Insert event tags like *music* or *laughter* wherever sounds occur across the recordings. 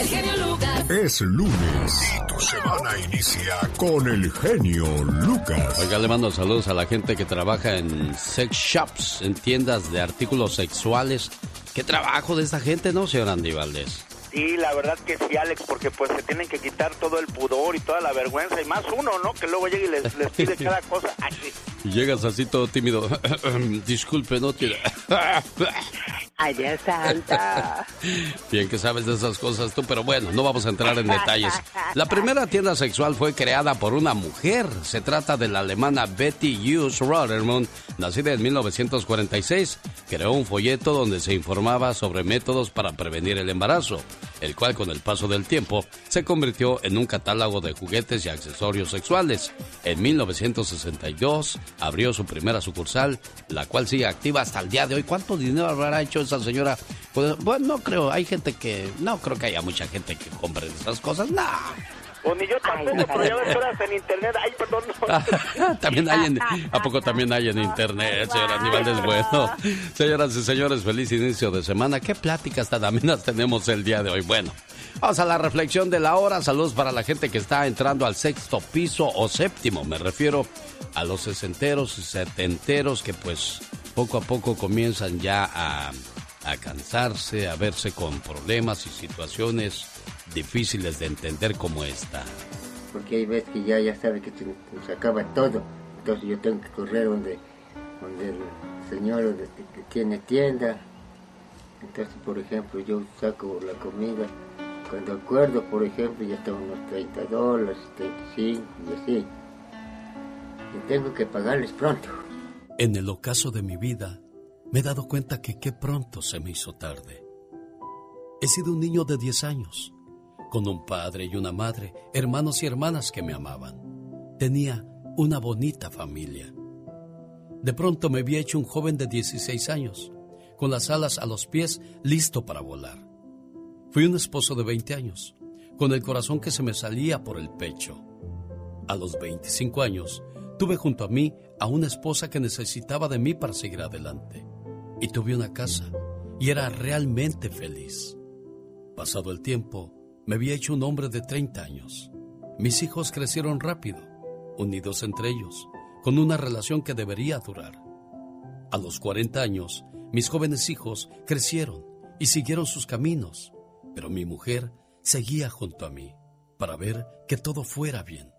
El genio Lucas. Es lunes y tu semana inicia con el genio Lucas. Oiga, le mando saludos a la gente que trabaja en sex shops, en tiendas de artículos sexuales. ¿Qué trabajo de esta gente, no, señor Andy Valdés? Sí, la verdad que sí, Alex, porque pues se tienen que quitar todo el pudor y toda la vergüenza, y más uno, ¿no? Que luego llega y les, les pide *laughs* cada cosa. Ay, sí. Y llegas así todo tímido. *clears throat* Disculpe, no tiene. *laughs* Ay, Dios santa. Bien que sabes de esas cosas tú, pero bueno, no vamos a entrar en detalles. La primera tienda sexual fue creada por una mujer. Se trata de la alemana Betty Hughes Rodermund, nacida en 1946. Creó un folleto donde se informaba sobre métodos para prevenir el embarazo, el cual con el paso del tiempo se convirtió en un catálogo de juguetes y accesorios sexuales. En 1962 abrió su primera sucursal, la cual sigue activa hasta el día de hoy. ¿Cuánto dinero habrá hecho esa señora? Pues, bueno, no creo, hay gente que, no creo que haya mucha gente que compre esas cosas, no. O ni yo tampoco, pero ya ves horas en internet. Ay, perdón. no. *laughs* también hay en, ¿A poco también hay en internet, señora Aníbal? Es bueno. Señoras y señores, feliz inicio de semana. ¿Qué pláticas tan amenas tenemos el día de hoy? Bueno, vamos a la reflexión de la hora. Saludos para la gente que está entrando al sexto piso o séptimo. Me refiero a los sesenteros y setenteros que pues poco a poco comienzan ya a, cansarse, a verse con problemas y situaciones difíciles de entender como esta. porque hay veces que ya, ya sabe que se, se acaba todo. Entonces yo tengo que correr donde, donde el señor que tiene tienda. Entonces, por ejemplo, yo saco la comida. Cuando acuerdo, por ejemplo, ya están unos 30 dólares, 35 y así. Y tengo que pagarles pronto. En el ocaso de mi vida, me he dado cuenta que qué pronto se me hizo tarde. He sido un niño de 10 años, con un padre y una madre, hermanos y hermanas que me amaban. Tenía una bonita familia. De pronto me había hecho un joven de 16 años, con las alas a los pies, listo para volar. Fui un esposo de 20 años, con el corazón que se me salía por el pecho. A los 25 años, tuve junto a mí a una esposa que necesitaba de mí para seguir adelante. Y tuve una casa, y era realmente feliz. Pasado el tiempo, me había hecho un hombre de 30 años. Mis hijos crecieron rápido, unidos entre ellos, con una relación que debería durar. A los 40 años, mis jóvenes hijos crecieron y siguieron sus caminos, pero mi mujer seguía junto a mí para ver que todo fuera bien.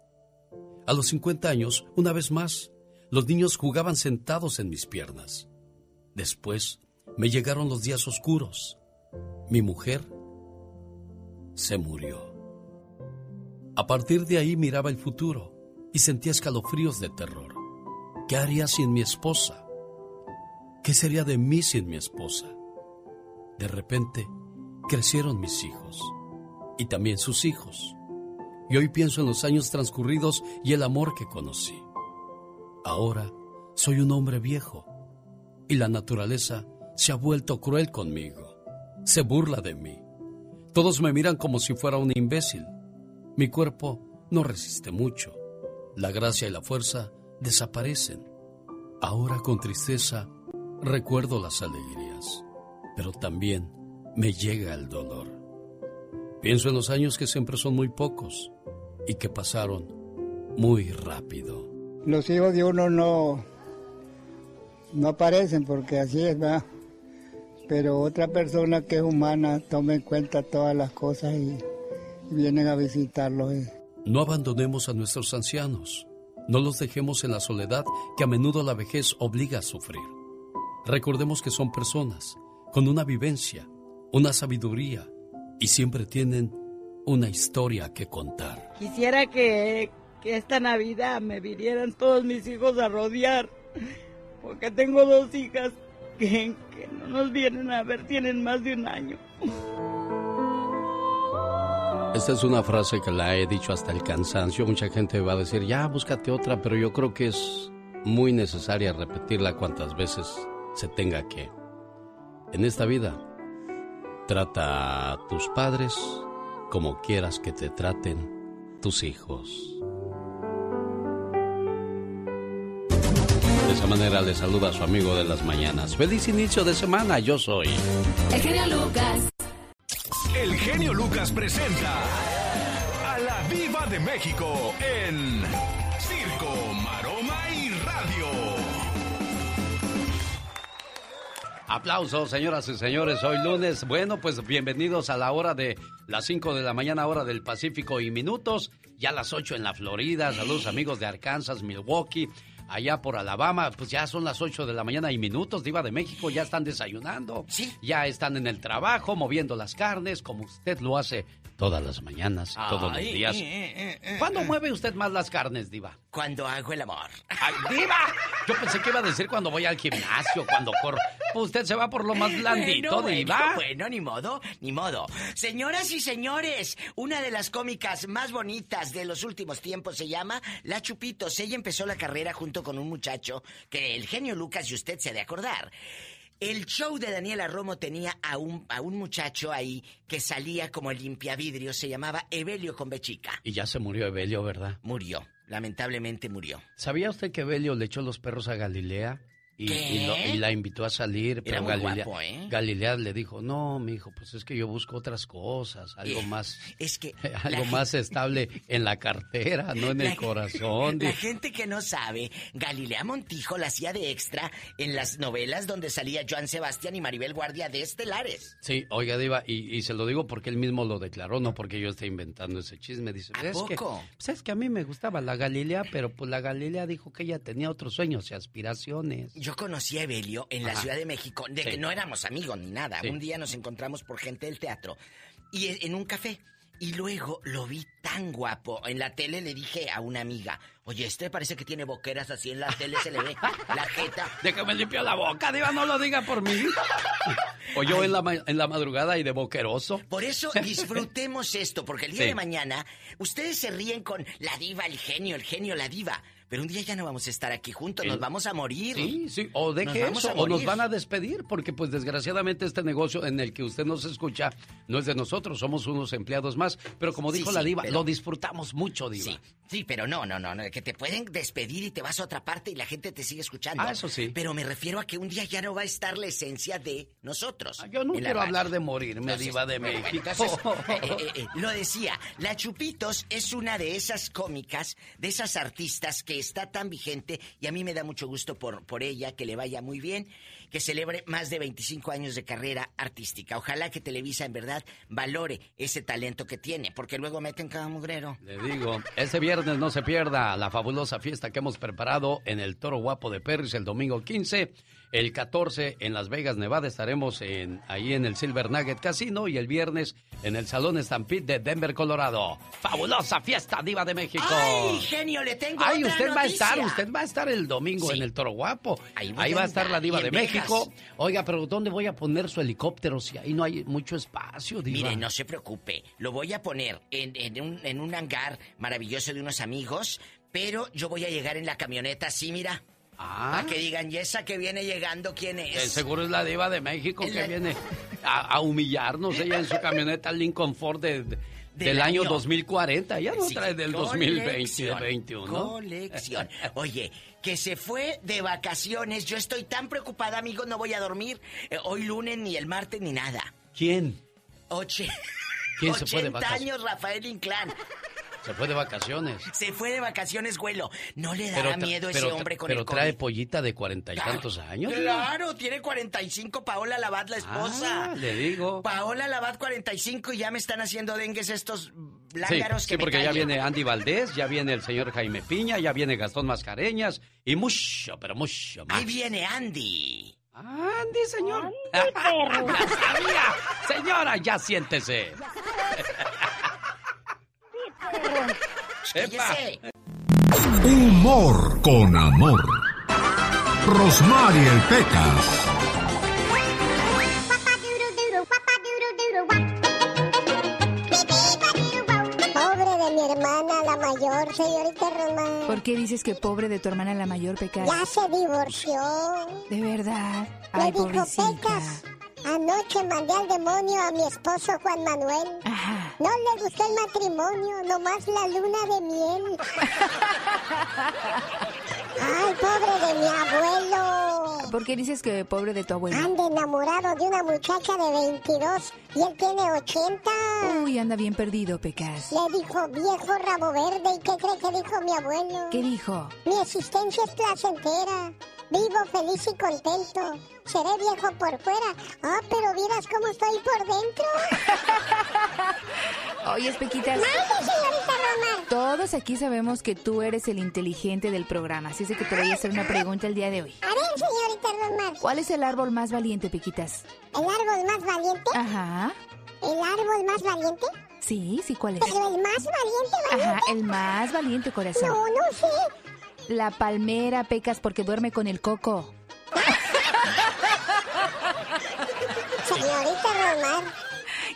A los 50 años, una vez más, los niños jugaban sentados en mis piernas. Después me llegaron los días oscuros. Mi mujer se murió. A partir de ahí miraba el futuro y sentía escalofríos de terror. ¿Qué haría sin mi esposa? ¿Qué sería de mí sin mi esposa? De repente, crecieron mis hijos y también sus hijos. Y hoy pienso en los años transcurridos y el amor que conocí. Ahora soy un hombre viejo y la naturaleza se ha vuelto cruel conmigo. Se burla de mí. Todos me miran como si fuera un imbécil. Mi cuerpo no resiste mucho. La gracia y la fuerza desaparecen. Ahora con tristeza recuerdo las alegrías, pero también me llega el dolor. Pienso en los años que siempre son muy pocos y que pasaron muy rápido. Los hijos de uno no, no aparecen porque así es, ¿verdad? Pero otra persona que es humana toma en cuenta todas las cosas y, y vienen a visitarlos. eh. No abandonemos a nuestros ancianos. No los dejemos en la soledad que a menudo la vejez obliga a sufrir. Recordemos que son personas con una vivencia, una sabiduría y siempre tienen una historia que contar. Quisiera que, que esta Navidad me vinieran todos mis hijos a rodear, porque tengo dos hijas que, que no nos vienen a ver, tienen más de un año. Esta es una frase que la he dicho hasta el cansancio. Mucha gente va a decir, ya, búscate otra, pero yo creo que es muy necesaria repetirla cuantas veces se tenga que. En esta vida, trata a tus padres como quieras que te traten tus hijos. De esa manera le saluda a su amigo de las mañanas. Feliz inicio de semana, yo soy. El genio Lucas. el genio Lucas presenta a la Viva de México en Circo, Maroma y Radio. Aplausos, señoras y señores. Hoy lunes. Bueno, pues bienvenidos a la hora de las 5 de la mañana, hora del Pacífico y minutos. Ya las 8 en la Florida. Saludos amigos de Arkansas, Milwaukee, allá por Alabama, pues ya son las 8 de la mañana y minutos, Diva de México, ya están desayunando. Sí. Ya están en el trabajo, moviendo las carnes, como usted lo hace todas las mañanas, todos los días. Eh, ¿Cuándo mueve usted más las carnes, Diva? Cuando hago el amor. ¡Ay, Diva! Yo pensé que iba a decir cuando voy al gimnasio, cuando corro. Pues usted se va por lo más *laughs* blandito, bueno, Diva. Bueno, bueno, ni modo, ni modo. Señoras y señores, una de las cómicas más bonitas de los últimos tiempos se llama La Chupitos. Ella empezó la carrera junto con un muchacho que el genio Lucas y usted se ha de acordar. El show de Daniela Romo tenía a un, a un muchacho ahí que salía como limpiavidrio, se llamaba Evelio con Bechica. Y ya se murió Evelio, ¿verdad? Murió, lamentablemente murió. ¿Sabía usted que Evelio le echó los perros a Galilea? Y, lo- y la invitó a salir, pero Galilea, guapo, ¿eh? Galilea le dijo, no, mi hijo, pues es que yo busco otras cosas, algo Eh, más, Es que... *laughs* algo más estable en la cartera, no en La- el corazón. La gente que no sabe, Galilea Montijo la hacía de extra en las novelas donde salía Joan Sebastián y Maribel Guardia de Estelares. Sí, oiga, Diva, y, y se lo digo porque él mismo lo declaró, no porque yo esté inventando ese chisme. Dice, ¿A es que, poco? pues es que a mí me gustaba la Galilea, pero pues la Galilea dijo que ella tenía otros sueños y aspiraciones. Yo conocí a Evelio en la Ajá. Ciudad de México, de Sí. que no éramos amigos ni nada. Sí. Un día nos encontramos por gente del teatro y e- en un café. Y luego lo vi tan guapo. En la tele le dije a una amiga, oye, este parece que tiene boqueras así en la tele, se le ve la jeta. *laughs* Déjame limpiar la boca, Diva, no lo diga por mí. *laughs* O yo en la, en la madrugada y de boqueroso. Por eso *laughs* disfrutemos esto, porque el día Sí. de mañana ustedes se ríen con la diva, el genio, el genio, la diva. Pero un día ya no vamos a estar aquí juntos, nos vamos a morir. Sí, sí, o deje Nos eso, o nos van a despedir, porque pues desgraciadamente este negocio en el que usted nos escucha no es de nosotros, somos unos empleados más, pero como dijo sí, la diva, pero- lo disfrutamos mucho, diva. Sí, sí, pero no, no, no, no, que te pueden despedir y te vas a otra parte y la gente te sigue escuchando. Ah, eso sí. Pero me refiero a que un día ya no va a estar la esencia de nosotros. Ah, Yo no quiero radio. hablar de morirme, Entonces, diva de México. entonces, *laughs* eh, eh, eh, lo decía, la Chupitos es una de esas cómicas, de esas artistas que está tan vigente y a mí me da mucho gusto por, por ella, que le vaya muy bien, que celebre más de 25 años de carrera artística. Ojalá que Televisa en verdad valore ese talento que tiene, porque luego meten cada mugrero. Le digo, este viernes no se pierda la fabulosa fiesta que hemos preparado en el Toro Guapo de Perris el domingo 15. El 14 en Las Vegas, Nevada, estaremos en, ahí en el Silver Nugget Casino y el viernes en el Salón Stampede de Denver, Colorado. ¡Fabulosa fiesta, Diva de México! ¡Ay, genio, le tengo Ay, otra usted va a estar, usted va a estar el domingo Sí. en el Toro Guapo. Ahí va a estar la Diva de Vegas. México. Oiga, pero ¿dónde voy a poner su helicóptero si ahí no hay mucho espacio, Diva? Mire, no se preocupe. Lo voy a poner en, en un, en un hangar maravilloso de unos amigos, pero yo voy a llegar en la camioneta así, mira. Ah. Para que digan, ¿y esa que viene llegando quién es? seguro es la diva de México Es que la- viene a, a humillarnos. Ella en su camioneta Lincoln Ford de- de- *laughs* del, Del año año. 2040. Ya no Sí, trae del colección, 2021. Colección. Oye, que se fue de vacaciones. Yo estoy tan preocupada, amigo, no voy a dormir eh, hoy lunes, ni el martes, ni nada. ¿Quién? Oche... ¿Quién se fue de 80 vacaciones? años, Rafael Inclán. Se fue de vacaciones. Se fue de vacaciones, güelo. ¿No le dará tra- miedo ese pero hombre con pero el trae COVID? pollita de cuarenta y tantos años. Claro, tiene 45 Paola Labat, la esposa. Ah, le digo. Paola Labat 45 y ya me están haciendo dengues estos Sí, lángaros sí, que me porque ya viene Andy Valdés, ya viene el señor Jaime Piña, ya viene Gastón Mascareñas y mucho, pero mucho más. Ahí viene Andy. Andy, señor. Andy, perro. *laughs* ¡Ya sabía! Señora, ya siéntese. ¡Epa! Humor con amor. Rosmarie el Pecas. Pobre de mi hermana, la mayor, señorita Román. ¿Por qué dices que pobre de tu hermana la mayor pecado? Ya se divorció. De verdad. Me Ay, dijo, pobrecita. Pecas, anoche mandé al demonio a mi esposo Juan Manuel. Ajá. No le gustó el matrimonio, nomás la luna de miel. Ay, pobre de mi abuelo. ¿Por qué dices que pobre de tu abuelo? Anda enamorado de una muchacha de 22 y él tiene 80. Uy, anda bien perdido, Pecas. Le dijo viejo rabo verde y ¿qué cree que dijo mi abuelo? ¿Qué dijo? Mi existencia es placentera. Vivo feliz y contento. Seré viejo por fuera. Ah, pero vieras cómo estoy por dentro. *laughs* Oye, Pequitas. Mande, señorita Romar. Todos aquí sabemos que tú eres el inteligente del programa, así es que te voy a hacer una pregunta el día de hoy. A ver, señorita Romar. ¿Cuál es el árbol más valiente, Pequitas? ¿El árbol más valiente? Ajá. ¿El árbol más valiente? Sí, sí, ¿cuál es? ¿Pero el más valiente, valiente? Ajá, el más valiente, corazón. No, no sé. La palmera, Pecas, porque duerme con el coco. Señorita Romar.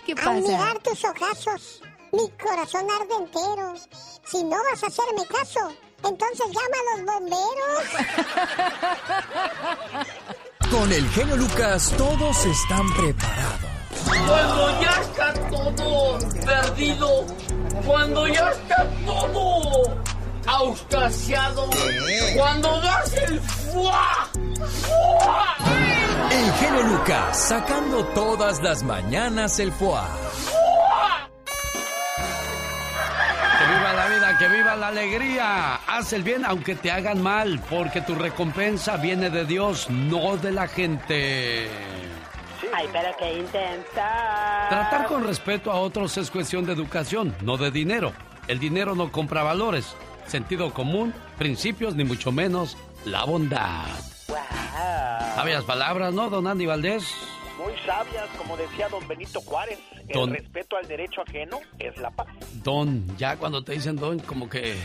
¿Qué Al pasa? mirar tus ojazos, mi corazón arde entero. Si no vas a hacerme caso, entonces llama a los bomberos. *laughs* Con el genio Lucas todos están preparados. Cuando ya está todo perdido, cuando ya está todo auscasiado, cuando das el fuá, fuá, El genio Lucas sacando todas las mañanas el foie. Que viva la vida, que viva la alegría. Haz el bien aunque te hagan mal, porque tu recompensa viene de Dios, no de la gente. Ay, pero qué intensa. Tratar con respeto a otros es cuestión de educación, no de dinero. El dinero no compra valores, sentido común, principios, ni mucho menos la bondad. Sabias palabras, ¿no, don Andy Valdés? Muy sabias, como decía don Benito Juárez. El Don- respeto al derecho ajeno es la paz. Don, ya cuando te dicen don, como que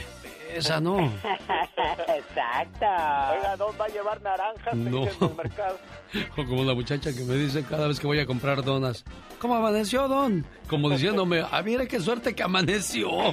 esa no. Exacto. Oiga, ¿dónde va a llevar naranjas No. felices del mercado? *laughs* O como la muchacha que me dice cada vez que voy a comprar donas. ¿Cómo amaneció, don? Como diciéndome, ah, mira qué suerte que amaneció. *laughs*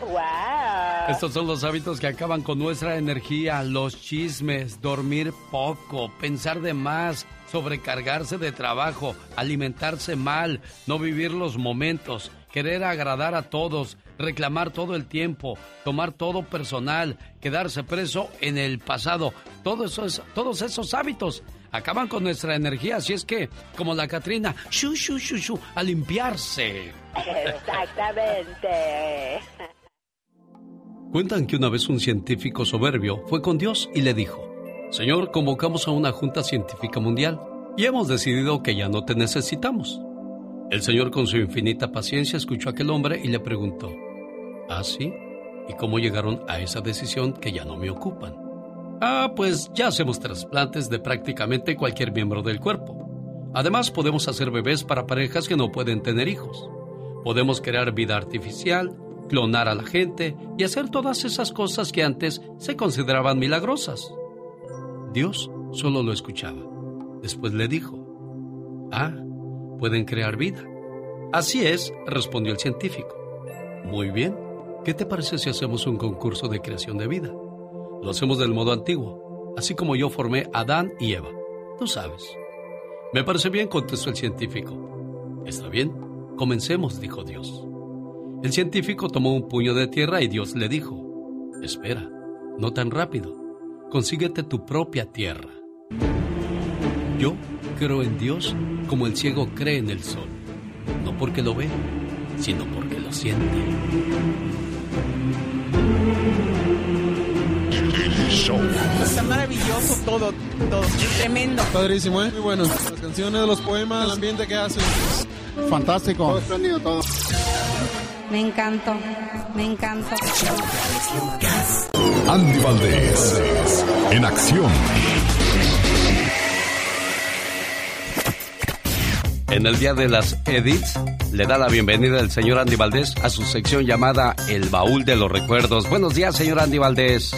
Wow. Estos son los hábitos que acaban con nuestra energía, los chismes, dormir poco, pensar de más, sobrecargarse de trabajo, alimentarse mal, no vivir los momentos, querer agradar a todos, reclamar todo el tiempo, tomar todo personal, quedarse preso en el pasado. Todo eso es- todos esos hábitos acaban con nuestra energía, así es que, como la Catrina, shu, shu, shu, shu, a limpiarse. Exactamente. Cuentan que una vez un científico soberbio fue con Dios y le dijo, Señor, convocamos a una junta científica mundial y hemos decidido que ya no te necesitamos. El Señor con su infinita paciencia escuchó a aquel hombre y le preguntó, ¿Ah, sí? ¿Y cómo llegaron a esa decisión que ya no me ocupan? Ah, pues ya hacemos trasplantes de prácticamente cualquier miembro del cuerpo. Además, podemos hacer bebés para parejas que no pueden tener hijos. Podemos crear vida artificial, clonar a la gente y hacer todas esas cosas que antes se consideraban milagrosas. Dios solo lo escuchaba. Después le dijo, Ah, pueden crear vida. Así es, respondió el científico. Muy bien, ¿qué te parece si hacemos un concurso de creación de vida? Lo hacemos del modo antiguo, así como yo formé a Adán y Eva. Tú sabes. Me parece bien, contestó el científico. Está bien, comencemos, dijo Dios. El científico tomó un puño de tierra y Dios le dijo, espera, no tan rápido, consíguete tu propia tierra. Yo creo en Dios como el ciego cree en el sol, no porque lo ve, sino porque lo siente. Está maravilloso todo, todo. Tremendo. Padrísimo, ¿eh? Muy bueno. Las canciones, los poemas, el ambiente que hacen. Fantástico. Todo espléndido, todo. Me encantó, me encantó. Andy Valdés, en acción. En el Día de las Edits, le da la bienvenida el señor Andy Valdés a su sección llamada El Baúl de los Recuerdos. Buenos días, señor Andy Valdés.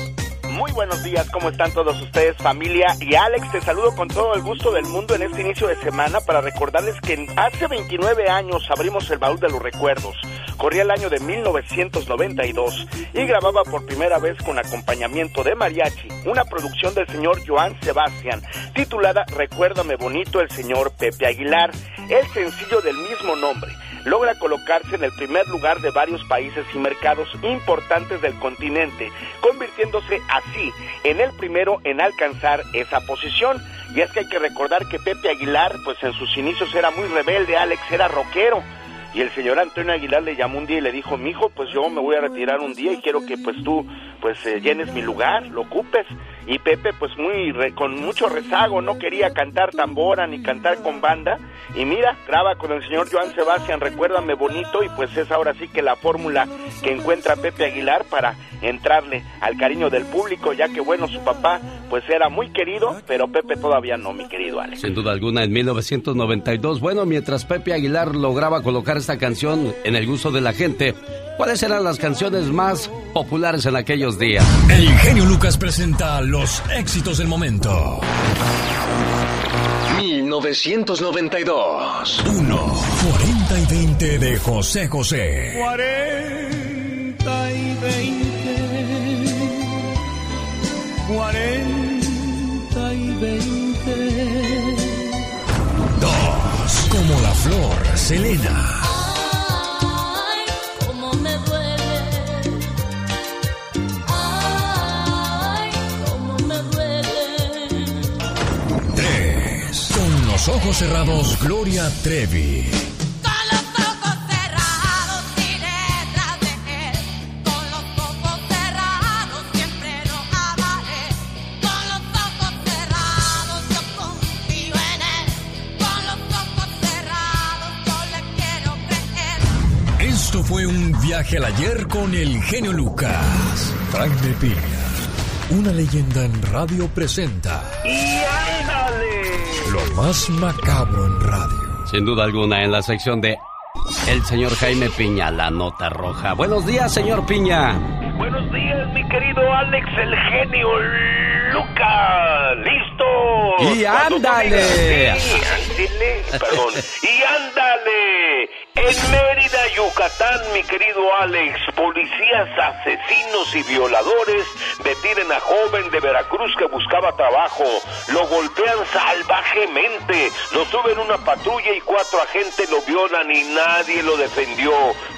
Muy buenos días, ¿cómo están todos ustedes, familia? Y Alex, te saludo con todo el gusto del mundo en este inicio de semana para recordarles que hace 29 años abrimos el baúl de los recuerdos. Corría el año de 1992 y grababa por primera vez con acompañamiento de mariachi una producción del señor Joan Sebastián titulada Recuérdame bonito el señor Pepe Aguilar, el sencillo del mismo nombre. logra colocarse en el primer lugar de varios países y mercados importantes del continente, convirtiéndose así en el primero en alcanzar esa posición. Y es que hay que recordar que Pepe Aguilar, pues en sus inicios era muy rebelde, Alex era rockero. Y el señor Antonio Aguilar le llamó un día y le dijo, mijo, pues yo me voy a retirar un día y quiero que pues tú pues eh, llenes mi lugar, lo ocupes. Y Pepe pues muy re- con mucho rezago, no quería cantar tambora ni cantar con banda. Y mira, graba con el señor Joan Sebastián, recuérdame bonito y pues es ahora sí que la fórmula que encuentra Pepe Aguilar para entrarle al cariño del público, ya que bueno, su papá pues era muy querido, pero Pepe todavía no, mi querido Alex. Sin duda alguna, en 1992, bueno, mientras Pepe Aguilar lograba colocar esta canción en el gusto de la gente, ¿cuáles eran las canciones más populares en aquellos días? El genio Lucas presenta los éxitos del momento. 1992. 1. 40 y 20 de José José. 40 y 20. 40 y 20. 2. Como la flor, Selena. Los ojos cerrados, Gloria Trevi. Cerrados siempre lo amaré. Con los ojos cerrados yo confío en él. Con los ojos cerrados yo le quiero creer. Esto fue un viaje al ayer con el genio Lucas. Frank de Piña. Una leyenda en radio presenta. ¡Y ándale! Lo más macabro en radio. Sin duda alguna, en la sección de El señor Jaime Piña, la nota roja. Buenos días, señor Piña. Buenos días, mi querido Alex, el genio Lucas. ¿Listo? Y ándale. digas, Sí, ándale, perdón. *laughs* Y ándale. En Mérida, Yucatán, mi querido Alex, policías asesinos y violadores detienen a joven de Veracruz que buscaba trabajo. Lo golpean salvajemente. Lo suben una patrulla y cuatro agentes lo violan y nadie lo defendió.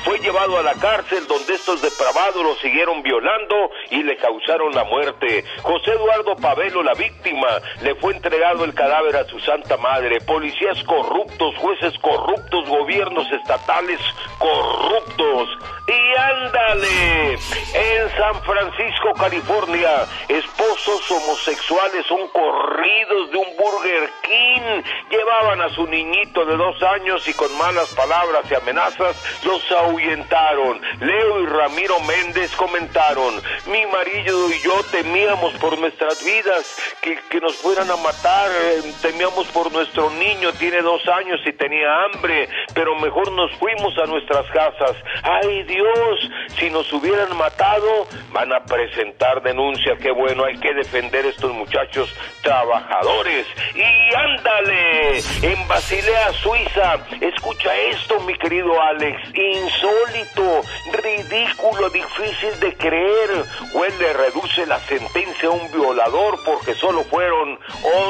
Fue llevado a la cárcel donde estos depravados lo siguieron violando y le causaron la muerte. José Eduardo Pavelo, la víctima, le fue entregado el cadáver a su santa madre. Policías corruptos, jueces corruptos, gobiernos estatales corruptos. Y ándale, en San Francisco, California, esposos homosexuales son corridos de un Burger King. Llevaban a su niñito de dos años y con malas palabras y amenazas los ahuyentaron. Leo y Ramiro Méndez comentaron, mi marido y yo temíamos por nuestras vidas, que, que nos fueran a matar, temíamos por nuestro niño, tiene dos años y tenía hambre, pero mejor nos fuimos a nuestras casas. Ay Dios, si nos hubieran matado, van a presentar denuncia, qué bueno, hay que defender a estos muchachos trabajadores. Y ándale, en Basilea, Suiza, escucha esto, mi querido Alex, insólito, ridículo, difícil de creer. Juez le reduce la sentencia a un violador porque solo fueron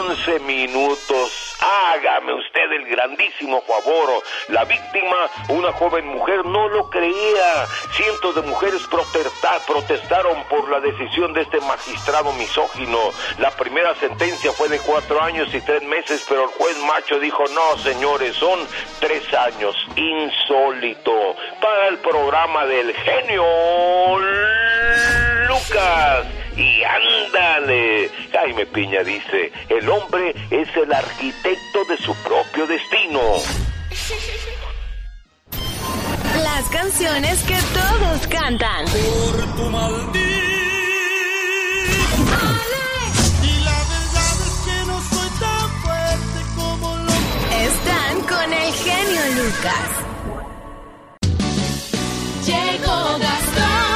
11 minutos. Hágame usted el grandísimo favor. La víctima, una joven mujer, no lo creía. Cientos de mujeres protesta- protestaron por la decisión de este magistrado misógino. La primera sentencia fue de cuatro años y tres meses, pero el juez macho dijo, no, señores, son tres años. Insólito. Para el programa del genio Lucas. Y ándale. Jaime Piña dice, el hombre es el arquitecto de su propio destino. Las canciones que todos cantan. Por tu maldito. Y la verdad es que no soy tan fuerte como lo Están con el genio Lucas. Llegó Gastón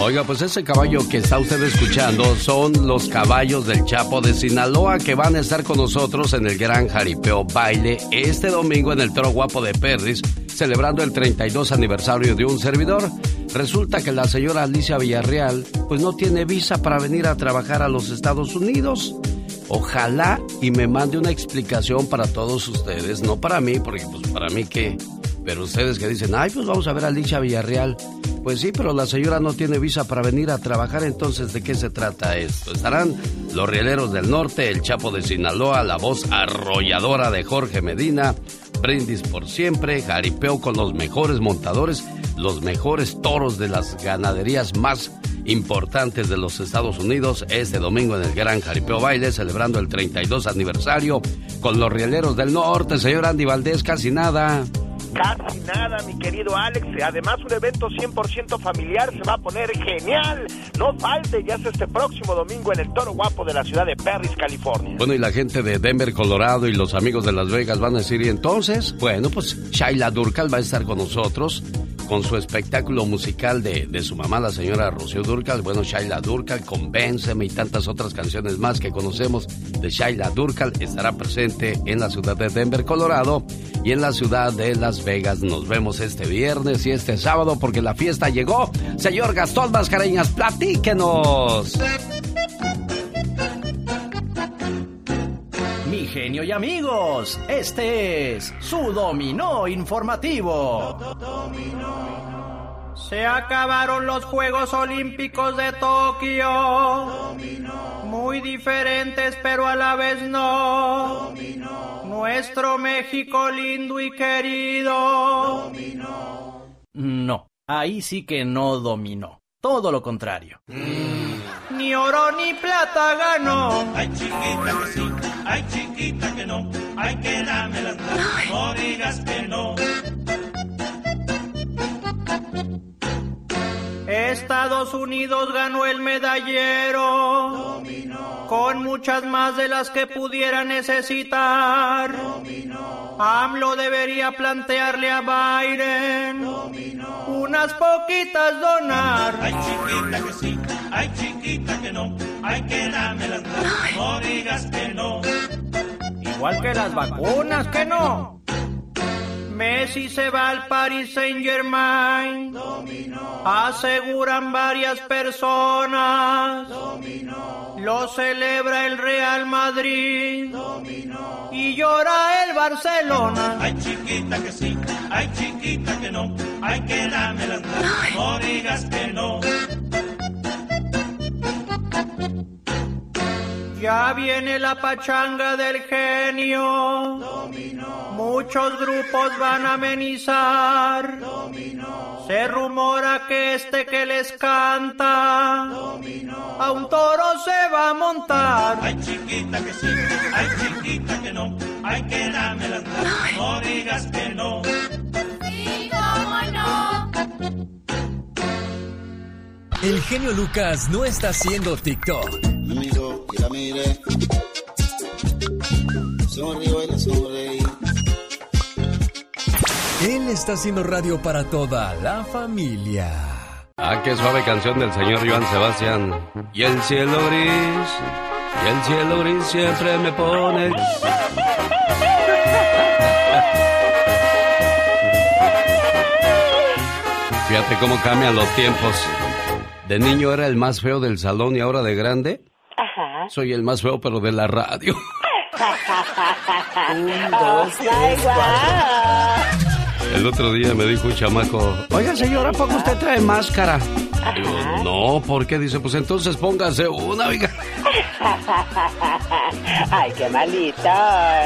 Oiga, pues ese caballo que está usted escuchando son los caballos del Chapo de Sinaloa que van a estar con nosotros en el Gran Jaripeo Baile este domingo en el Toro Guapo de Perris, celebrando el 32 aniversario de un servidor. Resulta que la señora Alicia Villarreal pues no tiene visa para venir a trabajar a los Estados Unidos. Ojalá y me mande una explicación para todos ustedes, no para mí, porque pues para mí qué. Pero ustedes que dicen, ay, pues vamos a ver a Licha Villarreal. Pues sí, pero la señora no tiene visa para venir a trabajar, entonces ¿de qué se trata esto? Estarán los Rieleros del Norte, el Chapo de Sinaloa, la voz arrolladora de Jorge Medina, Brindis por siempre, jaripeo con los mejores montadores, los mejores toros de las ganaderías más importantes de los Estados Unidos este domingo en el Gran Jaripeo Baile, celebrando el 32 aniversario con los Rieleros del Norte, señor Andy Valdés, casi nada. Casi nada, mi querido Alex. Además, un evento 100% familiar se va a poner genial. No falte, ya es este próximo domingo en el Toro Guapo de la ciudad de Perris, California. Bueno, y la gente de Denver, Colorado y los amigos de Las Vegas van a decir, y entonces, bueno, pues Shaila Durcal va a estar con nosotros con su espectáculo musical de, de su mamá, la señora Rocío Durcal. Bueno, Shaila Durcal, Convénceme y tantas otras canciones más que conocemos de Shaila Durcal estará presente en la ciudad de Denver, Colorado y en la ciudad de Las Vegas. Nos vemos este viernes y este sábado porque la fiesta llegó. Señor Gastón Mascareñas, platíquenos. Mi genio y amigos, este es su dominó informativo. Se acabaron los Juegos Olímpicos de Tokio. Muy diferentes, pero a la vez no. Nuestro México lindo y querido. No, ahí sí que no dominó. Todo lo contrario. Ni oro ni plata ganó. Ay, chiquita que sí, ay, chiquita que no. Ay, que dame las no digas que no. Estados Unidos ganó el medallero con muchas más de las que pudiera necesitar. AMLO debería plantearle a Biden unas poquitas donar. Ay, chiquita que sí, ay, chiquita que no. Ay, que dame las no digas que no. Igual que las vacunas, que no. Messi se va al Paris Saint Germain. Aseguran varias personas. Lo celebra el Real Madrid. Y llora el Barcelona. Ay, chiquita que sí, ay, chiquita que no. Ay, que dame las no digas que no. Ya viene la pachanga del genio. Muchos grupos van a amenizar. Se rumora que este que les canta a un toro se va a montar. Ay, chiquita que sí, ay, chiquita que no. Ay, que dame las no digas que no. Sí, cómo no. El genio Lucas no está haciendo TikTok. Y la miré. Sonrío y la sonreí. Él está haciendo radio para toda la familia. Ah, qué suave canción del señor Joan Sebastián. Y el cielo gris, y el cielo gris siempre me pone. Fíjate cómo cambian los tiempos. De niño era el más feo del salón y ahora de grande Soy el más feo pero de la radio. *laughs* Un, dos, tres, El otro día me dijo un chamaco, oiga señora, ¿por qué usted trae máscara? Digo, no, ¿por qué? Dice, pues entonces póngase una, oiga. *laughs* Ay, qué malito.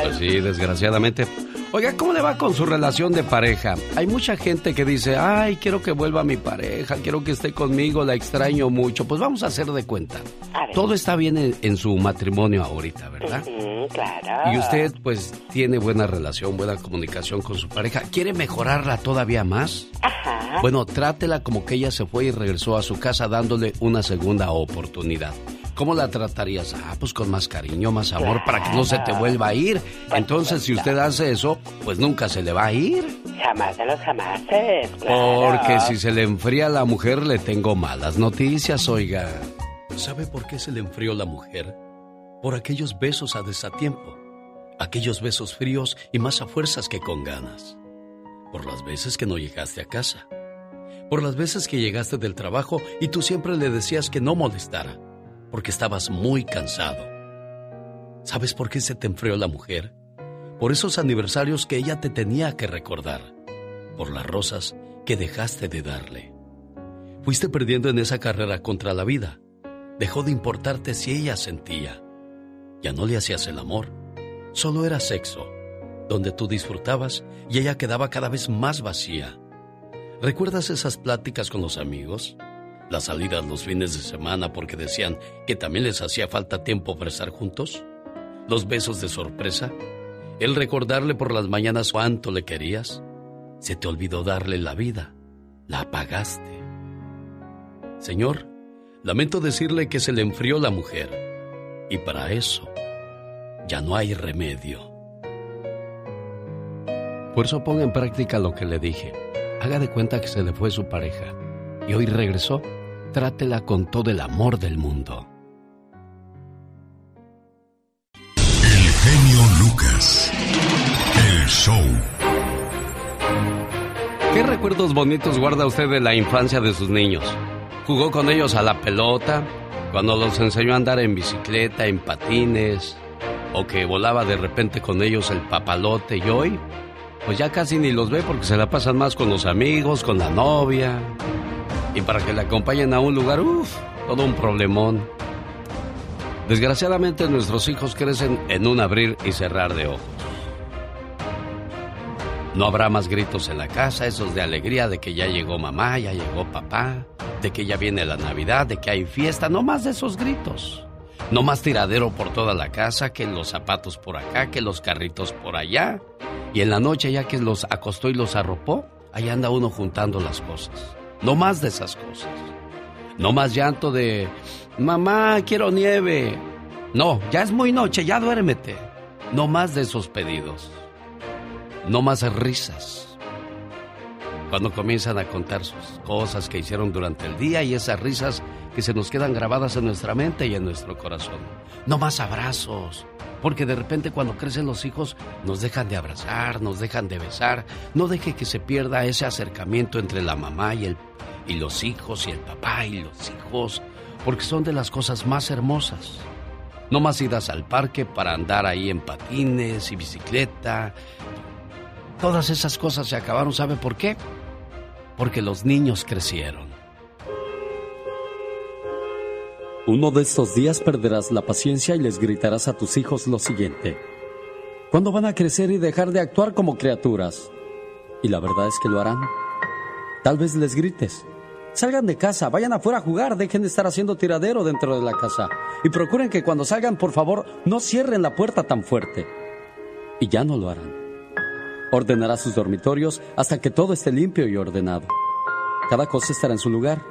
Pues sí, desgraciadamente. Oiga, ¿cómo le va con su relación de pareja? Hay mucha gente que dice, ay, quiero que vuelva mi pareja, quiero que esté conmigo, la extraño mucho. Pues vamos a hacer de cuenta. Todo está bien en, en su matrimonio ahorita, ¿verdad? Ujú, claro. Y usted, pues, tiene buena relación, buena comunicación con su pareja. ¿Quiere mejorarla todavía más? Ajá. Bueno, trátela como que ella se fue y regresó a su casa dándole una segunda oportunidad. ¿Cómo la tratarías? Ah, pues con más cariño, más amor, para que no se te vuelva a ir. Entonces, si usted hace eso, pues nunca se le va a ir. Jamás de los jamases. claro. Porque si se le enfría a la mujer, le tengo malas noticias, oiga. ¿Sabe por qué se le enfrió la mujer? Por aquellos besos a desatiempo. Aquellos besos fríos y más a fuerzas que con ganas. Por las veces que no llegaste a casa. Por las veces que llegaste del trabajo y tú siempre le decías que no molestara, porque estabas muy cansado. ¿Sabes por qué se te enfrió la mujer? Por esos aniversarios que ella te tenía que recordar. Por las rosas que dejaste de darle. Fuiste perdiendo en esa carrera contra la vida. Dejó de importarte si ella sentía. Ya no le hacías el amor. Solo era sexo, donde tú disfrutabas y ella quedaba cada vez más vacía. ¿Recuerdas esas pláticas con los amigos? Las salidas los fines de semana porque decían que también les hacía falta tiempo para estar juntos. Los besos de sorpresa. El recordarle por las mañanas cuánto le querías. Se te olvidó darle la vida. La apagaste. Señor, lamento decirle que se le enfrió la mujer. Y para eso ya no hay remedio. Por eso ponga en práctica lo que le dije. Haga de cuenta que se le fue su pareja y hoy regresó. Trátela con todo el amor del mundo. El genio Lucas. El show. ¿Qué recuerdos bonitos guarda usted de la infancia de sus niños? ¿Jugó con ellos a la pelota? ¿Cuando los enseñó a andar en bicicleta, en patines? ¿O que volaba de repente con ellos el papalote y hoy? Pues ya casi ni los ve porque se la pasan más con los amigos, con la novia. Y para que le acompañen a un lugar, uff, todo un problemón. Desgraciadamente nuestros hijos crecen en un abrir y cerrar de ojos. No habrá más gritos en la casa, esos de alegría de que ya llegó mamá, ya llegó papá, de que ya viene la Navidad, de que hay fiesta, no más de esos gritos. No más tiradero por toda la casa, que los zapatos por acá, que los carritos por allá. Y en la noche ya que los acostó y los arropó, ahí anda uno juntando las cosas. No más de esas cosas. No más llanto de, mamá, quiero nieve. No, ya es muy noche, ya duérmete. No más de esos pedidos. No más risas. Cuando comienzan a contar sus cosas que hicieron durante el día y esas risas que se nos quedan grabadas en nuestra mente y en nuestro corazón. No más abrazos. Porque de repente cuando crecen los hijos nos dejan de abrazar, nos dejan de besar. No deje que se pierda ese acercamiento entre la mamá y, el, y los hijos y el papá y los hijos. Porque son de las cosas más hermosas. No más idas al parque para andar ahí en patines y bicicleta. Todas esas cosas se acabaron, ¿sabe por qué? Porque los niños crecieron. Uno de estos días perderás la paciencia y les gritarás a tus hijos lo siguiente. ¿Cuándo van a crecer y dejar de actuar como criaturas? Y la verdad es que lo harán. Tal vez les grites. Salgan de casa, vayan afuera a jugar, dejen de estar haciendo tiradero dentro de la casa. Y procuren que cuando salgan, por favor, no cierren la puerta tan fuerte. Y ya no lo harán. Ordenará sus dormitorios hasta que todo esté limpio y ordenado. Cada cosa estará en su lugar.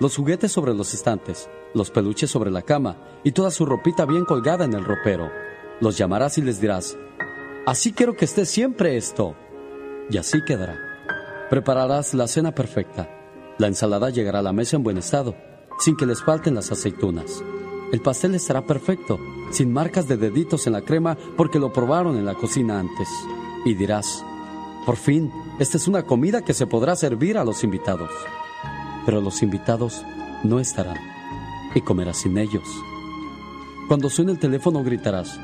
Los juguetes sobre los estantes, los peluches sobre la cama y toda su ropita bien colgada en el ropero. Los llamarás y les dirás, así quiero que esté siempre esto. Y así quedará. Prepararás la cena perfecta. La ensalada llegará a la mesa en buen estado, sin que les falten las aceitunas. El pastel estará perfecto, sin marcas de deditos en la crema porque lo probaron en la cocina antes. Y dirás, por fin, esta es una comida que se podrá servir a los invitados. Pero los invitados no estarán y comerás sin ellos. Cuando suene el teléfono gritarás,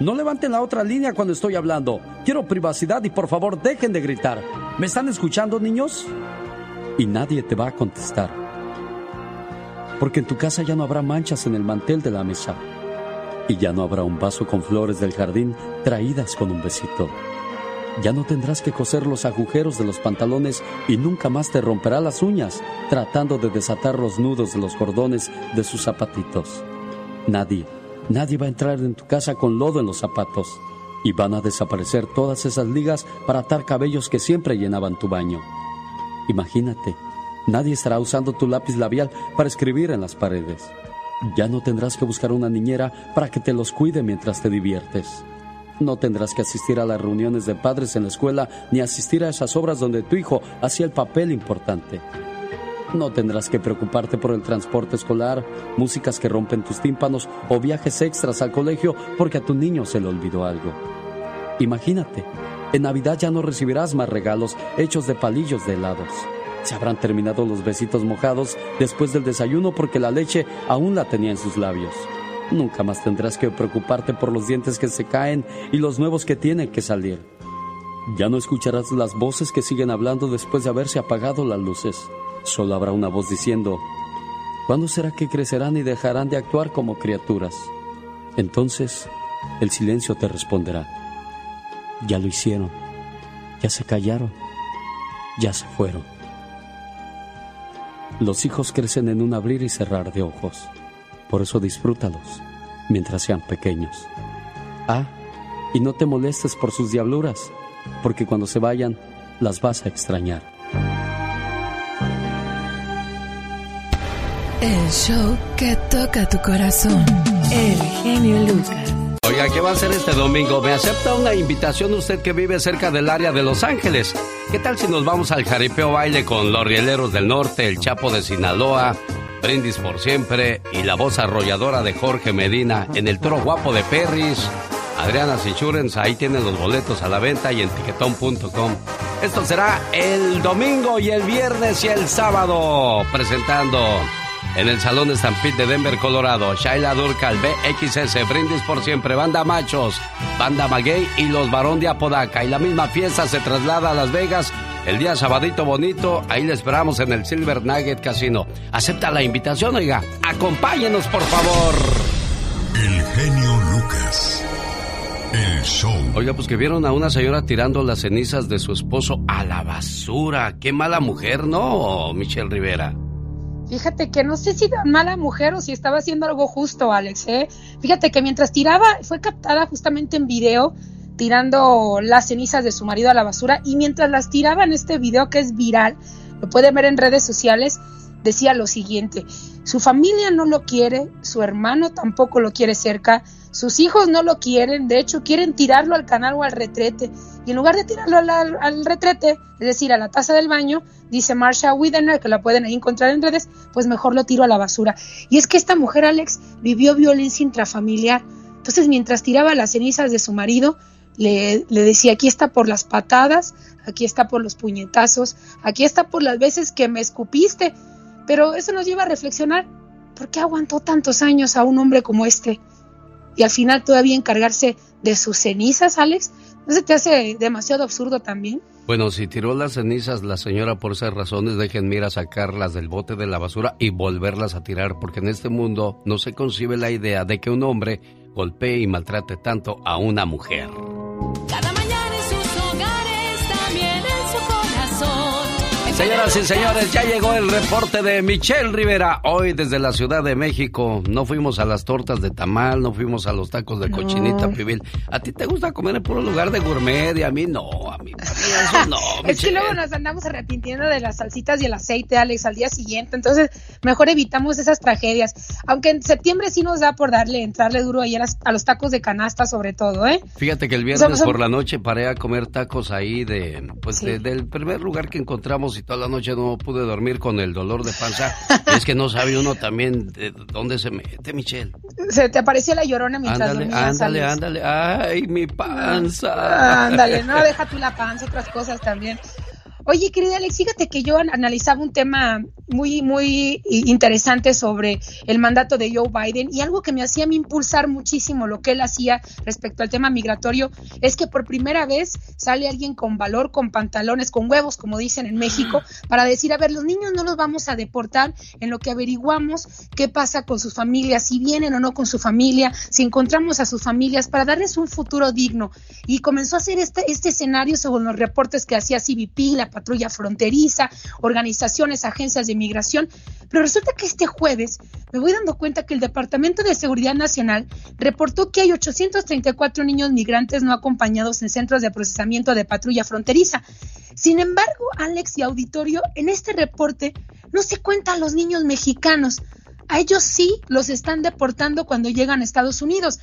no levanten la otra línea cuando estoy hablando. Quiero privacidad y por favor dejen de gritar. ¿Me están escuchando, niños? Y nadie te va a contestar. Porque en tu casa ya no habrá manchas en el mantel de la mesa. Y ya no habrá un vaso con flores del jardín traídas con un besito. Ya no tendrás que coser los agujeros de los pantalones y nunca más te romperá las uñas tratando de desatar los nudos de los cordones de sus zapatitos. Nadie, nadie va a entrar en tu casa con lodo en los zapatos y van a desaparecer todas esas ligas para atar cabellos que siempre llenaban tu baño. Imagínate, nadie estará usando tu lápiz labial para escribir en las paredes. Ya no tendrás que buscar una niñera para que te los cuide mientras te diviertes. No tendrás que asistir a las reuniones de padres en la escuela ni asistir a esas obras donde tu hijo hacía el papel importante. No tendrás que preocuparte por el transporte escolar, músicas que rompen tus tímpanos o viajes extras al colegio porque a tu niño se le olvidó algo. Imagínate, en Navidad ya no recibirás más regalos hechos de palillos de helados. Se habrán terminado los besitos mojados después del desayuno porque la leche aún la tenía en sus labios. nunca más tendrás que preocuparte por los dientes que se caen y los nuevos que tienen que salir. Ya no escucharás las voces que siguen hablando después de haberse apagado las luces. Solo habrá una voz diciendo, ¿cuándo será que crecerán y dejarán de actuar como criaturas? Entonces, el silencio te responderá, ya lo hicieron, ya se callaron, ya se fueron. Los hijos crecen en un abrir y cerrar de ojos, por eso disfrútalos mientras sean pequeños. Ah, y no te molestes por sus diabluras, porque cuando se vayan, las vas a extrañar. El show que toca tu corazón. El genio Lucas. Oiga, ¿qué va a hacer este domingo? ¿Me acepta una invitación usted que vive cerca del área de Los Ángeles? ¿Qué tal si nos vamos al jaripeo baile con los Rieleros del Norte, el Chapo de Sinaloa, Brindis por Siempre y la voz arrolladora de Jorge Medina en el Toro Guapo de Perris? Adriana Insurance, ahí tienen los boletos a la venta y en tiquetón.com. Esto será el domingo y el viernes y el sábado, presentando en el Salón Stampede de Denver, Colorado, Shaila Durcal, BXS, Brindis por Siempre, Banda Machos, Banda Maguey y Los Barón de Apodaca. Y la misma fiesta se traslada a Las Vegas el día sabadito bonito. Ahí le esperamos en el Silver Nugget Casino. Acepta la invitación, oiga. Acompáñenos, por favor. El genio Lucas. El show. Oiga, pues que vieron a una señora tirando las cenizas de su esposo a la basura. Qué mala mujer, ¿no, Michelle Rivera? Fíjate que no sé si tan mala mujer o si estaba haciendo algo justo, Alex. ¿eh? Fíjate que mientras tiraba, fue captada justamente en video tirando las cenizas de su marido a la basura y mientras las tiraba en este video que es viral, lo pueden ver en redes sociales, decía lo siguiente, su familia no lo quiere, su hermano tampoco lo quiere cerca, sus hijos no lo quieren, de hecho quieren tirarlo al canal o al retrete y en lugar de tirarlo al, retrete, es decir, a la taza del baño, dice Marsha Widener, que la pueden encontrar en redes, pues mejor lo tiro a la basura. Y es que esta mujer, Alex, vivió violencia intrafamiliar. Entonces, mientras tiraba las cenizas de su marido, le, le, decía, aquí está por las patadas, aquí está por los puñetazos, aquí está por las veces que me escupiste. Pero eso nos lleva a reflexionar, ¿por qué aguantó tantos años a un hombre como este? Y al final todavía encargarse de sus cenizas, Alex, ¿no se te hace demasiado absurdo también? Bueno, si tiró las cenizas la señora por esas razones, déjenme ir a sacarlas del bote de la basura y volverlas a tirar, porque en este mundo no se concibe la idea de que un hombre golpee y maltrate tanto a una mujer. Señoras y señores, ya llegó el reporte de Michelle Rivera. Hoy desde la Ciudad de México. No fuimos a las tortas de tamal, no fuimos a los tacos de cochinita No. pibil. ¿A ti te gusta comer en puro lugar de gourmet? Y a mí no, a mí, a mí eso no. *laughs* Es que luego nos andamos arrepintiendo de las salsitas y el aceite, Alex, al día siguiente. Entonces, mejor evitamos esas tragedias. Aunque en septiembre sí nos da por darle, entrarle duro ahí a, las- a los tacos de canasta, sobre todo, ¿eh? Fíjate que el viernes por la noche paré a comer tacos ahí de, pues de- del primer lugar que encontramos y toda la noche no pude dormir con el dolor de panza. *laughs* es que no sabe uno también de dónde se mete, Michelle. Se te apareció la llorona mientras Ándale, dormías, ándale, ándale. Ay, mi panza. Ándale, no, deja tú la panza, otras cosas también. Oye, querida Alex, fíjate que yo an- analizaba un tema muy, muy interesante sobre el mandato de Joe Biden y algo que me hacía impulsar muchísimo lo que él hacía respecto al tema migratorio es que por primera vez sale alguien con valor, con pantalones, con huevos, como dicen en México, para decir, a ver, los niños no los vamos a deportar en lo que averiguamos qué pasa con sus familias, si vienen o no con su familia, si encontramos a sus familias, para darles un futuro digno. Y comenzó a hacer este, este escenario según los reportes que hacía CBP, la patrulla fronteriza, organizaciones, agencias de migración. Pero resulta que este jueves me voy dando cuenta que el Departamento de Seguridad Nacional reportó que hay 834 niños migrantes no acompañados en centros de procesamiento de patrulla fronteriza. Sin embargo, Alex y auditorio, en este reporte no se cuentan los niños mexicanos. A ellos sí los están deportando cuando llegan a Estados Unidos.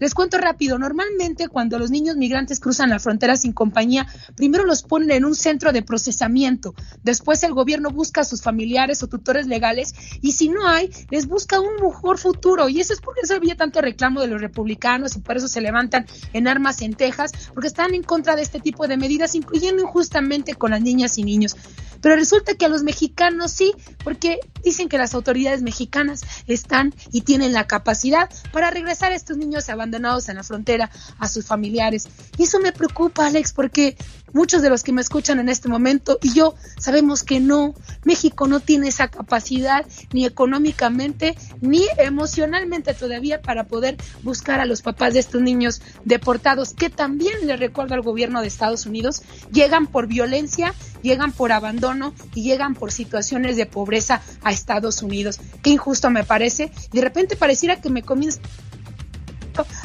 Les cuento rápido, normalmente cuando los niños migrantes cruzan la frontera sin compañía, primero los ponen en un centro de procesamiento, después el gobierno busca a sus familiares o tutores legales y si no hay, les busca un mejor futuro y eso es porque eso había tanto reclamo de los republicanos y por eso se levantan en armas en Texas, porque están en contra de este tipo de medidas, incluyendo injustamente con las niñas y niños. Pero resulta que a los mexicanos sí, porque dicen que las autoridades mexicanas están y tienen la capacidad para regresar a estos niños abandonados en la frontera a sus familiares. Y eso me preocupa, Alex, porque muchos de los que me escuchan en este momento y yo sabemos que no, México no tiene esa capacidad ni económicamente ni emocionalmente todavía para poder buscar a los papás de estos niños deportados, que también le recuerdo al gobierno de Estados Unidos, llegan por violencia, llegan por abandono y llegan por situaciones de pobreza a Estados Unidos. Qué injusto me parece. De repente pareciera que me comienzo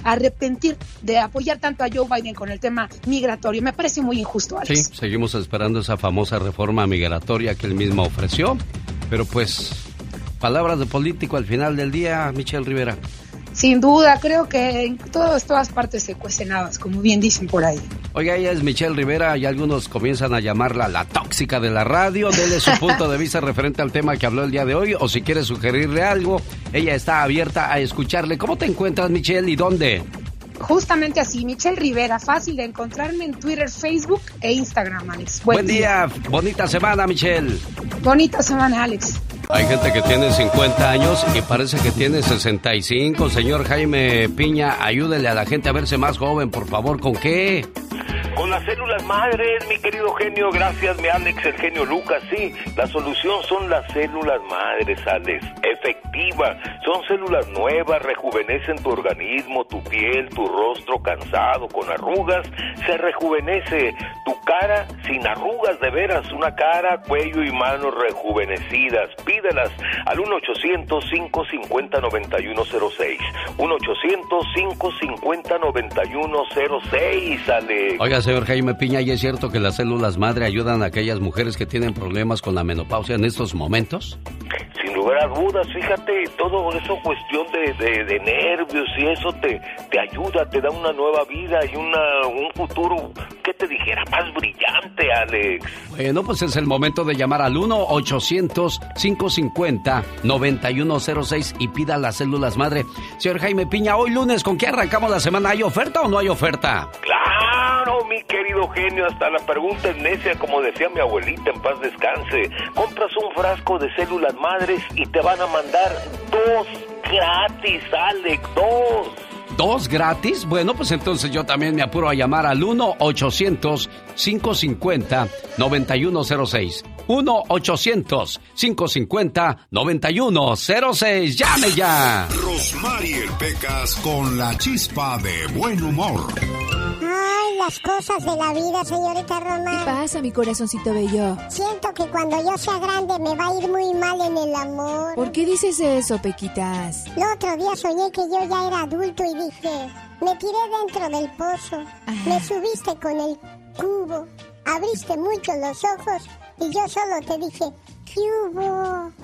arrepentir de apoyar tanto a Joe Biden con el tema migratorio. Me parece muy injusto, Sí, Alex. seguimos esperando esa famosa reforma migratoria que él mismo ofreció. Pero pues, palabras de político al final del día, Michelle Rivera. Sin duda, creo que en todas, todas partes se cuecen habas, como bien dicen por ahí. Oiga, ella es Michelle Rivera y algunos comienzan a llamarla la tóxica de la radio. Dele su punto de vista referente al tema que habló el día de hoy o si quiere sugerirle algo, ella está abierta a escucharle. ¿Cómo te encuentras, Michelle, y dónde? Justamente así, Michelle Rivera, fácil de encontrarme en Twitter, Facebook e Instagram, Alex. Buen, día. bonita semana, Michelle. Bonita semana, Alex. Hay gente que tiene 50 años y parece que tiene 65. Señor Jaime Piña, ayúdele a la gente a verse más joven, por favor. ¿Con qué? Con las células madres, mi querido genio, gracias, mi Alex, el genio Lucas. Sí, la solución son las células madres, Alex. Efectiva. Son células nuevas, rejuvenecen tu organismo, tu piel, tu rostro cansado, con arrugas. Se rejuvenece tu cara sin arrugas, de veras. Una cara, cuello y manos rejuvenecidas. Pídelas al 1-800-550-9106. 1-800-550-9106, Alex. Oiga, señor Jaime Piña, ¿y es cierto que las células madre ayudan a aquellas mujeres que tienen problemas con la menopausia en estos momentos? Sin dudas, fíjate, todo eso cuestión de, de- de nervios y eso te, te ayuda, te da una nueva vida y una, un futuro, ¿qué te dijera? Más brillante, Alex. Bueno, pues es el momento de llamar al 1-800-550-9106 y pida las células madre. Señor Jaime Piña, hoy lunes, ¿con qué arrancamos la semana? ¿Hay oferta o no hay oferta? Claro, mi querido genio, hasta la pregunta es necia, como decía mi abuelita, en paz descanse. Compras un frasco de células madres y te van a mandar dos gratis, Alex, dos. ¿Dos gratis? Bueno, pues entonces yo también me apuro a llamar al 1-800-550-9106. 1-800-550-9106. ¡Llame ya! Rosmarie Pecas con la chispa de buen humor. Las cosas de la vida, señorita Román. ¿Qué pasa, mi corazoncito bello? Siento que cuando yo sea grande me va a ir muy mal en el amor. ¿Por qué dices eso, Pequitas? El otro día soñé que yo ya era adulto y dije, me tiré dentro del pozo, me subiste con el cubo, abriste mucho los ojos y yo solo te dije, ¿qué hubo? *laughs*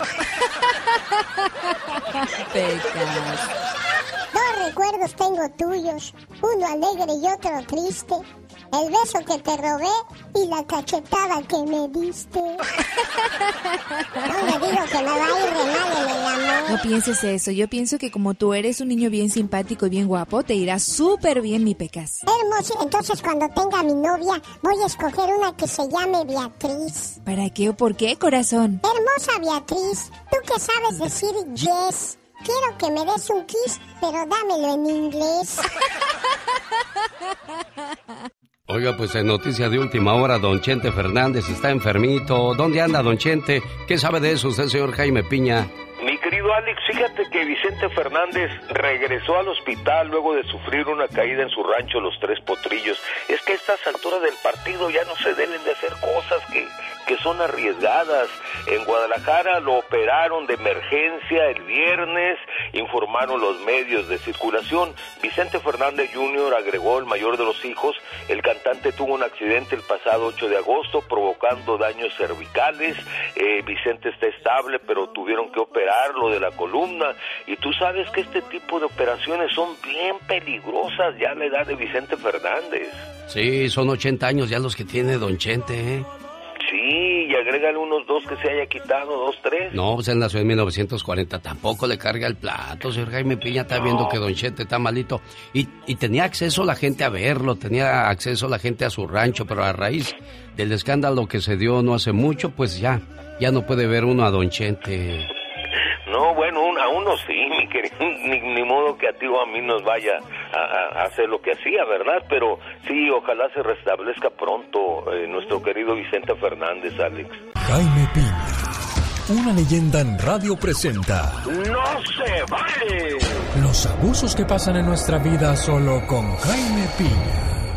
Pecas. Dos recuerdos tengo tuyos, uno alegre y otro triste. El beso que te robé y la cachetada que me diste. No me digo que me va a ir de mal en el amor. No pienses eso. Yo pienso que como tú eres un niño bien simpático y bien guapo, te irá súper bien, mi Pecas. Hermoso, entonces cuando tenga mi novia voy a escoger una que se llame Beatriz. ¿Para qué o por qué, corazón? Hermosa Beatriz, tú que sabes decir yes. Quiero que me des un kiss, pero dámelo en inglés. *laughs* Oiga, pues en noticia de última hora, don Chente Fernández está enfermito. ¿Dónde anda don Chente? ¿Qué sabe de eso usted, señor Jaime Piña? Mi querido Alex, fíjate que Vicente Fernández regresó al hospital luego de sufrir una caída en su rancho Los Tres Potrillos. Es que a estas alturas del partido ya no se deben de hacer cosas que, que son arriesgadas. En Guadalajara lo operaron de emergencia el viernes, informaron los medios de circulación. Vicente Fernández Jr. agregó el mayor de los hijos. El cantante tuvo un accidente el pasado 8 de agosto provocando daños cervicales. Eh, Vicente está estable, pero tuvieron que operarlo de la columna. Y tú sabes que este tipo de operaciones son bien peligrosas ya a la edad de Vicente Fernández. Sí, son 80 años ya los que tiene don Chente, ¿eh? Sí, y agrégale unos dos que se haya quitado, dos, tres. No, pues él nació en 1940. Tampoco le carga el plato. Señor Jaime Piña está viendo que Don Chete está malito. Y, y tenía acceso la gente a verlo, tenía acceso la gente a su rancho, pero a raíz del escándalo que se dio no hace mucho, pues ya, ya no puede ver uno a Don Chente. No, bueno, un- a uno sí, mi querido. *laughs* Ni, ni modo que a ti o a mí nos vaya a, a- a hacer lo que hacía, ¿verdad? Pero sí, ojalá se restablezca pronto eh, nuestro querido Vicente Fernández, Alex. Jaime Piña, una leyenda en radio presenta ¡No se vale! los abusos que pasan en nuestra vida solo con Jaime Piña.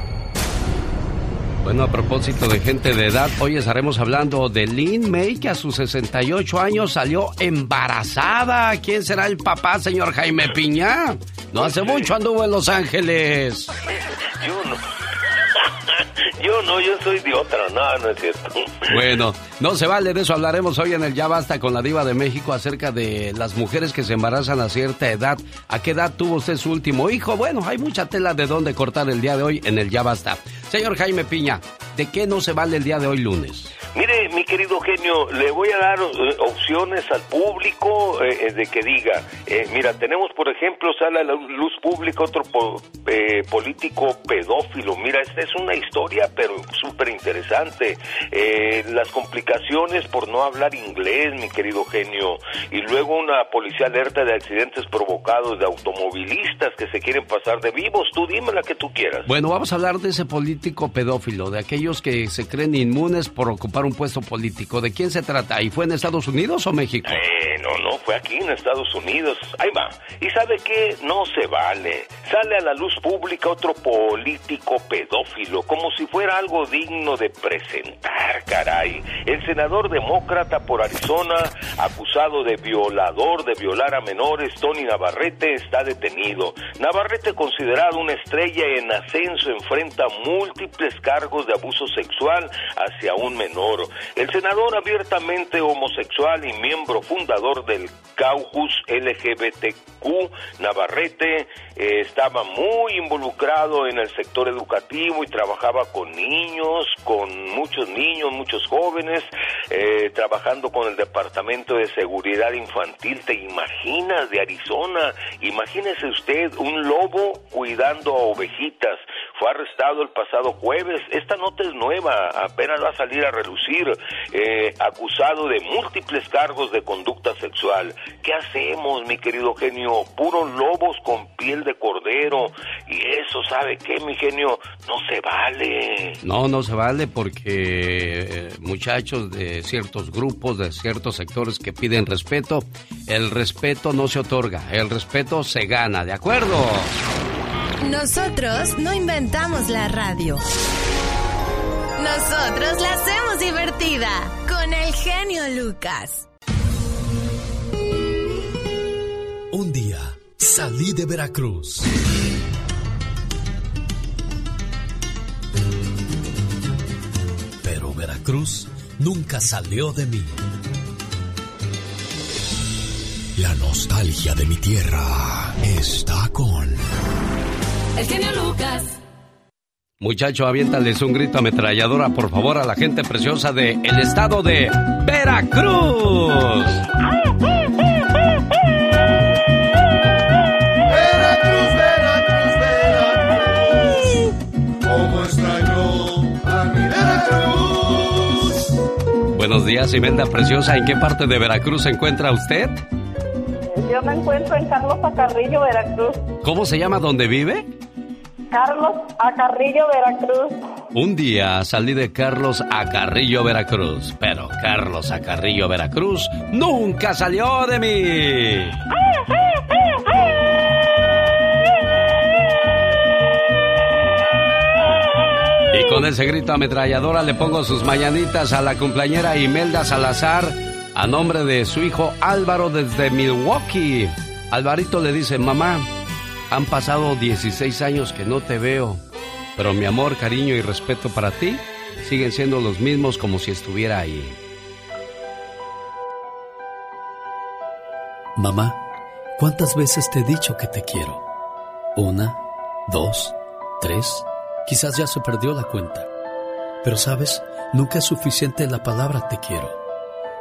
Bueno, a propósito de gente de edad, hoy estaremos hablando de Lynn May, que a sus 68 años salió embarazada. ¿Quién será el papá, señor Jaime Piña? No hace mucho anduvo en Los Ángeles. Yo no. *laughs* Yo no, yo soy de otra, no, no es cierto. *laughs* Bueno, no se vale, de eso hablaremos hoy en el Ya Basta con la Diva de México acerca de las mujeres que se embarazan a cierta edad. ¿A qué edad tuvo usted su último hijo? Bueno, hay mucha tela de dónde cortar el día de hoy en el Ya Basta. Señor Jaime Piña, ¿de qué no se vale el día de hoy lunes? Mire, mi querido genio, le voy a dar eh, opciones al público eh, eh, de que diga, eh, mira, tenemos por ejemplo, sale a la luz pública otro po- político pedófilo, mira, esta es una historia pero súper interesante, Eh, las complicaciones por no hablar inglés, mi querido genio, y luego una policía alerta de accidentes provocados de automovilistas que se quieren pasar de vivos, tú dime la que tú quieras. Bueno, vamos a hablar de ese político pedófilo, de aquellos que se creen inmunes por ocupar un puesto político. ¿De quién se trata? ¿Y fue en Estados Unidos o México? Eh, no, no, fue aquí en Estados Unidos. Ahí va. ¿Y sabe qué? No se vale. Sale a la luz pública otro político pedófilo, como si fuera algo digno de presentar, caray. El senador demócrata por Arizona, acusado de violador, de violar a menores, Tony Navarrete, está detenido. Navarrete, considerado una estrella en ascenso, enfrenta múltiples cargos de abuso sexual hacia un menor. El senador abiertamente homosexual y miembro fundador del caucus LGBTQ, Navarrete, eh, estaba muy involucrado en el sector educativo y trabajaba con niños, con muchos niños, muchos jóvenes, eh, trabajando con el Departamento de Seguridad Infantil. ¿Te imaginas de Arizona? Imagínese usted un lobo cuidando a ovejitas. Fue arrestado el pasado jueves. Esta nota es nueva, apenas va a salir a relucir. eh, acusado de múltiples cargos de conducta sexual. ¿Qué hacemos, mi querido genio? Puros lobos con piel de cordero. Y eso, ¿sabe qué, mi genio? No se vale. No, no se vale porque eh, muchachos de ciertos grupos, de ciertos sectores que piden respeto, el respeto no se otorga, el respeto se gana, ¿de acuerdo? Nosotros no inventamos la radio. Nosotros la hacemos divertida con el genio Lucas. Un día salí de Veracruz. Pero Veracruz nunca salió de mí. La nostalgia de mi tierra está con El genio Lucas. Muchacho, aviéntales un grito ametralladora, por favor, a la gente preciosa de el estado de Veracruz. Veracruz, Veracruz, Veracruz. Como extraño a mi Veracruz. Buenos días, Imelda Preciosa. ¿En qué parte de Veracruz se encuentra usted? Yo me encuentro en Carlos Acarrillo, Veracruz. ¿Cómo se llama donde vive? Carlos Acarrillo, Veracruz. Un día salí de Carlos a Carrillo, Veracruz, pero Carlos a Carrillo, Veracruz nunca salió de mí. Y con ese grito ametralladora le pongo sus mañanitas a la cumpleañera Imelda Salazar a nombre de su hijo Álvaro desde Milwaukee. Alvarito le dice, mamá, han pasado 16 años que no te veo, pero mi amor, cariño y respeto para ti siguen siendo los mismos como si estuviera ahí. Mamá, ¿cuántas veces te he dicho que te quiero? Una, dos, tres, quizás ya se perdió la cuenta. Pero sabes, nunca es suficiente la palabra te quiero.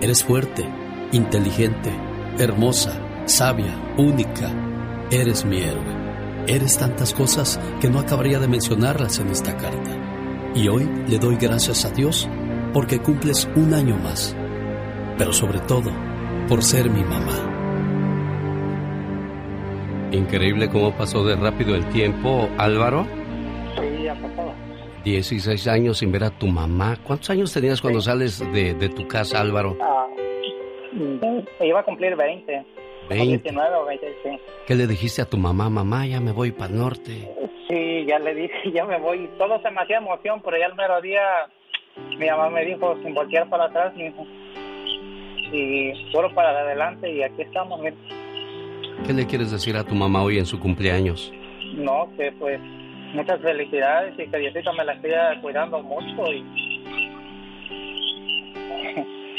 eres fuerte, inteligente, hermosa, sabia, única. Eres mi héroe. Eres tantas cosas que no acabaría de mencionarlas en esta carta. Y hoy le doy gracias a Dios porque cumples un año más. Pero sobre todo, por ser mi mamá. Increíble cómo pasó de rápido el tiempo, Álvaro. Sí, ya pasó. 16 años sin ver a tu mamá. ¿Cuántos años tenías cuando sales de, de tu casa, Álvaro? Ah, mm, iba a cumplir 20. 20. 19 o 20, sí. ¿Qué le dijiste a tu mamá? Mamá, ya me voy para el norte. Sí, ya le dije, *laughs* ya me voy. Todo se me hacía emoción, pero ya el mero día mi mamá me dijo, sin voltear para atrás, mi hijo. Y solo para adelante y aquí estamos. mira. ¿Qué le quieres decir a tu mamá hoy en su cumpleaños? No, que pues muchas felicidades y que Diosito me la siga cuidando mucho y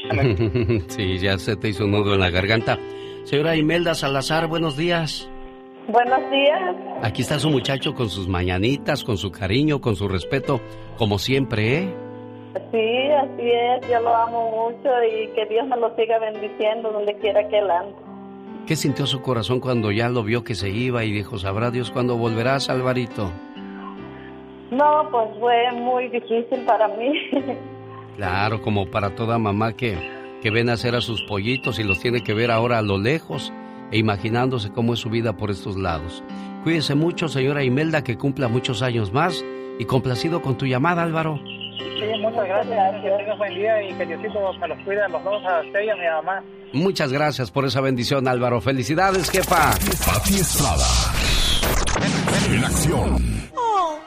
*laughs* sí, ya se te hizo un nudo en la garganta. Señora Imelda Salazar, buenos días. Buenos días. Aquí está su muchacho con sus mañanitas, con su cariño, con su respeto, como siempre, ¿eh? Sí, así es. Yo lo amo mucho y que Dios me lo siga bendiciendo donde quiera que él ande. ¿Qué sintió su corazón cuando ya lo vio que se iba y dijo, sabrá Dios cuándo volverás, Alvarito? No, pues fue muy difícil para mí. *laughs* Claro, como para toda mamá que, que ve nacer a sus pollitos y los tiene que ver ahora a lo lejos e imaginándose cómo es su vida por estos lados. Cuídese mucho, señora Imelda, que cumpla muchos años más y complacido con tu llamada, Álvaro. Sí, muchas gracias. Que tengas buen día y que Diosito me los cuide a los dos, a usted y a mi mamá. Muchas gracias por esa bendición, Álvaro. Felicidades, jefa. Pati Estrada. En acción. Oh,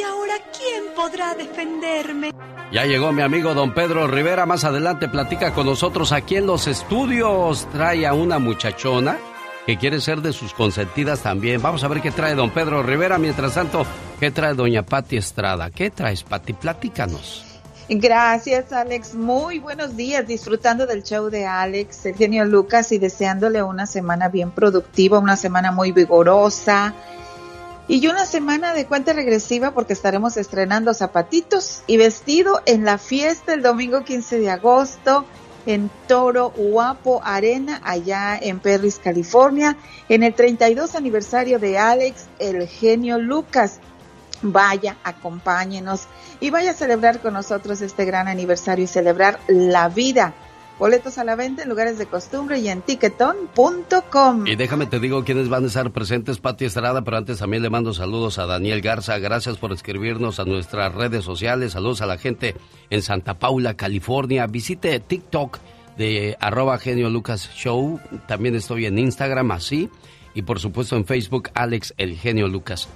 ¿y ahora quién podrá defenderme? Ya llegó mi amigo don Pedro Rivera. Más adelante platica con nosotros aquí en los estudios. Trae a una muchachona que quiere ser de sus consentidas también. Vamos a ver qué trae don Pedro Rivera. Mientras tanto, ¿qué trae doña Pati Estrada? ¿Qué traes, Pati? Platícanos. Gracias, Alex. Muy buenos días. Disfrutando del show de Alex, el genio Lucas, y deseándole una semana bien productiva, una semana muy vigorosa. Y una semana de cuenta regresiva porque estaremos estrenando zapatitos y vestido en la fiesta el domingo 15 de agosto en Toro Guapo Arena, allá en Perris, California, en el 32 aniversario de Alex, el genio Lucas. Vaya, acompáñenos y vaya a celebrar con nosotros este gran aniversario y celebrar la vida. Boletos a la venta en lugares de costumbre y en ticketon.com. Y déjame te digo quiénes van a estar presentes, Pati Estrada, pero antes también le mando saludos a Daniel Garza. Gracias por escribirnos a nuestras redes sociales. Saludos a la gente en Santa Paula, California. Visite TikTok de arroba genio Lucas Show. También estoy en Instagram así. Y por supuesto en Facebook, Alex el genio Lucas.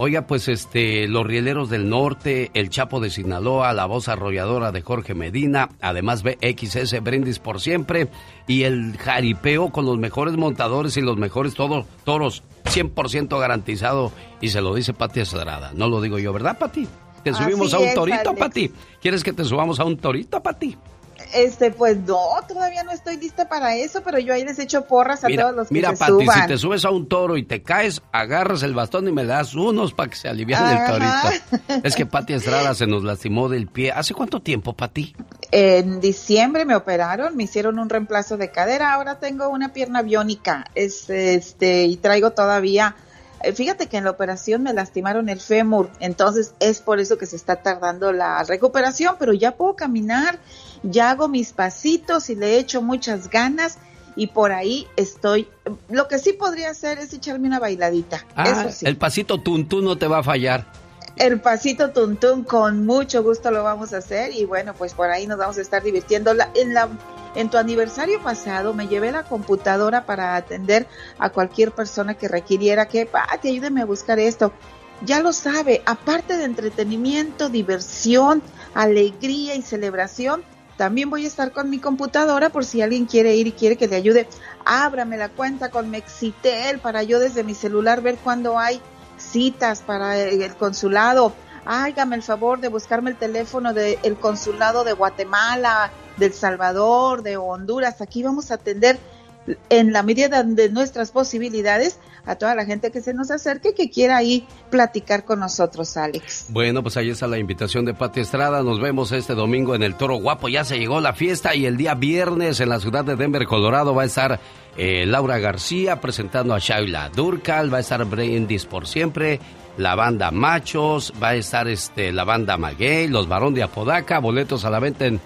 Oiga, pues este, los Rieleros del Norte, el Chapo de Sinaloa, la voz arrolladora de Jorge Medina, además BXS Brindis por siempre y el jaripeo con los mejores montadores y los mejores todo- toros, 100% garantizado y se lo dice Pati Estrada, no lo digo yo, ¿verdad, Pati? Te Así subimos a un es, torito, Alex. Pati. ¿Quieres que te subamos a un torito, Pati? Este, pues no, todavía no estoy lista para eso, pero yo ahí les echo porras a Mira, todos los que mira se Pati, suban. si te subes a un toro y te caes, agarras el bastón y me das unos para que se aliviane el Ajá. torito. *laughs* Es que Pati Estrada se nos lastimó del pie. ¿Hace cuánto tiempo, Pati? En diciembre me operaron, me hicieron un reemplazo de cadera, ahora tengo una pierna biónica, es, este, y traigo todavía, eh, fíjate que en la operación me lastimaron el fémur, entonces es por eso que se está tardando la recuperación, pero ya puedo caminar, ya hago mis pasitos y le echo muchas ganas y por ahí estoy. Lo que sí podría hacer es echarme una bailadita. Ah, Eso sí. el pasito tuntún no te va a fallar. El pasito tuntún con mucho gusto lo vamos a hacer y bueno, pues por ahí nos vamos a estar divirtiendo. La- en, la, en tu aniversario pasado me llevé la computadora para atender a cualquier persona que requiriera que, Pati, ayúdeme a buscar esto. Ya lo sabe, aparte de entretenimiento, diversión, alegría y celebración, también voy a estar con mi computadora por si alguien quiere ir y quiere que le ayude. Ábrame la cuenta con Mexitel para yo desde mi celular ver cuándo hay citas para el consulado. Hágame el favor de buscarme el teléfono del consulado de Guatemala, del Salvador, de Honduras. Aquí vamos a atender en la medida de nuestras posibilidades a toda la gente que se nos acerque que quiera ir platicar con nosotros, Alex. Bueno, pues ahí está la invitación de Pati Estrada. Nos vemos este domingo en el Toro Guapo. Ya se llegó la fiesta y el día viernes en la ciudad de Denver, Colorado, va a estar eh, Laura García presentando a Shaila Durcal. Va a estar Brindis por siempre. La banda Machos. Va a estar este, la banda Maguey. Los Barón de Apodaca. Boletos a la venta en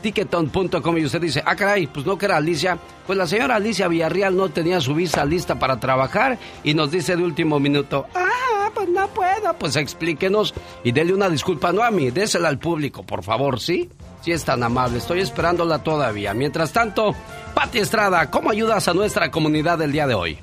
ticketon.com y usted dice, ah caray, pues no que era Alicia, pues la señora Alicia Villarreal no tenía su visa lista para trabajar y nos dice de último minuto, ah, pues no puedo, pues explíquenos y dele una disculpa, no a mí, désela al público, por favor, ¿sí? Si es tan amable, estoy esperándola todavía. Mientras tanto, Pati Estrada, ¿cómo ayudas a nuestra comunidad el día de hoy?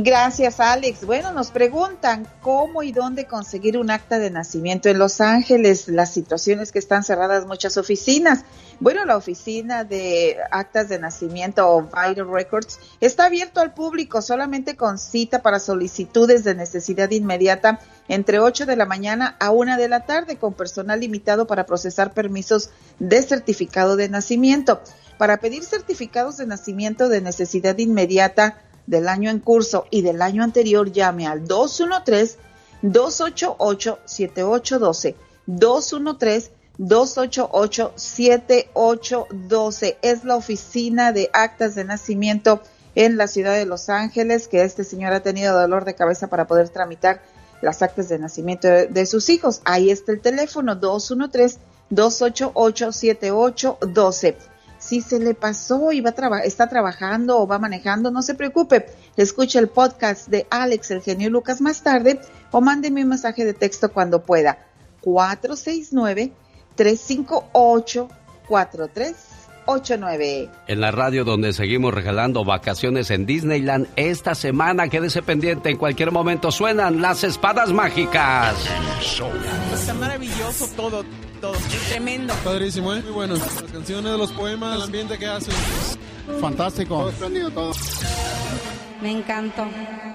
Gracias, Alex. Bueno, nos preguntan cómo y dónde conseguir un acta de nacimiento en Los Ángeles, las situaciones que están cerradas muchas oficinas. Bueno, la oficina de actas de nacimiento o Vital Records está abierto al público solamente con cita para solicitudes de necesidad inmediata entre 8 de la mañana a 1 de la tarde con personal limitado para procesar permisos de certificado de nacimiento. Para pedir certificados de nacimiento de necesidad inmediata del año en curso y del año anterior, llame al 213-288-7812. 213-288-7812. Es la oficina de actas de nacimiento en la ciudad de Los Ángeles, que este señor ha tenido dolor de cabeza para poder tramitar las actas de nacimiento de, sus hijos. Ahí está el teléfono 213-288-7812 si se le pasó y va traba- está trabajando o va manejando, no se preocupe. Escuche el podcast de Alex, el genio Lucas más tarde o mándeme un mensaje de texto cuando pueda. 469-358-4389. En la radio donde seguimos regalando vacaciones en Disneyland esta semana, quédese pendiente, en cualquier momento suenan las espadas mágicas. Está maravilloso todo, todo. Tremendo. Padrísimo, ¿eh? Muy bueno. Las canciones, los poemas, el ambiente que hacen. Fantástico. Todo. Me encantó,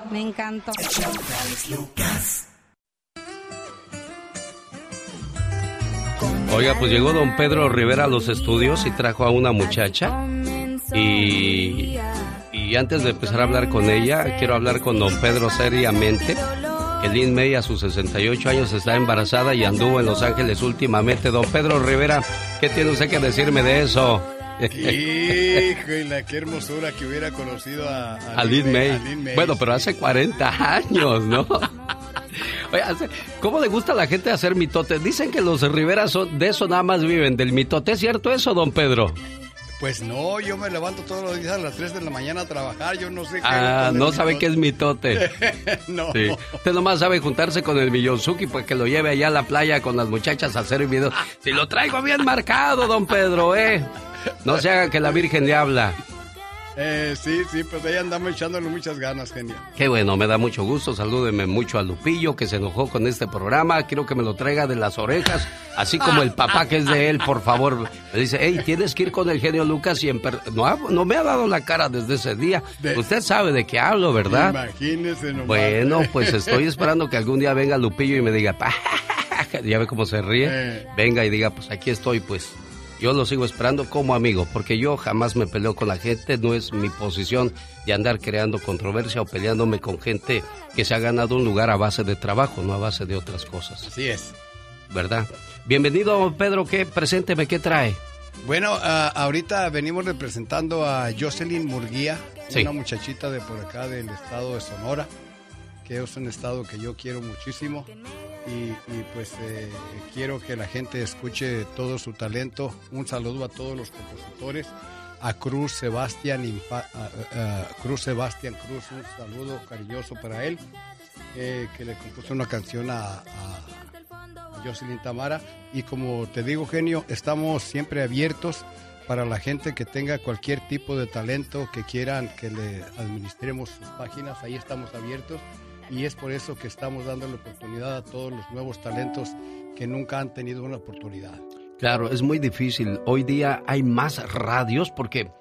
me encantó. Oiga, pues llegó don Pedro Rivera a los estudios y trajo a una muchacha. Y, y antes de empezar a hablar con ella, quiero hablar con don Pedro seriamente. Lynn May a sus 68 años está embarazada y anduvo en Los Ángeles últimamente. Don Pedro Rivera, ¿qué tiene usted que decirme de eso? Híjole, qué hermosura que hubiera conocido a, A Lynn May. a Lynn May. Bueno, pero hace 40 años, ¿no? Oye, ¿cómo le gusta a la gente hacer mitote? Dicen que los Rivera son, de eso nada más viven, del mitote. ¿Es cierto eso, don Pedro? Pues no, yo me levanto todos los días a las 3 de la mañana a trabajar, yo no sé qué. Ah, no sabe mitote. qué es mitote. *laughs* no. Sí. Usted nomás sabe juntarse con el Millonzuki pues que lo lleve allá a la playa con las muchachas a hacer videos. Si lo traigo bien marcado, don Pedro, ¿eh? No se haga que la Virgen le habla. Eh, sí, sí, pues ahí andamos echándole muchas ganas, genio. Qué bueno, me da mucho gusto. Salúdeme mucho a Lupillo que se enojó con este programa. Quiero que me lo traiga de las orejas, así como el papá que es de él, por favor. Me dice, hey, tienes que ir con el genio Lucas y no, ha- no me ha dado la cara desde ese día. Usted sabe de qué hablo, ¿verdad? Imagínese nomás. Bueno, pues estoy esperando que algún día venga Lupillo y me diga, "Pa", ya ve cómo se ríe. Eh. Venga y diga, pues aquí estoy, pues. Yo lo sigo esperando como amigo, porque yo jamás me peleo con la gente, no es mi posición de andar creando controversia o peleándome con gente que se ha ganado un lugar a base de trabajo, no a base de otras cosas, Así es. ¿verdad? Bienvenido, Pedro, ¿qué? Presénteme, ¿qué trae? Bueno, ah, ahorita venimos representando a Jocelyn Murguía, Sí. una muchachita de por acá del estado de Sonora, que es un estado que yo quiero muchísimo y, pues eh, quiero que la gente escuche todo su talento. Un saludo a todos los compositores. a Cruz Sebastián Infa- a- Cruz Sebastián Cruz, un saludo cariñoso para él, eh, que le compuso una canción a- a Jocelyn Tamara. Y como te digo, genio, estamos siempre abiertos para la gente que tenga cualquier tipo de talento, que quieran que le administremos sus páginas, ahí estamos abiertos. Y es por eso que estamos dando la oportunidad a todos los nuevos talentos que nunca han tenido una oportunidad. Claro, es muy difícil. Hoy día hay más radios porque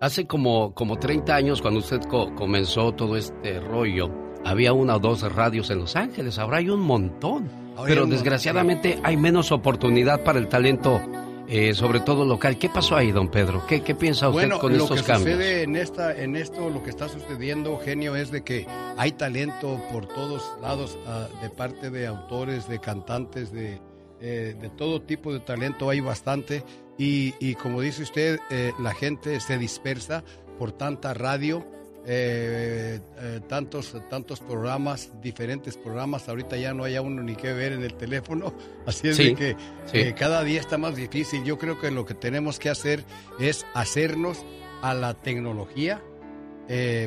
hace como, como 30 años cuando usted co- comenzó todo este rollo, había una o dos radios en Los Ángeles. Ahora hay un montón. Ahora hay Pero montón. desgraciadamente hay menos oportunidad para el talento, eh, sobre todo local. ¿Qué pasó ahí, don Pedro? ¿Qué, qué piensa usted Bueno, con lo estos que cambios? sucede en esta, en esto, lo que está sucediendo, genio, es de que hay talento por todos lados, ah, de parte de autores, de cantantes, de, eh, de todo tipo de talento hay bastante y, y como dice usted, eh, la gente se dispersa por tanta radio. Eh, eh, tantos tantos programas diferentes programas ahorita ya no hay a uno ni que ver en el teléfono *laughs* así es Sí, de que sí. eh, cada día está más difícil. Yo creo que lo que tenemos que hacer es hacernos a la tecnología.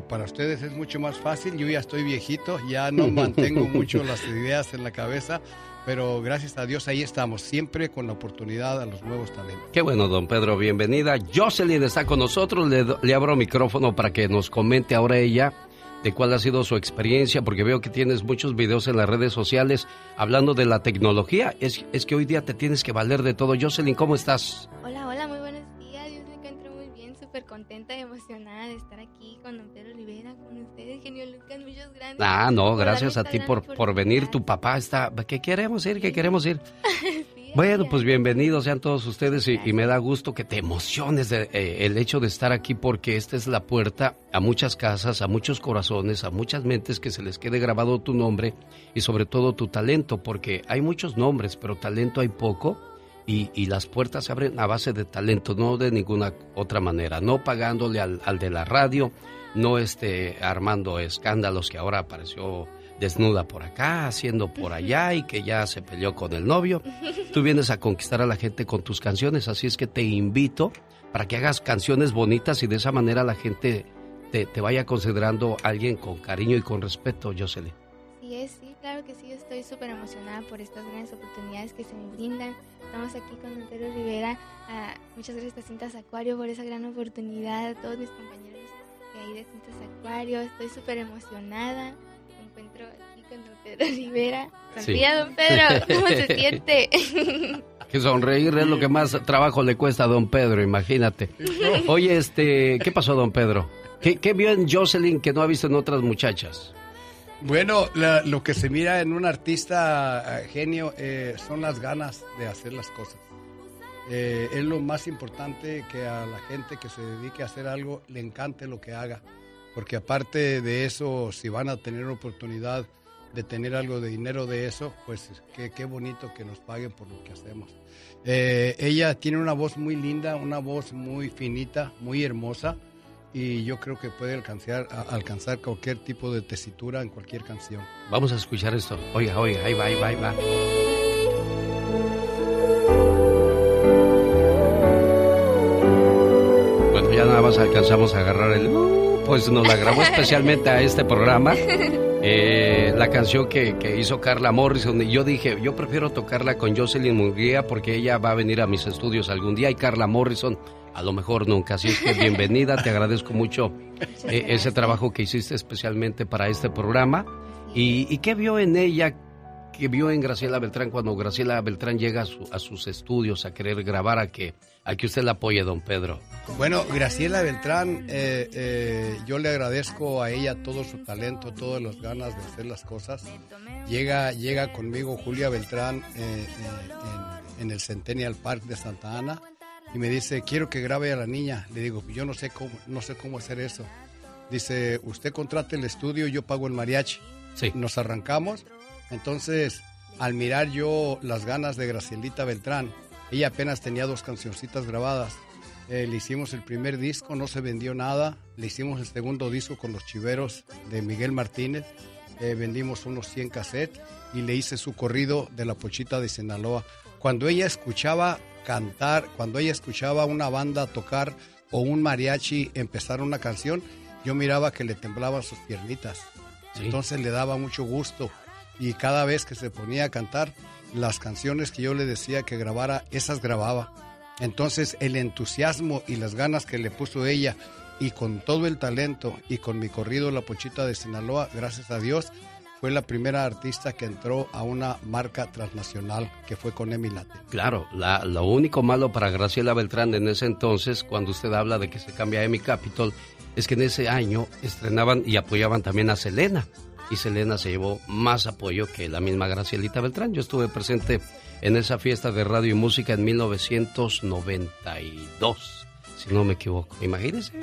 Para ustedes es mucho más fácil. Yo ya estoy viejito, ya no *laughs* mantengo mucho las ideas en la cabeza, pero gracias a Dios ahí estamos, siempre con la oportunidad a los nuevos talentos. Qué bueno, don Pedro, bienvenida. Jocelyn está con nosotros, le, do- le abro micrófono para que nos comente ahora ella de cuál ha sido su experiencia, porque veo que tienes muchos videos en las redes sociales hablando de la tecnología. Es, es que hoy día te tienes que valer de todo. Jocelyn, ¿cómo estás? Hola, hola, súper contenta y emocionada de estar aquí con don Pedro Rivera, con ustedes, genio Lucas. Muchas gracias. Ah, no, gracias a ti por, por venir. Tu papá está... ¿Qué queremos ir? ¿Qué queremos ir? *laughs* Bueno, pues bienvenidos sean todos ustedes y, y me da gusto que te emociones de, eh, el hecho de estar aquí porque esta es la puerta a muchas casas, a muchos corazones, a muchas mentes que se les quede grabado tu nombre y sobre todo tu talento, porque hay muchos nombres, pero talento hay poco y, y las puertas se abren a base de talento, no de ninguna otra manera, no pagándole al, al de la radio, no este, armando escándalos que ahora apareció desnuda por acá, haciendo por allá y que ya se peleó con el novio. *laughs* Tú vienes a conquistar a la gente con tus canciones, así es que te invito para que hagas canciones bonitas y de esa manera la gente te, te vaya considerando alguien con cariño y con respeto, Jocelyn. Sí, es, sí, claro que sí. Estoy súper emocionada por estas grandes oportunidades que se me brindan. Estamos aquí con don Pedro Rivera. Ah, muchas gracias a Cintas Acuario por esa gran oportunidad. A todos mis compañeros que hay de Cintas Acuario. Estoy súper emocionada. Me encuentro aquí con don Pedro Rivera. Sí. Sonría, don Pedro. *laughs* ¿Cómo se siente? *laughs* Que sonreír es lo que más trabajo le cuesta a don Pedro, imagínate. Oye, este, ¿qué pasó, don Pedro? ¿Qué, qué vio en Jocelyn que no ha visto en otras muchachas? Bueno, lo que se mira en un artista eh, genio eh, son las ganas de hacer las cosas. Eh, es lo más importante que a la gente que se dedique a hacer algo le encante lo que haga. Porque aparte de eso, si van a tener oportunidad de tener algo de dinero de eso, pues qué, bonito que nos paguen por lo que hacemos. Ella tiene una voz muy linda, una voz muy finita, muy hermosa y yo creo que puede alcanzar, alcanzar cualquier tipo de tesitura en cualquier canción. Vamos a escuchar esto. Oiga, oiga, ahí va, ahí va, ahí va. Bueno, ya nada más alcanzamos a agarrar el... Pues nos la grabó especialmente a este programa. Eh, la canción que, que hizo Carla Morrison. Y yo dije, yo prefiero tocarla con Jocelyn Munguía porque ella va a venir a mis estudios algún día y Carla Morrison a lo mejor nunca. Así es que bienvenida, te agradezco mucho *laughs* eh, ese trabajo que hiciste especialmente para este programa. ¿Y, y qué vio en ella? ¿Qué vio en Graciela Beltrán cuando Graciela Beltrán llega a, su- a sus estudios a querer grabar a que, a que usted la apoye, don Pedro? Bueno, Graciela Beltrán, eh, eh, yo le agradezco a ella todo su talento, todas las ganas de hacer las cosas. Llega, llega conmigo Julia Beltrán eh, eh, en, en el Centennial Park de Santa Ana y me dice, quiero que grabe a la niña. Le digo, yo no sé cómo, no sé cómo hacer eso. Dice, usted contrate el estudio, yo pago el mariachi. Nos arrancamos. Entonces, al mirar yo las ganas de Gracielita Beltrán, ella apenas tenía dos cancioncitas grabadas. Eh, le hicimos el primer disco, no se vendió nada. Le hicimos el segundo disco con los chiveros de Miguel Martínez. Eh, vendimos unos 100 cassettes y le hice su corrido de la Pochita de Sinaloa. Cuando ella escuchaba cantar, cuando ella escuchaba una banda tocar o un mariachi empezara una canción, yo miraba que le temblaban sus piernitas. Entonces le daba mucho gusto. Y cada vez que se ponía a cantar, las canciones que yo le decía que grabara, esas grababa. Entonces el entusiasmo y las ganas que le puso ella y con todo el talento y con mi corrido La Pochita de Sinaloa, gracias a Dios, fue la primera artista que entró a una marca transnacional que fue con Emilate. Claro, la- lo único malo para Graciela Beltrán en ese entonces, cuando usted habla de que se cambia a Emi Capitol, es que en ese año estrenaban y apoyaban también a Selena. Y Selena se llevó más apoyo que la misma Gracielita Beltrán. Yo estuve presente en esa fiesta de radio y música en 1992, si no me equivoco. Imagínese,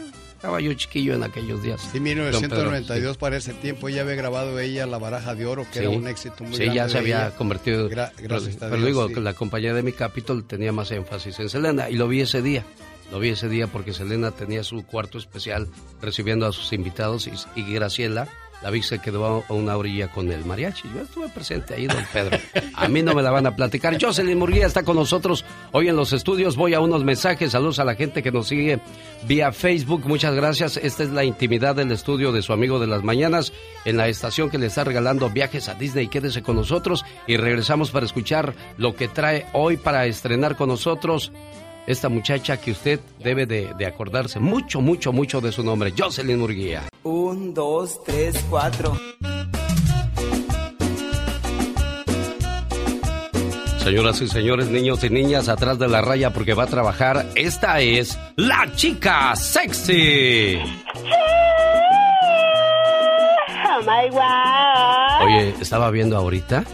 estaba yo chiquillo en aquellos días. Sí, don Pedro. 1992 para ese tiempo ya había grabado ella La Baraja de Oro, que Sí. era un éxito muy Sí, grande ya se había ella. convertido. Gra- gracias pero Dios, digo sí. que la compañía de mi Capitol tenía más énfasis en Selena y lo vi ese día. Lo vi ese día porque Selena tenía su cuarto especial recibiendo a sus invitados y, y Graciela, la vi se quedó a una orilla con el mariachi. Yo estuve presente ahí, don Pedro. A mí no me la van a platicar. Jocelyn Murguía está con nosotros hoy en los estudios. Voy a unos mensajes. Saludos a la gente que nos sigue vía Facebook. Muchas gracias. Esta es la intimidad del estudio de su amigo de las mañanas en la estación que le está regalando viajes a Disney. Quédese con nosotros y regresamos para escuchar lo que trae hoy para estrenar con nosotros esta muchacha que usted debe de, de acordarse mucho, mucho, mucho de su nombre, Jocelyn Murguía. Un, dos, tres, cuatro. Señoras y señores, niños y niñas, atrás de la raya porque va a trabajar, esta es la chica sexy. Oh my God. Oye, estaba viendo ahorita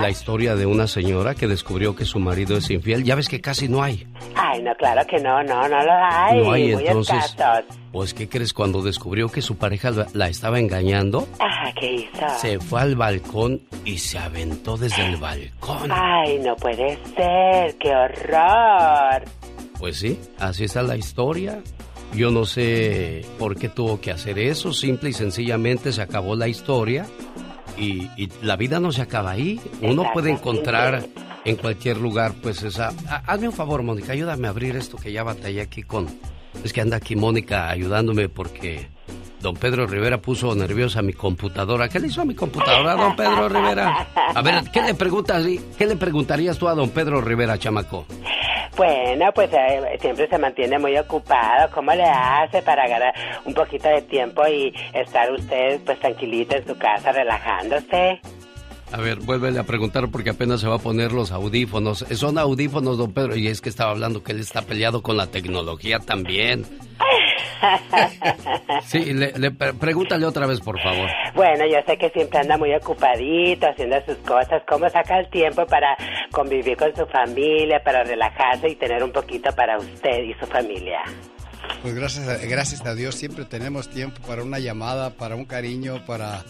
la historia de una señora que descubrió que su marido es infiel. Ya ves que casi no hay. Ay, no, claro que no, no, no lo hay. No hay, muy entonces. escasos. Pues, ¿qué crees? Cuando descubrió que su pareja la- la estaba engañando, Ajá, ¿qué hizo? se fue al balcón y se aventó desde el balcón. Ay, no puede ser, qué horror. Pues sí, así está la historia. Yo no sé por qué tuvo que hacer eso. Simple y sencillamente se acabó la historia. Y, y la vida no se acaba ahí. Uno puede encontrar en cualquier lugar, pues esa... Ha- Hazme un favor, Mónica, ayúdame a abrir esto que ya batallé aquí con... Es que anda aquí Mónica ayudándome porque don Pedro Rivera puso nerviosa mi computadora. ¿Qué le hizo a mi computadora, don Pedro Rivera? A ver, ¿qué le preguntas? ¿Qué le preguntarías tú a don Pedro Rivera, chamaco? Bueno, pues eh, siempre se mantiene muy ocupado. ¿Cómo le hace para ganar un poquito de tiempo y estar usted pues tranquilita en su casa relajándose? A ver, vuélvele a preguntar porque apenas se va a poner los audífonos. Son audífonos, don Pedro, y es que estaba hablando que él está peleado con la tecnología también. *laughs* Sí, le, le pre- pregúntale otra vez, por favor. Bueno, yo sé que siempre anda muy ocupadito haciendo sus cosas. ¿Cómo saca el tiempo para convivir con su familia, para relajarse y tener un poquito para usted y su familia? Pues gracias a, gracias a Dios siempre tenemos tiempo para una llamada, para un cariño, para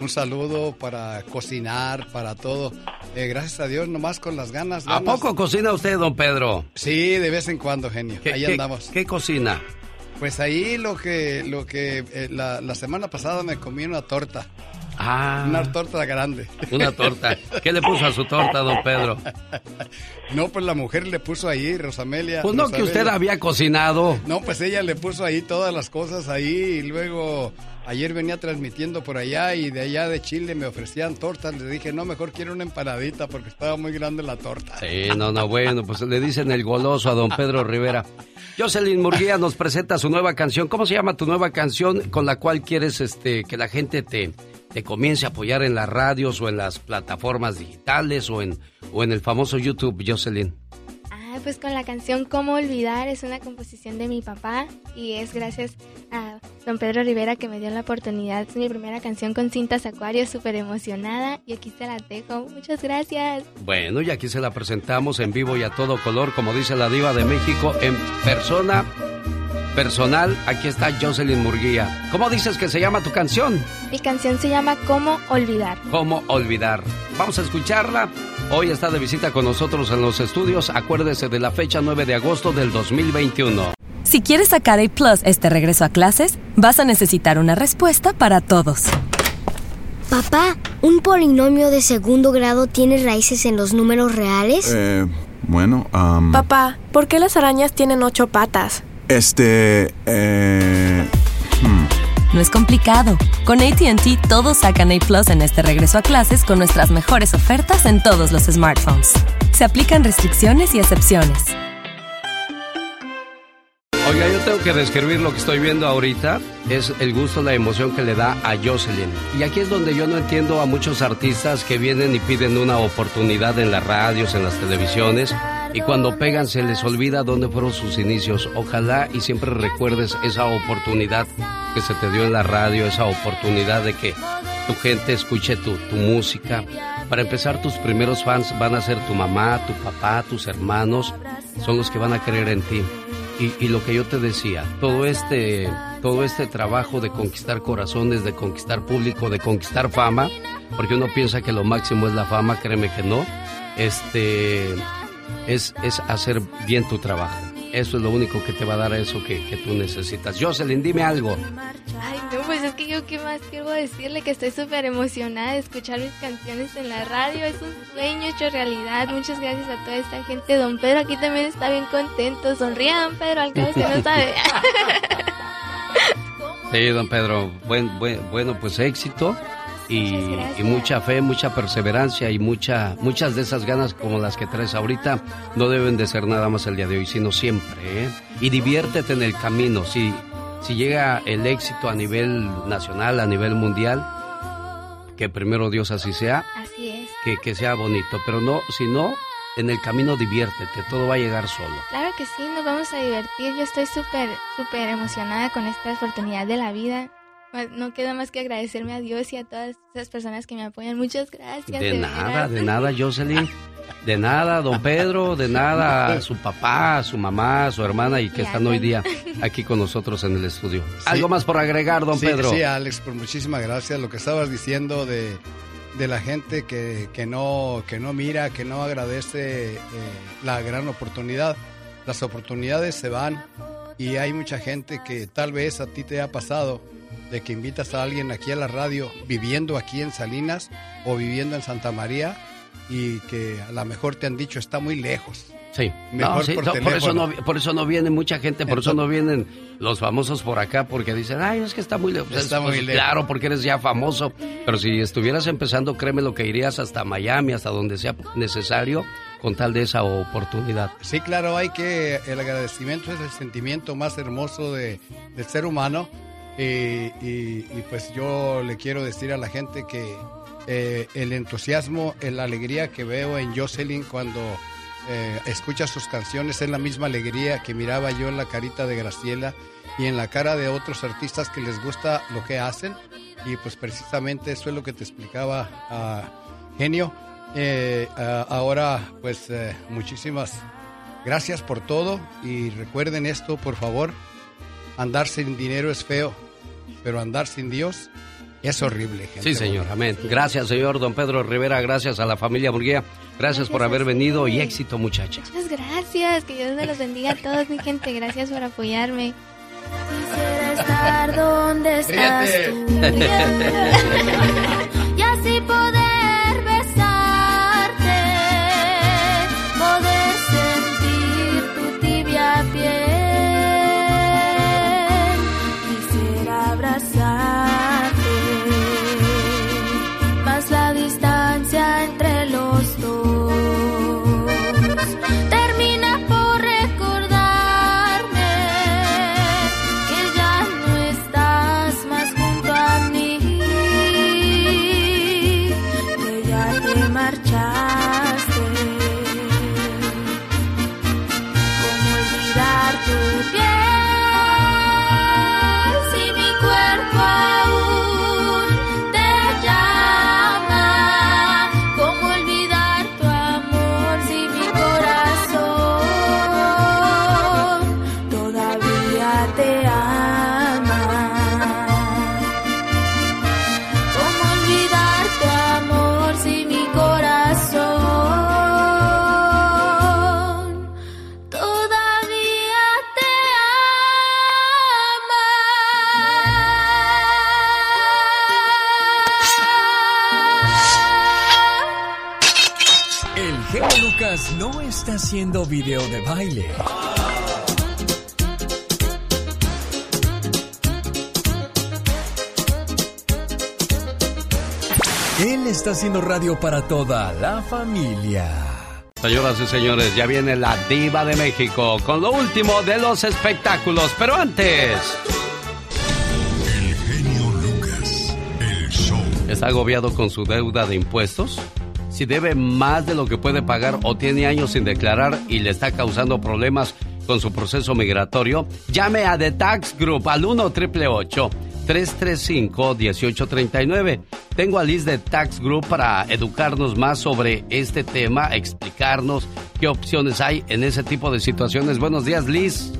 un saludo, para cocinar, para todo. Eh, gracias a Dios, nomás con las ganas. ¿A poco cocina usted, don Pedro? Sí, de vez en cuando, genio. ¿Qué- Ahí qué- andamos. ¿Qué cocina? Pues ahí lo que, lo que eh, la, la semana pasada me comí una torta. Ah. Una torta grande. Una torta. ¿Qué le puso a su torta, don Pedro? No, pues la mujer le puso ahí, Rosamelia. Pues no, que usted había cocinado. No, pues ella le puso ahí todas las cosas ahí y luego ayer venía transmitiendo por allá y de allá de Chile me ofrecían tortas. Le dije, no, mejor quiero una empanadita porque estaba muy grande la torta. Sí, no, no, bueno, pues le dicen el goloso a don Pedro Rivera. Jocelyn Murguía nos presenta su nueva canción. ¿Cómo se llama tu nueva canción con la cual quieres este, que la gente te, te comience a apoyar en las radios o en las plataformas digitales o en, o en el famoso YouTube, Jocelyn? Ah, pues con la canción Cómo Olvidar es una composición de mi papá y es gracias a don Pedro Rivera que me dio la oportunidad. Es mi primera canción con cintas acuario, súper emocionada y aquí se la dejo. Muchas gracias. Bueno, y aquí se la presentamos en vivo y a todo color, como dice la diva de México, en persona, personal. Aquí está Jocelyn Murguía. ¿Cómo dices que se llama tu canción? Mi canción se llama Cómo Olvidar. ¿Cómo olvidar? Vamos a escucharla. Hoy está de visita con nosotros en los estudios. Acuérdese de la fecha 9 de agosto del 2021. Si quieres sacar A Plus este regreso a clases, vas a necesitar una respuesta para todos. Papá, ¿un polinomio de segundo grado tiene raíces en los números reales? Eh, bueno, am, Papá, ¿por qué las arañas tienen ocho patas? Este... Eh, hmm. No es complicado. Con ATT todos sacan A Plus en este regreso a clases con nuestras mejores ofertas en todos los smartphones. Se aplican restricciones y excepciones. Oiga, yo tengo que describir lo que estoy viendo ahorita. Es el gusto, la emoción que le da a Jocelyn. Y aquí es donde yo no entiendo a muchos artistas que vienen y piden una oportunidad en las radios, en las televisiones. Y cuando pegan se les olvida dónde fueron sus inicios. Ojalá y siempre recuerdes esa oportunidad que se te dio en la radio, esa oportunidad de que tu gente escuche tu, tu música. Para empezar, tus primeros fans van a ser tu mamá, tu papá, tus hermanos. Son los que van a creer en ti. Y, y, lo que yo te decía, todo este, todo este trabajo de conquistar corazones, de conquistar público, de conquistar fama, porque uno piensa que lo máximo es la fama, créeme que no, este, es, es hacer bien tu trabajo. Eso es lo único que te va a dar eso que, que tú necesitas. Jocelyn, dime algo. Ay, no, pues es que yo qué más quiero decirle que estoy súper emocionada de escuchar mis canciones en la radio. Es un sueño hecho realidad. Muchas gracias a toda esta gente. Don Pedro aquí también está bien contento. Sonríe, don Pedro, al cabo usted no sabe. *laughs* Sí, don Pedro, buen, buen, bueno, pues éxito y, y, mucha fe, mucha perseverancia y mucha, muchas de esas ganas como las que traes ahorita no deben de ser nada más el día de hoy, sino siempre. ¿eh? Y diviértete en el camino. Si, si llega el éxito a nivel nacional, a nivel mundial, que primero Dios así sea, así es. Que, que sea bonito, pero no, si no, en el camino diviértete, todo va a llegar solo. Claro que sí, nos vamos a divertir. Yo estoy súper, súper emocionada con esta oportunidad de la vida. No queda más que agradecerme a Dios y a todas esas personas que me apoyan. Muchas gracias. De, de nada, de nada, Jocelyn. De nada, don Pedro, de nada, a su papá, a su mamá, a su hermana y que están hoy día *laughs* aquí con nosotros en el estudio. Sí. ¿Algo más por agregar, don sí, Pedro? Sí, Alex, pues muchísimas gracias. Lo que estabas diciendo de, de la gente que, que, no, que no mira, que no agradece eh, la gran oportunidad. Las oportunidades se van y hay mucha gente que tal vez a ti te ha pasado de que invitas a alguien aquí a la radio viviendo aquí en Salinas o viviendo en Santa María y que a lo mejor te han dicho está muy lejos. Sí, Mejor no, sí, por no, por, eso no, por eso no viene mucha gente, por eso no vienen los famosos por acá, porque dicen, ay, es que está muy lejos. Está Pues, muy lejos. Claro, porque eres ya famoso, pero si estuvieras empezando, créeme lo que irías hasta Miami, hasta donde sea necesario, con tal de esa oportunidad. Sí, claro, hay que, el agradecimiento es el sentimiento más hermoso de, del ser humano y, pues yo le quiero decir a la gente que eh, el entusiasmo, la alegría que veo en Jocelyn cuando eh, escucha sus canciones es la misma alegría que miraba yo en la carita de Graciela y en la cara de otros artistas que les gusta lo que hacen. Y pues precisamente eso es lo que te explicaba ah, Genio. Eh, ah, ahora pues muchísimas gracias por todo y recuerden esto por favor, andar sin dinero es feo, pero andar sin Dios es horrible. Gente Sí, señor, amén. Gracias, señor don Pedro Rivera, gracias a la familia Burguía, gracias por haber venido y éxito, muchacha. Muchas gracias. Que Dios me los bendiga a todos, mi gente. Gracias por apoyarme. Quisiera estar donde estás tú. *laughs* Y así poder haciendo radio para toda la familia. Señoras y señores, ya viene la diva de México con lo último de los espectáculos. Pero antes... El genio Lucas, el show. ¿Está agobiado con su deuda de impuestos? Si debe más de lo que puede pagar o tiene años sin declarar y le está causando problemas con su proceso migratorio, llame a The Tax Group al 1 888 335 1839 Tengo a Liz de Tax Group para educarnos más sobre este tema, explicarnos qué opciones hay en ese tipo de situaciones. Buenos días, Liz.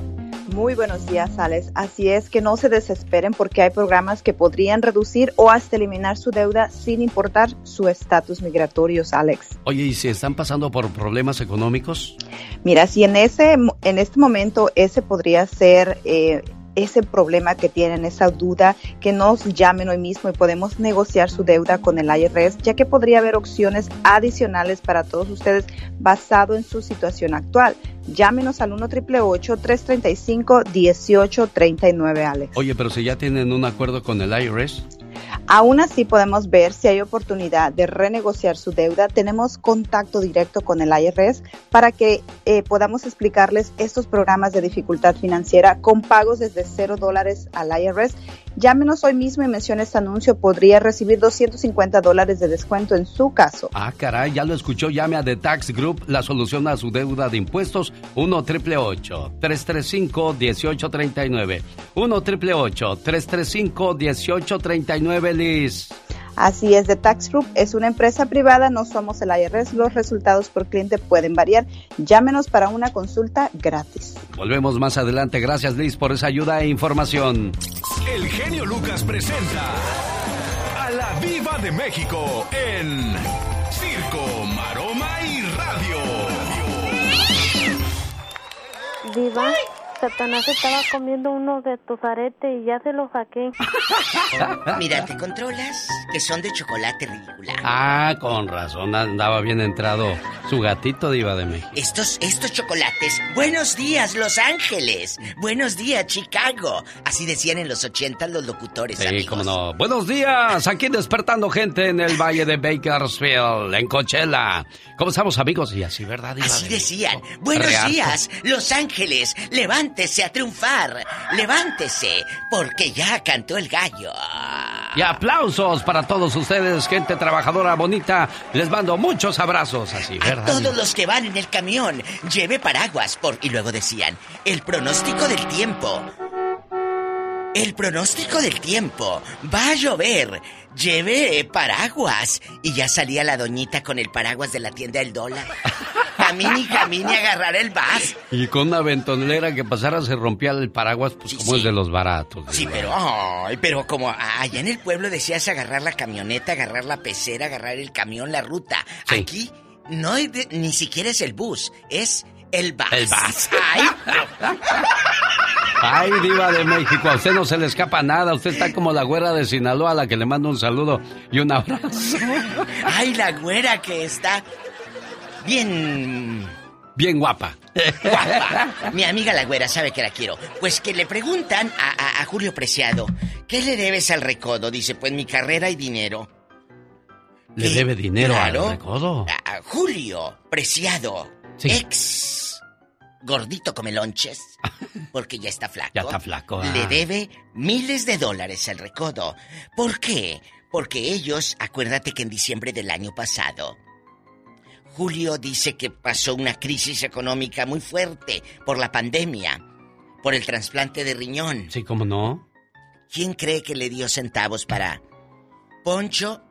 Muy buenos días, Alex. Así es que no se desesperen porque hay programas que podrían reducir o hasta eliminar su deuda sin importar su estatus migratorio, Alex. Oye, ¿y si están pasando por problemas económicos? Mira, si en ese en este momento ese podría ser eh, ese problema que tienen, esa duda, que nos llamen hoy mismo y podemos negociar su deuda con el IRS, ya que podría haber opciones adicionales para todos ustedes basado en su situación actual. Llámenos al 1 335 1839 Alex. Oye, pero si ya tienen un acuerdo con el IRS. Aún así podemos ver si hay oportunidad de renegociar su deuda. Tenemos contacto directo con el IRS para que eh, podamos explicarles estos programas de dificultad financiera con pagos desde cero dólares al IRS. Llámenos hoy mismo y mencione este anuncio. Podría recibir 250 dólares de descuento en su caso. Ah, caray, ya lo escuchó. Llame a The Tax Group, la solución a su deuda de impuestos. 1 888 335 1839 1 888 335 1839 Así es, The Tax Group es una empresa privada, no somos el IRS, los resultados por cliente pueden variar. Llámenos para una consulta gratis. Volvemos más adelante. Gracias, Liz, por esa ayuda e información. El genio Lucas presenta a la Viva de México en Circo, Maroma y Radio. Diva, Satanás estaba comiendo uno de tus aretes y ya se lo saqué. *laughs* Mira, te controlas, que son de chocolate ridícula. Ah, con razón, andaba bien entrado su gatito diva de México. Estos, estos chocolates. Buenos días, Los Ángeles. Buenos días, Chicago. Así decían en los 80 los locutores, Sí, amigos. cómo no. Buenos días, aquí despertando gente en el Valle de Bakersfield, en Coachella. ¿Cómo estamos, amigos? Y así, ¿verdad, Así de decían. Buenos días, Los Ángeles. Levántese a triunfar. Levántese, porque ya cantó el gallo. Y aplausos para todos ustedes, gente trabajadora bonita. Les mando muchos abrazos, así, ¿verdad? Todos los que van en el camión, lleve paraguas por... Y luego decían, el pronóstico del tiempo. El pronóstico del tiempo. Va a llover. Lleve paraguas. Y ya salía la doñita con el paraguas de la tienda del dólar. Camine y camine a agarrar el vas. Y con una ventonera que pasara se rompía el paraguas, pues como es de los baratos. Sí, pero, ay, pero como allá en el pueblo decías agarrar la camioneta, agarrar la pecera, agarrar el camión, la ruta. Aquí no de- ni siquiera es el bus, es el bus. El bus. Ay, *laughs* Ay, diva de México, a usted no se le escapa nada. Usted está como la güera de Sinaloa, a la que le mando un saludo y un abrazo. *laughs* ay, la güera que está bien Bien guapa. guapa. *laughs* Mi amiga la güera sabe que la quiero. Pues que le preguntan a, a- a Julio Preciado, ¿qué le debes al recodo? Dice, pues mi carrera y dinero. Le debe dinero Claro. al recodo. A- a Julio Preciado, ex gordito come lonches, porque ya está flaco. Ya está flaco. ah. Le debe miles de dólares al recodo. ¿Por qué? Porque ellos, acuérdate que en diciembre del año pasado, Julio dice que pasó una crisis económica muy fuerte por la pandemia, por el trasplante de riñón. Sí, ¿cómo no? ¿Quién cree que le dio centavos para Poncho?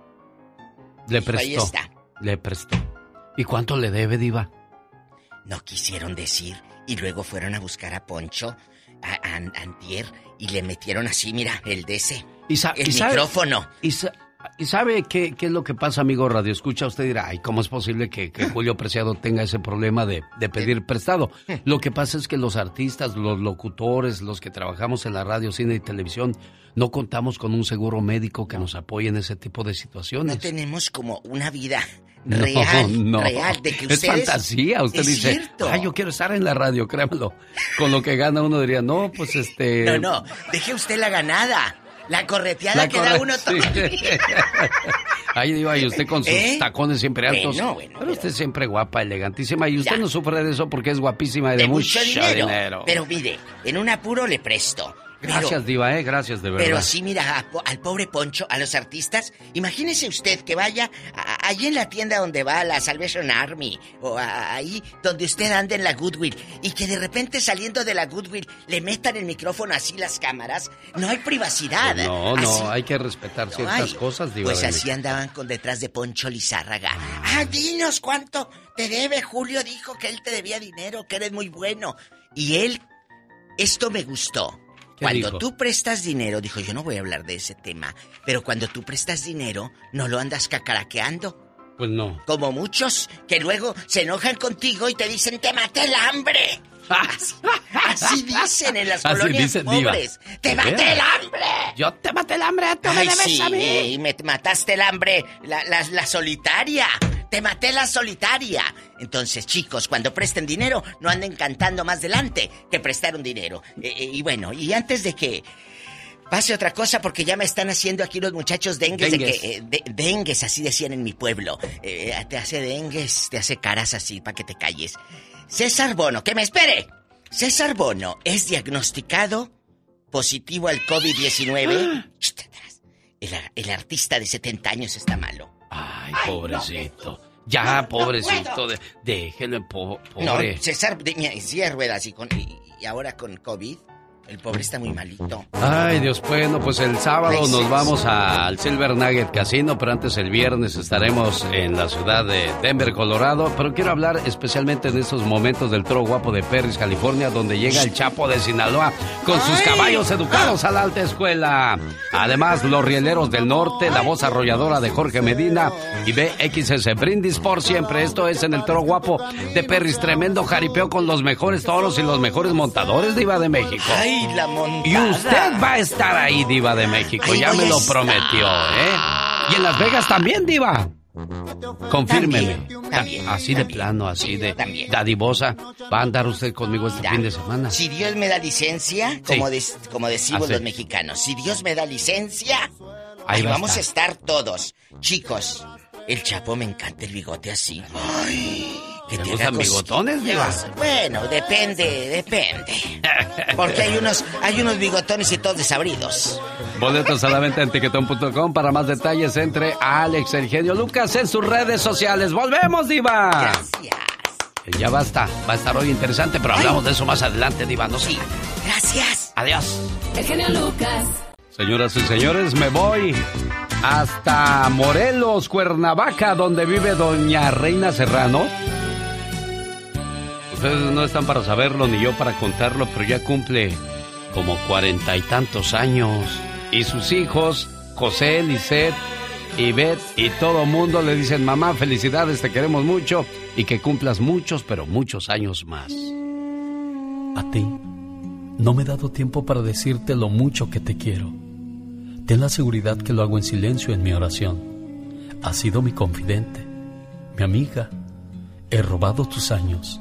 Le Pues ahí prestó. está. Le prestó. ¿Y cuánto le debe, diva? No quisieron decir y luego fueron a buscar a Poncho, a, a- antier, y le metieron así, mira, el DC. Y el y micrófono. ¿Y, y sabe qué, qué es lo que pasa, amigo Radio Escucha? Usted dirá, ay, ¿cómo es posible que, que *laughs* Julio Preciado tenga ese problema de, de pedir prestado? *laughs* Lo que pasa es que los artistas, los locutores, los que trabajamos en la radio, cine y televisión, no contamos con un seguro médico que nos apoye en ese tipo de situaciones. No tenemos como una vida *laughs* No, real, no. real, de que Es ustedes... fantasía. Usted Es dice, cierto. ay, yo quiero estar en la radio, créamelo. Con lo que gana uno diría, no, pues este... No, no, deje usted la ganada, la correteada La que da uno *laughs* todo sí. *laughs* Ahí diva, y usted con sus ¿Eh? tacones siempre altos. Bueno, bueno, pero usted siempre guapa, elegantísima. Y usted no sufre de eso porque es guapísima y de, de mucho, mucho dinero. dinero. Pero mire, en un apuro le presto. Pero- Gracias, diva, eh, gracias de verdad. Pero sí, mira, a al pobre Poncho, a los artistas, imagínese usted que vaya a- allí en la tienda donde va la Salvation Army, o a- ahí donde usted anda en la Goodwill, y que de repente saliendo de la Goodwill le metan el micrófono así las cámaras. No hay privacidad. Pues no, Así- no, hay que respetar no ciertas hay. cosas, diva. Pues así andaban con detrás de Poncho Lizárraga. Ah, dinos cuánto te debe. Julio dijo que él te debía dinero, que eres muy bueno. Y él, esto me gustó. ¿Qué Cuando dijo? tú prestas dinero, dijo, yo no voy a hablar de ese tema, pero cuando tú prestas dinero, no lo andas cacaraqueando. Pues no. Como muchos que luego se enojan contigo y te dicen, te maté el hambre. Así, *laughs* así dicen en las Así colonias dicen, diva. pobres. ¡Te ¿De maté el hambre! Yo te maté el hambre, tú me Ay, debes sí, a mí. y me mataste el hambre, la, la- la solitaria. Te maté la solitaria. Entonces, chicos, cuando presten dinero, no anden cantando más delante que prestaron dinero. Eh, eh, y bueno, y antes de que pase otra cosa, porque ya me están haciendo aquí los muchachos dengues, de Dengues. que, eh, de- dengues, así decían en mi pueblo. Te hace dengues, te hace caras así para que te calles. César Bono, que me espere. César Bono es diagnosticado positivo al COVID-19. Chut, atrás. El, ar- el artista de 70 años está malo. Ay, pobrecito. Ya, pobrecito. de- déjelo en po- No, pobre. César de mi- silla de ruedas y, con, y, y ahora con COVID, el pobre está muy malito. Ay, Dios, bueno, pues el sábado Ay, nos sí, vamos sí. al Silver Nugget Casino, pero antes el viernes estaremos en la ciudad de Denver, Colorado. Pero quiero hablar especialmente en estos momentos del toro guapo de Perris, California, donde llega el Chapo de Sinaloa con sus Ay. caballos educados a la alta escuela. Además, los rieleros del norte, la voz arrolladora de Jorge Medina y BXS Brindis por siempre. Esto es en el toro guapo de Perris, tremendo jaripeo con los mejores toros y los mejores montadores de Iba de México. Ay, la montada. Y usted va a estar ahí, Diva de México. Ay, ya me a lo estar. prometió, ¿eh? Y en Las Vegas también, Diva. Confírmeme. También, también, así de plano, así de dadivosa. Va a andar usted conmigo este fin de semana. Si Dios me da licencia, como, decimos Así. los mexicanos, si Dios me da licencia, Ahí ahí va a vamos a estar. estar todos. Chicos, el Chapo me encanta el bigote así. Ay, que ¿Te haga bigotones, Diva? cosquillas. Bueno, depende, depende. Porque hay unos, hay unos bigotones y todos desabridos. Boletos a la venta en tiquetón.com. Para más detalles, entre Alex El Genio Lucas en sus redes sociales. ¡Volvemos, Diva! Gracias. Ya basta. Va a estar hoy interesante, pero hablamos de eso más adelante, Diva. No sé. Gracias. Adiós. El genio Lucas. Señoras y señores, me voy hasta Morelos, Cuernavaca, donde vive doña Reina Serrano. Ustedes no están para saberlo ni yo para contarlo, pero ya cumple como cuarenta y tantos años. Y sus hijos, José, Lisette, Ivette y todo mundo le dicen, mamá, felicidades, te queremos mucho y que cumplas muchos, pero muchos años más. A ti, no me he dado tiempo para decirte lo mucho que te quiero. Ten la seguridad que lo hago en silencio en mi oración. Has sido mi confidente, mi amiga. He robado tus años,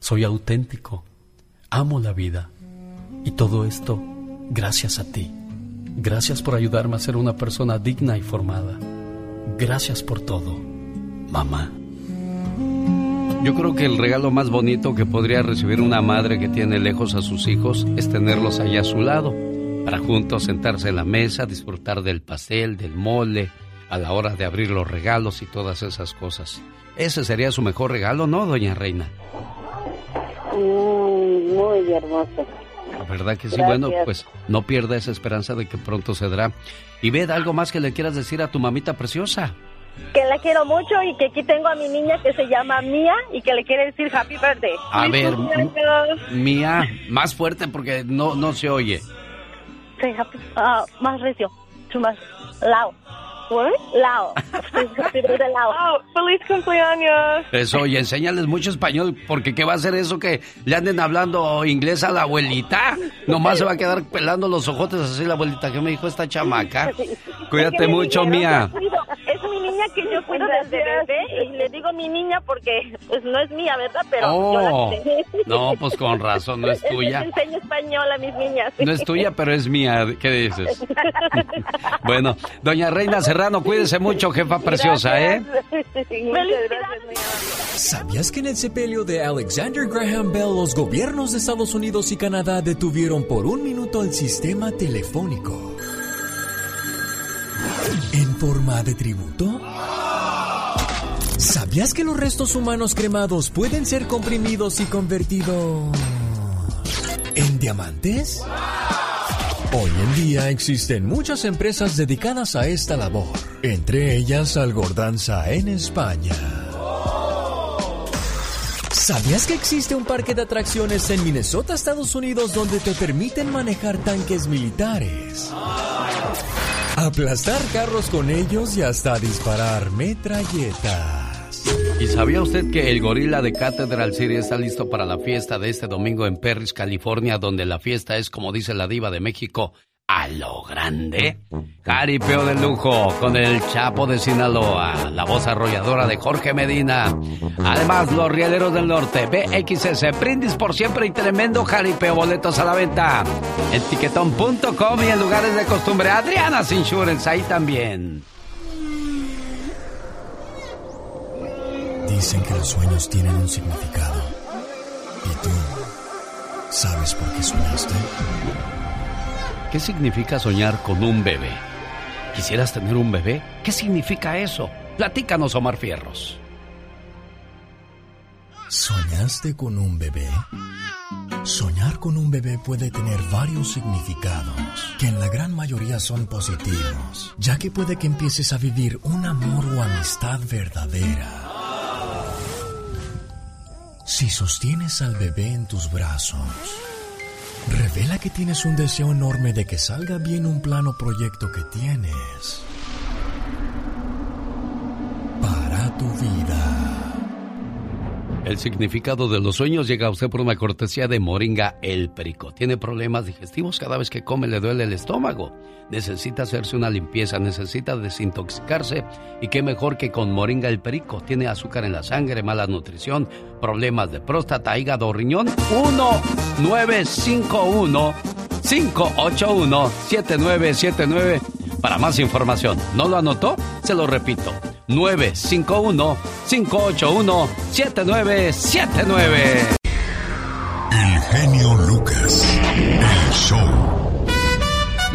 Soy auténtico. Amo la vida. Y todo esto gracias a ti. Gracias por ayudarme a ser una persona digna y formada. Gracias por todo, mamá. Yo creo que el regalo más bonito que podría recibir una madre que tiene lejos a sus hijos es tenerlos allá a su lado, para juntos sentarse en la mesa, disfrutar del pastel, del mole, a la hora de abrir los regalos y todas esas cosas. Ese sería su mejor regalo, ¿no, doña Reina? Mm, muy hermoso. ¿Verdad que sí? Gracias. Bueno, pues no pierda esa esperanza de que pronto se dará. Y ved algo más que le quieras decir a tu mamita preciosa. Que la quiero mucho y que aquí tengo a mi niña que se llama Mía y que le quiere decir Happy Birthday. A ver. Mía, más fuerte porque no, no se oye. Sí, happy- ah, más recio, más loud. What? Lao. Oh, feliz cumpleaños. Eso, y enséñales mucho español, porque ¿qué va a hacer eso que le anden hablando inglés a la abuelita? Nomás se va a quedar pelando los ojotes así la abuelita que me dijo esta chamaca. Cuídate mucho, mía. Mi niña que yo cuido desde bebé y le digo mi niña porque pues no es mía, ¿verdad? Pero yo la Oh, no, pues con razón, no es *laughs* Les tuya. enseño español a mis niñas. No es tuya, pero es mía. ¿Qué dices? *laughs* Bueno, doña Reina Serrano, cuídese mucho, jefa preciosa, ¿eh? *laughs* ¿Sabías que en el sepelio de Alexander Graham Bell los gobiernos de Estados Unidos y Canadá detuvieron por un minuto el sistema telefónico? ¿En forma de tributo? ¿Sabías que los restos humanos cremados pueden ser comprimidos y convertidos en diamantes? Hoy en día existen muchas empresas dedicadas a esta labor, entre ellas Algordanza en España. ¿Sabías que existe un parque de atracciones en Minnesota, Estados Unidos, donde te permiten manejar tanques militares? Aplastar carros con ellos y hasta disparar metralletas. ¿Y sabía usted que el gorila de Cathedral City está listo para la fiesta de este domingo en Perris, California, donde la fiesta es, como dice la diva de México, a lo grande? Caripeo de lujo con el Chapo de Sinaloa, la voz arrolladora de Jorge Medina. Además, los Rieleros del Norte, BXS, Brindis por siempre y tremendo jaripeo, boletos a la venta. En tiquetón.com y en lugares de costumbre, Adriana's Insurance, ahí también. Dicen que los sueños tienen un significado. ¿Y tú sabes por qué soñaste? ¿Qué significa soñar con un bebé? ¿Quisieras tener un bebé? ¿Qué significa eso? Platícanos, Omar Fierros. ¿Soñaste con un bebé? Soñar con un bebé puede tener varios significados, que en la gran mayoría son positivos, ya que puede que empieces a vivir un amor o amistad verdadera. Si sostienes al bebé en tus brazos, revela que tienes un deseo enorme de que salga bien un plano proyecto que tienes El significado de los sueños llega a usted por una cortesía de Moringa El Perico. Tiene problemas digestivos, cada vez que come le duele el estómago. Necesita hacerse una limpieza, necesita desintoxicarse. Y qué mejor que con Moringa El Perico. Tiene azúcar en la sangre, mala nutrición, problemas de próstata, hígado, riñón. 1-951. 581-7979 para más información. ¿No lo anotó? Se lo repito. 951-581-7979. El genio Lucas, el show.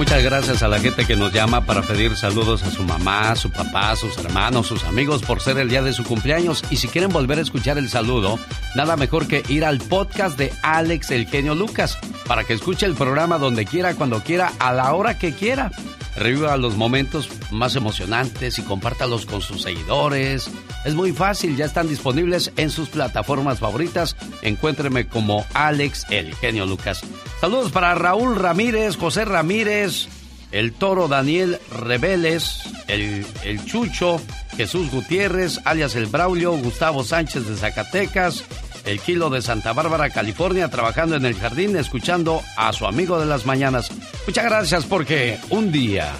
Muchas gracias a la gente que nos llama para pedir saludos a su mamá, su papá, sus hermanos, sus amigos por ser el día de su cumpleaños. Y si quieren volver a escuchar el saludo, nada mejor que ir al podcast de Alex El Genio Lucas para que escuche el programa donde quiera, cuando quiera, a la hora que quiera. Reviva los momentos más emocionantes y compártalos con sus seguidores. Es muy fácil, ya están disponibles en sus plataformas favoritas. Encuéntreme como Alex El Genio Lucas. Saludos para Raúl Ramírez, José Ramírez, el toro Daniel Rebeles, el, el Chucho, Jesús Gutiérrez, alias el Braulio, Gustavo Sánchez de Zacatecas, el Kilo de Santa Bárbara, California, trabajando en el jardín, escuchando a su amigo de las mañanas. Muchas gracias porque un día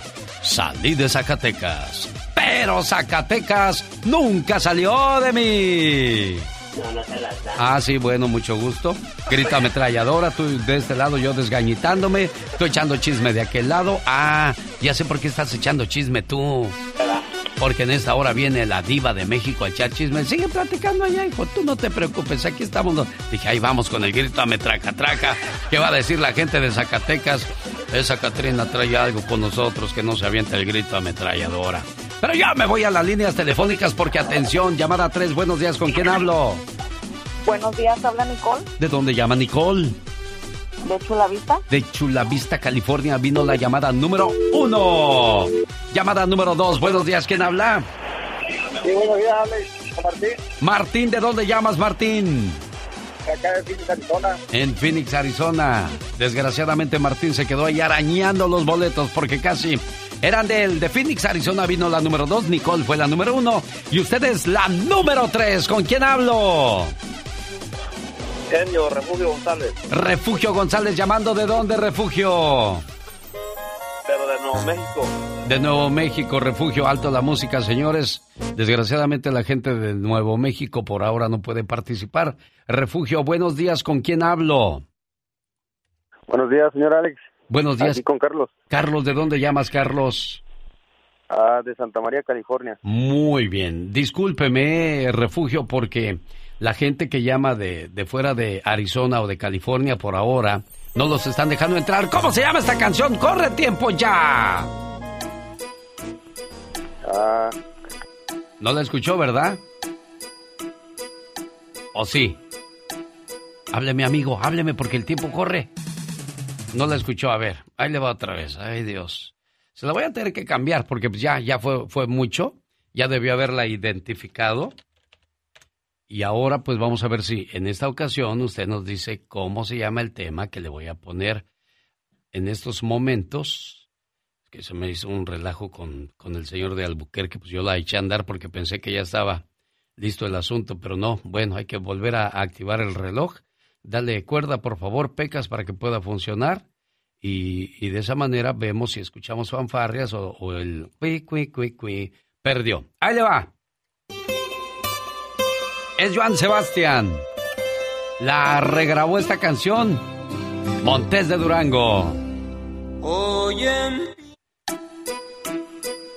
salí de Zacatecas, pero Zacatecas nunca salió de mí. Ah, sí, bueno, mucho gusto. Grita ametralladora, tú de este lado, yo desgañitándome, tú echando chisme de aquel lado. Ah, ya sé por qué estás echando chisme tú. Porque en esta hora viene la diva de México a echar chisme. Sigue platicando allá, hijo. Tú no te preocupes, aquí estamos. Dije, ahí vamos con el grito a metraca traca. ¿Qué va a decir la gente de Zacatecas? Esa Catrina trae algo con nosotros que no se avienta el grito ametralladora. Pero ya me voy a las líneas telefónicas porque atención, llamada 3, buenos días, ¿con quién hablo? Buenos días, habla Nicole, ¿De dónde llama Nicole? de Chula Vista. De Chula Vista, California, vino la llamada número uno. Llamada número dos, buenos días, ¿quién habla? Sí, buenos días, Alex. Martín. Martín, ¿de dónde llamas, Martín? Acá en Phoenix, Arizona. En Phoenix, Arizona. Desgraciadamente Martín se quedó ahí arañando los boletos porque casi eran de él. De Phoenix, Arizona vino la número 2, Nicole fue la número 1 y usted es la número 3. ¿Con quién hablo? Genio, Refugio González, Refugio González llamando de dónde, Refugio? pero de Nuevo México. De Nuevo México, Refugio Alto la Música, señores. Desgraciadamente la gente de Nuevo México por ahora no puede participar. Refugio, buenos días, ¿con quién hablo? Buenos días, señor Alex. Buenos días. Aquí con Carlos, Carlos, ¿de dónde llamas, Carlos? ah, de Santa María, California. Muy bien. Discúlpeme, Refugio, porque la gente que llama de, de fuera de Arizona o de California por ahora no los están dejando entrar. ¿Cómo se llama esta canción? ¡Corre tiempo ya! No la escuchó, ¿verdad? ¿O sí? Hábleme, amigo, hábleme porque el tiempo corre. No la escuchó, a ver, ahí le va otra vez. Ay, Dios. Se la voy a tener que cambiar porque ya, ya fue, fue mucho. Ya debió haberla identificado. Y ahora pues vamos a ver si en esta ocasión usted nos dice cómo se llama el tema que le voy a poner en estos momentos. Que se me hizo un relajo con, con el señor de Albuquerque, pues yo la eché a andar porque pensé que ya estaba listo el asunto, pero no. Bueno, hay que volver a, activar el reloj. Dale cuerda, por favor, Pecas, para que pueda funcionar. Y, y de esa manera vemos si escuchamos fanfarrias o, o el cui, cui, cui, cui. Perdió. Ahí le va. Es Joan Sebastián. La regrabó esta canción. Montés de Durango. Oye.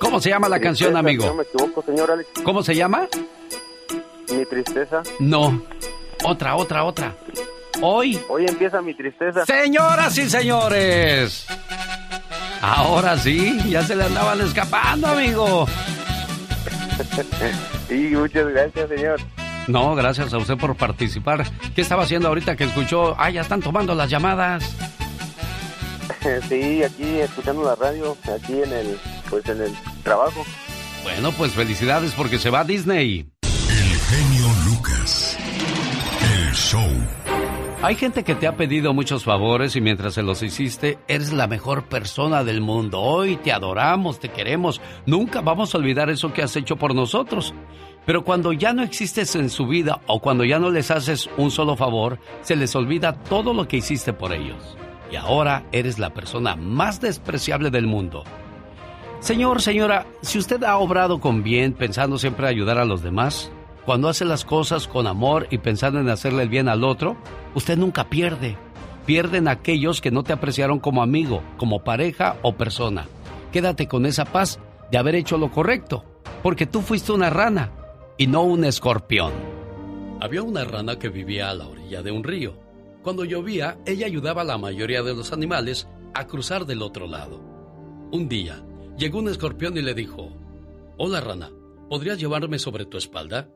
¿Cómo se llama la canción, No amigo? me equivoco, señor Alex. ¿Cómo se llama? Mi tristeza. No. Otra, otra, otra. Hoy. Hoy empieza mi tristeza. Señoras y señores. Ahora sí, ya se le andaban escapando, amigo. *laughs* sí, muchas gracias, señor. No, gracias a usted por participar. ¿Qué estaba haciendo ahorita que escuchó? Ah, ya están tomando las llamadas. *laughs* sí, aquí escuchando la radio, aquí en el, pues en el trabajo. Bueno, pues felicidades porque se va a Disney. El genio Lucas. El show. Hay gente que te ha pedido muchos favores y mientras se los hiciste, eres la mejor persona del mundo. Hoy te adoramos, te queremos. Nunca vamos a olvidar eso que has hecho por nosotros. Pero cuando ya no existes en su vida o cuando ya no les haces un solo favor, se les olvida todo lo que hiciste por ellos. Y ahora eres la persona más despreciable del mundo. Señor, señora, si usted ha obrado con bien, pensando siempre ayudar a los demás, cuando hace las cosas con amor y pensando en hacerle el bien al otro, usted nunca pierde. Pierden aquellos que no te apreciaron como amigo, como pareja o persona. Quédate con esa paz de haber hecho lo correcto, porque tú fuiste una rana y no un escorpión. Había una rana que vivía a la orilla de un río. Cuando llovía, ella ayudaba a la mayoría de los animales a cruzar del otro lado. Un día, llegó un escorpión y le dijo, Hola rana, ¿podrías llevarme sobre tu espalda?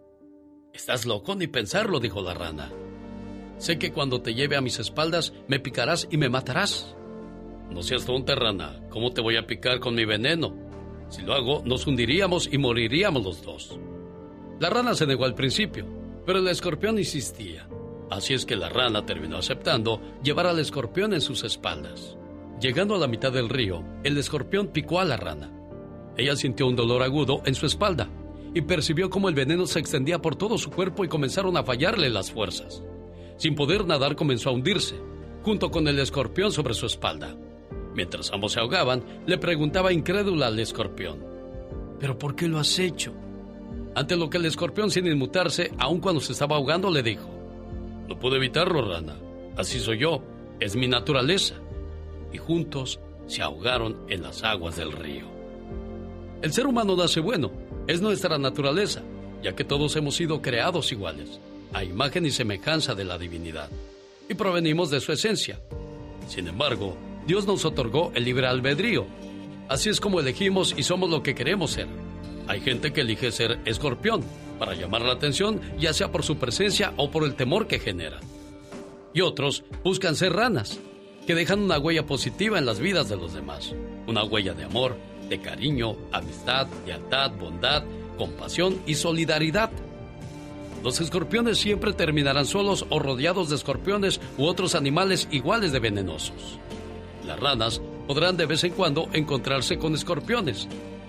Estás loco ni pensarlo, dijo la rana. Sé que cuando te lleve a mis espaldas me picarás y me matarás. No seas tonta, rana. ¿Cómo te voy a picar con mi veneno? Si lo hago, nos hundiríamos y moriríamos los dos. La rana se negó al principio, pero el escorpión insistía. Así es que la rana terminó aceptando llevar al escorpión en sus espaldas. Llegando a la mitad del río, el escorpión picó a la rana. Ella sintió un dolor agudo en su espalda y percibió cómo el veneno se extendía por todo su cuerpo y comenzaron a fallarle las fuerzas. Sin poder nadar comenzó a hundirse, junto con el escorpión sobre su espalda. Mientras ambos se ahogaban, le preguntaba incrédula al escorpión, ¿pero por qué lo has hecho? Ante lo que el escorpión, sin inmutarse, aun cuando se estaba ahogando, le dijo, No puedo evitarlo, rana. Así soy yo. Es mi naturaleza. Y juntos se ahogaron en las aguas del río. El ser humano nace bueno. Es nuestra naturaleza, ya que todos hemos sido creados iguales, a imagen y semejanza de la divinidad. Y provenimos de su esencia. Sin embargo, Dios nos otorgó el libre albedrío. Así es como elegimos y somos lo que queremos ser. Hay gente que elige ser escorpión para llamar la atención, ya sea por su presencia o por el temor que genera. Y otros buscan ser ranas, que dejan una huella positiva en las vidas de los demás. Una huella de amor, de cariño, amistad, lealtad, bondad, compasión y solidaridad. Los escorpiones siempre terminarán solos o rodeados de escorpiones u otros animales iguales de venenosos. Las ranas podrán de vez en cuando encontrarse con escorpiones,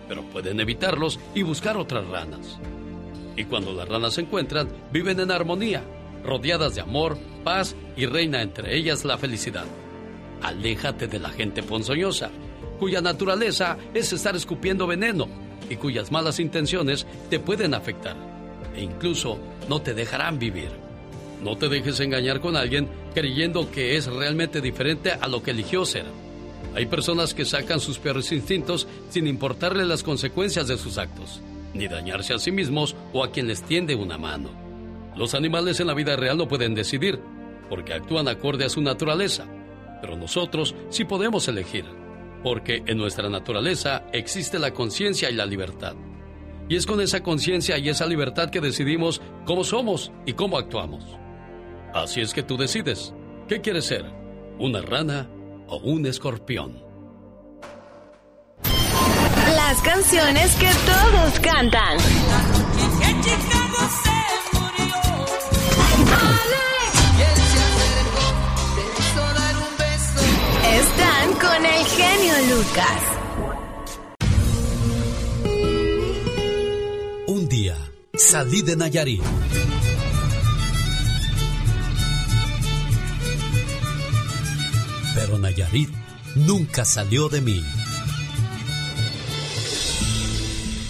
pero pueden evitarlos y buscar otras ranas. Y cuando las ranas se encuentran, viven en armonía, rodeadas de amor, paz y reina entre ellas la felicidad. Aléjate de la gente ponzoñosa, cuya naturaleza es estar escupiendo veneno y cuyas malas intenciones te pueden afectar e incluso no te dejarán vivir. No te dejes engañar con alguien creyendo que es realmente diferente a lo que eligió ser. Hay personas que sacan sus peores instintos sin importarle las consecuencias de sus actos, ni dañarse a sí mismos o a quien les tiende una mano. Los animales en la vida real no pueden decidir, porque actúan acorde a su naturaleza, pero nosotros sí podemos elegir, porque en nuestra naturaleza existe la conciencia y la libertad. Y es con esa conciencia y esa libertad que decidimos cómo somos y cómo actuamos. Así es que tú decides, ¿qué quieres ser? ¿Una rana o un escorpión? Las canciones que todos cantan. Están con el genio Lucas. Un día salí de Nayarit. Pero Nayarit nunca salió de mí.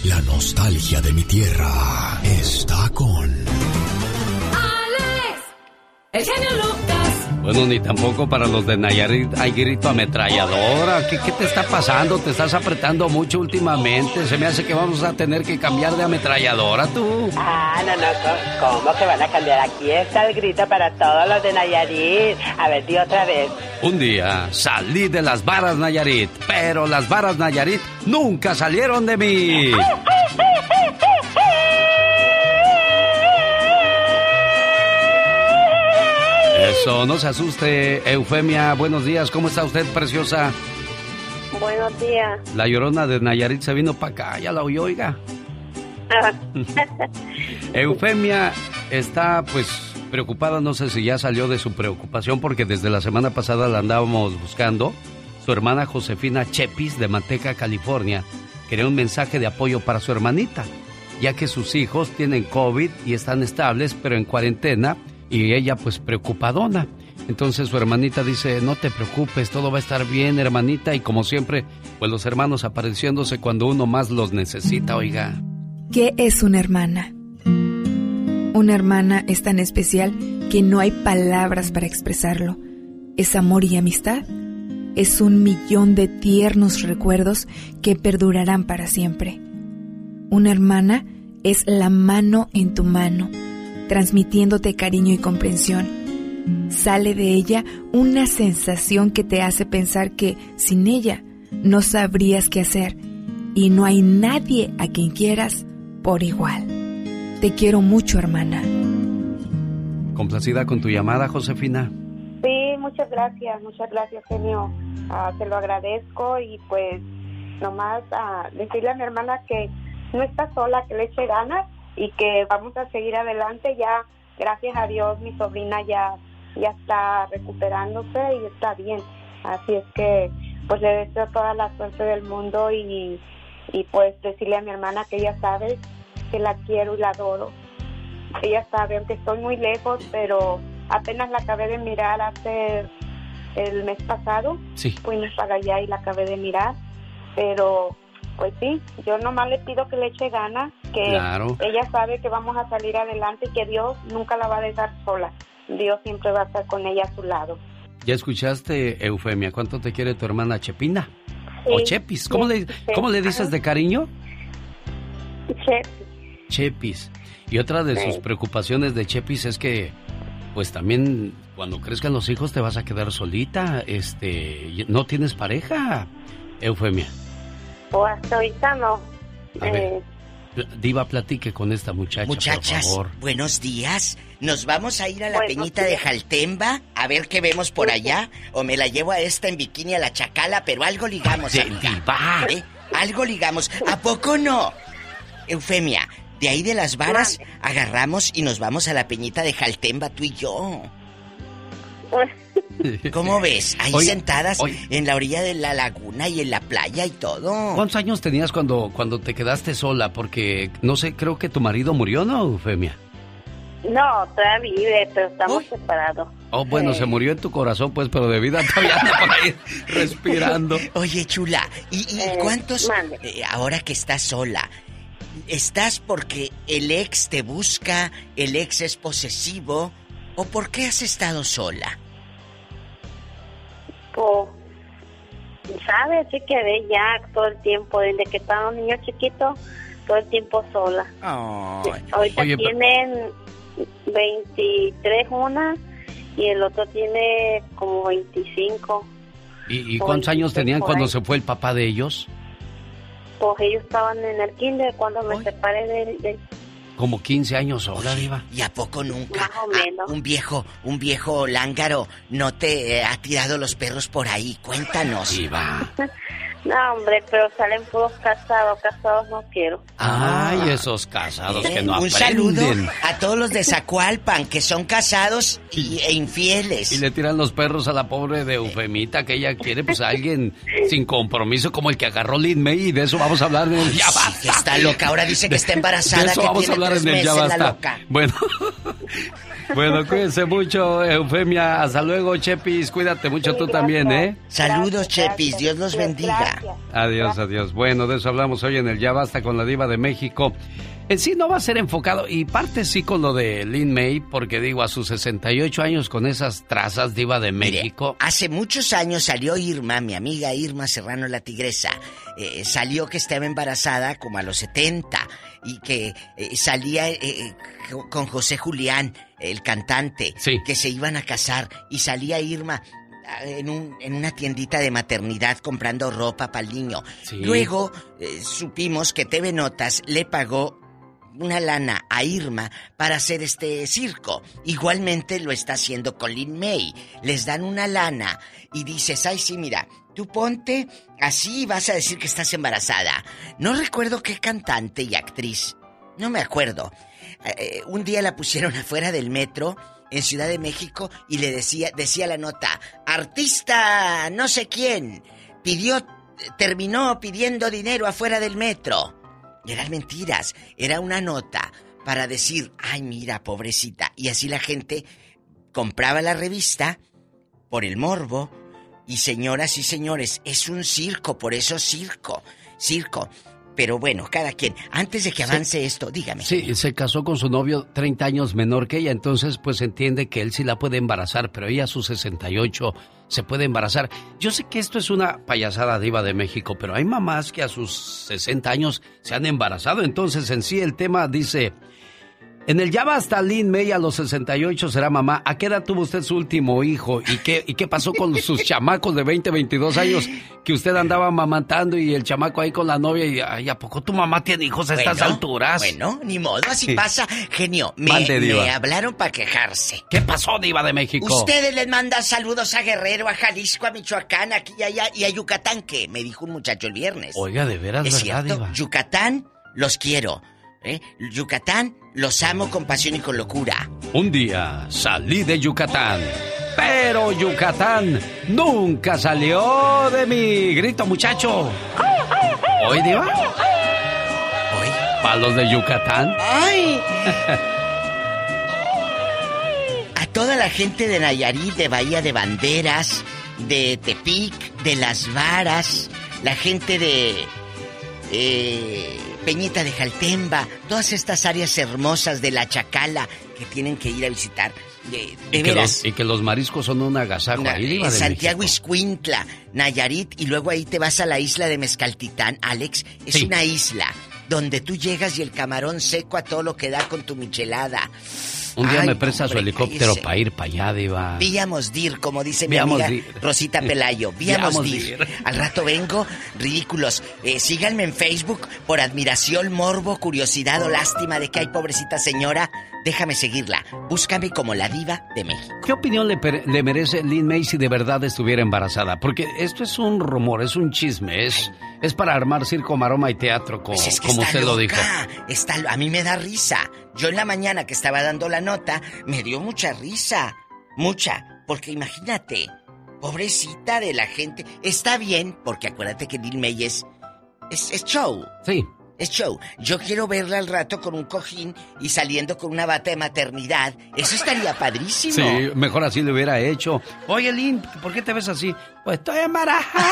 La nostalgia de mi tierra está con... ¡Alex! El genio Lucas. Bueno, ni tampoco para los de Nayarit hay grito ametralladora. ¿Qué, ¿Qué te está pasando? Te estás apretando mucho últimamente. Se me hace que vamos a tener que cambiar de ametralladora tú. Ah, no, no, ¿cómo, que van a cambiar? Aquí está el grito para todos los de Nayarit. A ver, di otra vez. Un día salí de las varas Nayarit, pero las varas Nayarit nunca salieron de mí. *laughs* Eso, no se asuste, Eufemia. Buenos días, ¿cómo está usted, preciosa? Buenos días. La llorona de Nayarit se vino para acá, ya la oyó, oiga. *laughs* Eufemia está pues preocupada, no sé si ya salió de su preocupación porque desde la semana pasada la andábamos buscando. Su hermana Josefina Chepis de Manteca, California, quería un mensaje de apoyo para su hermanita, ya que sus hijos tienen COVID y están estables, pero en cuarentena, y ella pues preocupadona. Entonces su hermanita dice, no te preocupes, todo va a estar bien, hermanita, y como siempre, pues los hermanos apareciéndose cuando uno más los necesita, oiga. ¿Qué es una hermana? Una hermana es tan especial que no hay palabras para expresarlo. Es amor y amistad. Es un millón de tiernos recuerdos que perdurarán para siempre. Una hermana es la mano en tu mano, transmitiéndote cariño y comprensión. Sale de ella una sensación que te hace pensar que sin ella no sabrías qué hacer y no hay nadie a quien quieras por igual. Te quiero mucho, hermana. ¿Complacida con tu llamada, Josefina? Sí, muchas gracias, muchas gracias, genio. Ah, te lo agradezco y pues nomás a decirle a mi hermana que no está sola, que le eche ganas y que vamos a seguir adelante. Ya, gracias a Dios, mi sobrina ya, ya está recuperándose y está bien. Así es que pues le deseo toda la suerte del mundo y, y pues decirle a mi hermana que ella sabe que la quiero y la adoro. Ella sabe, aunque estoy muy lejos, pero apenas la acabé de mirar hace el mes pasado. Sí. Fuimos para allá y la acabé de mirar. Pero, pues sí, yo nomás le pido que le eche ganas, que Claro. ella sabe que vamos a salir adelante y que Dios nunca la va a dejar sola. Dios siempre va a estar con ella a su lado. ¿Ya escuchaste, Eufemia, cuánto te quiere tu hermana Chepina? Sí, o Chepis, ¿cómo, sí, le, sí. ¿cómo le dices de cariño? Chepis. Chepis. Y otra de sus preocupaciones de Chepis es que, pues también cuando crezcan los hijos te vas a quedar solita, este, no tienes pareja, Eufemia. O hasta ahorita no. A ver. Eh, Diva, platique con esta muchacha, Muchachas, por favor. buenos días. Nos vamos a ir a la Buenos peñita de. Jaltemba a ver qué vemos por allá. O me la llevo a esta en bikini a la chacala, pero algo ligamos, Sí, amiga. diva. ¿Eh? Algo ligamos. ¿A poco no? Eufemia, De ahí de las varas agarramos y nos vamos a la peñita de Jaltemba, tú y yo. *laughs* ¿Cómo ves? Ahí Oye, sentadas en la orilla de la laguna y en la playa y todo. ¿Cuántos años tenías cuando, cuando te quedaste sola? Porque, no sé, creo que tu marido murió, ¿no, Eufemia? No, todavía vive, pero estamos separados. Oh, bueno, Sí. se murió en tu corazón, pues, pero de vida todavía anda por ahí *laughs* respirando. Oye, chula, ¿y, y Eh, cuántos, eh, ahora que estás sola, estás porque el ex te busca, el ex es posesivo, o por qué has estado sola? Pues, ¿sabes? Sí que ve ya todo el tiempo, desde que estaba un niño chiquito, todo el tiempo sola. Ahorita Oye, tienen 23 una y el otro tiene como 25. ¿Y, y cuántos años tenían cuando se fue el papá de ellos? Pues ellos estaban en el kinder cuando me separé de, de- Como 15 años sola, Diva. ¿Y a poco nunca? más o menos. Un viejo, un viejo lángaro no te eh, ha tirado los perros por ahí. Cuéntanos. *laughs* No, hombre, pero salen puros casados, casados no quiero. Ay, esos casados que no Ah. Un aprenden. saludo a todos los de Zacualpan que son casados y- e infieles. Y le tiran los perros a la pobre de Eufemita, que ella quiere pues a alguien sin compromiso como el que agarró Lin May y de eso vamos a hablar en el Ya Basta. Está loca, ahora dice que está embarazada, De eso que vamos a tiene hablar tres en el Ya Basta. Bueno, bueno, cuídense mucho, Eufemia. Hasta luego, Chepis. Cuídate mucho tú también, ¿eh? Saludos, Chepis. Dios los bendiga. Adiós, adiós. Bueno, de eso hablamos hoy en el Ya Basta con la Diva de México. En sí no va a ser enfocado, y parte sí con lo de Lin May, porque digo, a sus 68 años con esas trazas Diva de México. Hace muchos años salió Irma, mi amiga Irma Serrano la Tigresa. eh, salió que estaba embarazada como a los 70 y que eh, salía eh, eh, co- con José Julián, el cantante, que se iban a casar y salía Irma ah, en, un- en una tiendita de maternidad comprando ropa para el niño. Sí. Luego eh, supimos que TV Notas le pagó una lana a Irma para hacer este circo. Igualmente lo está haciendo con Lin May. Les dan una lana y dices, ay sí, mira, tú ponte así vas a decir que estás embarazada. No recuerdo qué cantante y actriz. No me acuerdo. Eh, eh, un día la pusieron *laughs* afuera del metro en Ciudad de México y le decía, decía la nota, artista no sé quién, pidió, terminó pidiendo dinero afuera del metro. Y eran mentiras, era una nota para decir, ay mira, pobrecita. Y así la gente compraba la revista por el morbo. Y señoras y señores, es un circo, por eso circo, circo. Pero bueno, cada quien. Antes de que avance esto, dígame. Sí, se casó con su novio 30 años menor que ella, entonces pues entiende que él sí la puede embarazar, pero ella a sus 68 se puede embarazar. Yo sé que esto es una payasada diva de México, pero hay mamás que a sus 60 años se han embarazado, entonces en sí el tema dice... En el ya basta Lin May a los 68 será mamá. ¿A qué edad tuvo usted su último hijo? ¿Y qué, y qué pasó con sus *laughs* chamacos de 20, 22 años que usted andaba mamantando y el chamaco ahí con la novia? Y ay, ¿a poco tu mamá tiene hijos a estas alturas? Bueno, ni modo, así pasa. Genio, me, Mande, me hablaron para quejarse. ¿Qué pasó, Diva de México? Ustedes les mandan saludos a Guerrero, a Jalisco, a Michoacán, aquí y allá, y a Yucatán, que me dijo un muchacho el viernes. Oiga, de veras, es ¿verdad, cierto, Diva? Yucatán, los quiero. ¿eh? Yucatán, los amo con pasión y con locura. Un día salí de Yucatán, pero Yucatán nunca salió de mi grito, muchacho. ¿Hoy, Diva? ¿Hoy? ¿Palos de Yucatán? ¡Ay! *laughs* A toda la gente de Nayarit, de Bahía de Banderas, de Tepic, de Las Varas, la gente de eh, Peñita de Jaltemba, todas estas áreas hermosas de la Chacala que tienen que ir a visitar. De, de y, que los, y que los mariscos son un agasajo Na- ahí, Santiago Iscuintla, Nayarit, y luego ahí te vas a la isla de Mezcaltitán, Alex. Es Sí. una isla donde tú llegas y el camarón seco a todo lo que da con tu michelada. Un día Ay, me presta su helicóptero para ir para allá, Diva. Víamos dir, como dice mi amiga dir. Rosita *laughs* Pelayo. Víamos Víamos dir. dir. Al rato vengo, ridículos. Eh, síganme en Facebook por admiración, morbo, curiosidad o lástima de que hay pobrecita señora. Déjame seguirla. Búscame como la diva de México. ¿Qué opinión le, merece Lynn May si de verdad estuviera embarazada? Porque esto es un rumor, es un chisme, es, Es para armar circo, maroma y teatro, como, Pues es que como está usted lo dijo. Está, a mí me da risa. Yo en la mañana que estaba dando la nota, me dio mucha risa. Mucha. Porque imagínate, pobrecita de la gente. Está bien, porque acuérdate que Lil May es, es, es show. Sí. Es show. Yo quiero verla al rato con un cojín y saliendo con una bata de maternidad. Eso estaría padrísimo. Sí, mejor así le hubiera hecho. Oye, Lynn, ¿por qué te ves así? Pues estoy embarazada.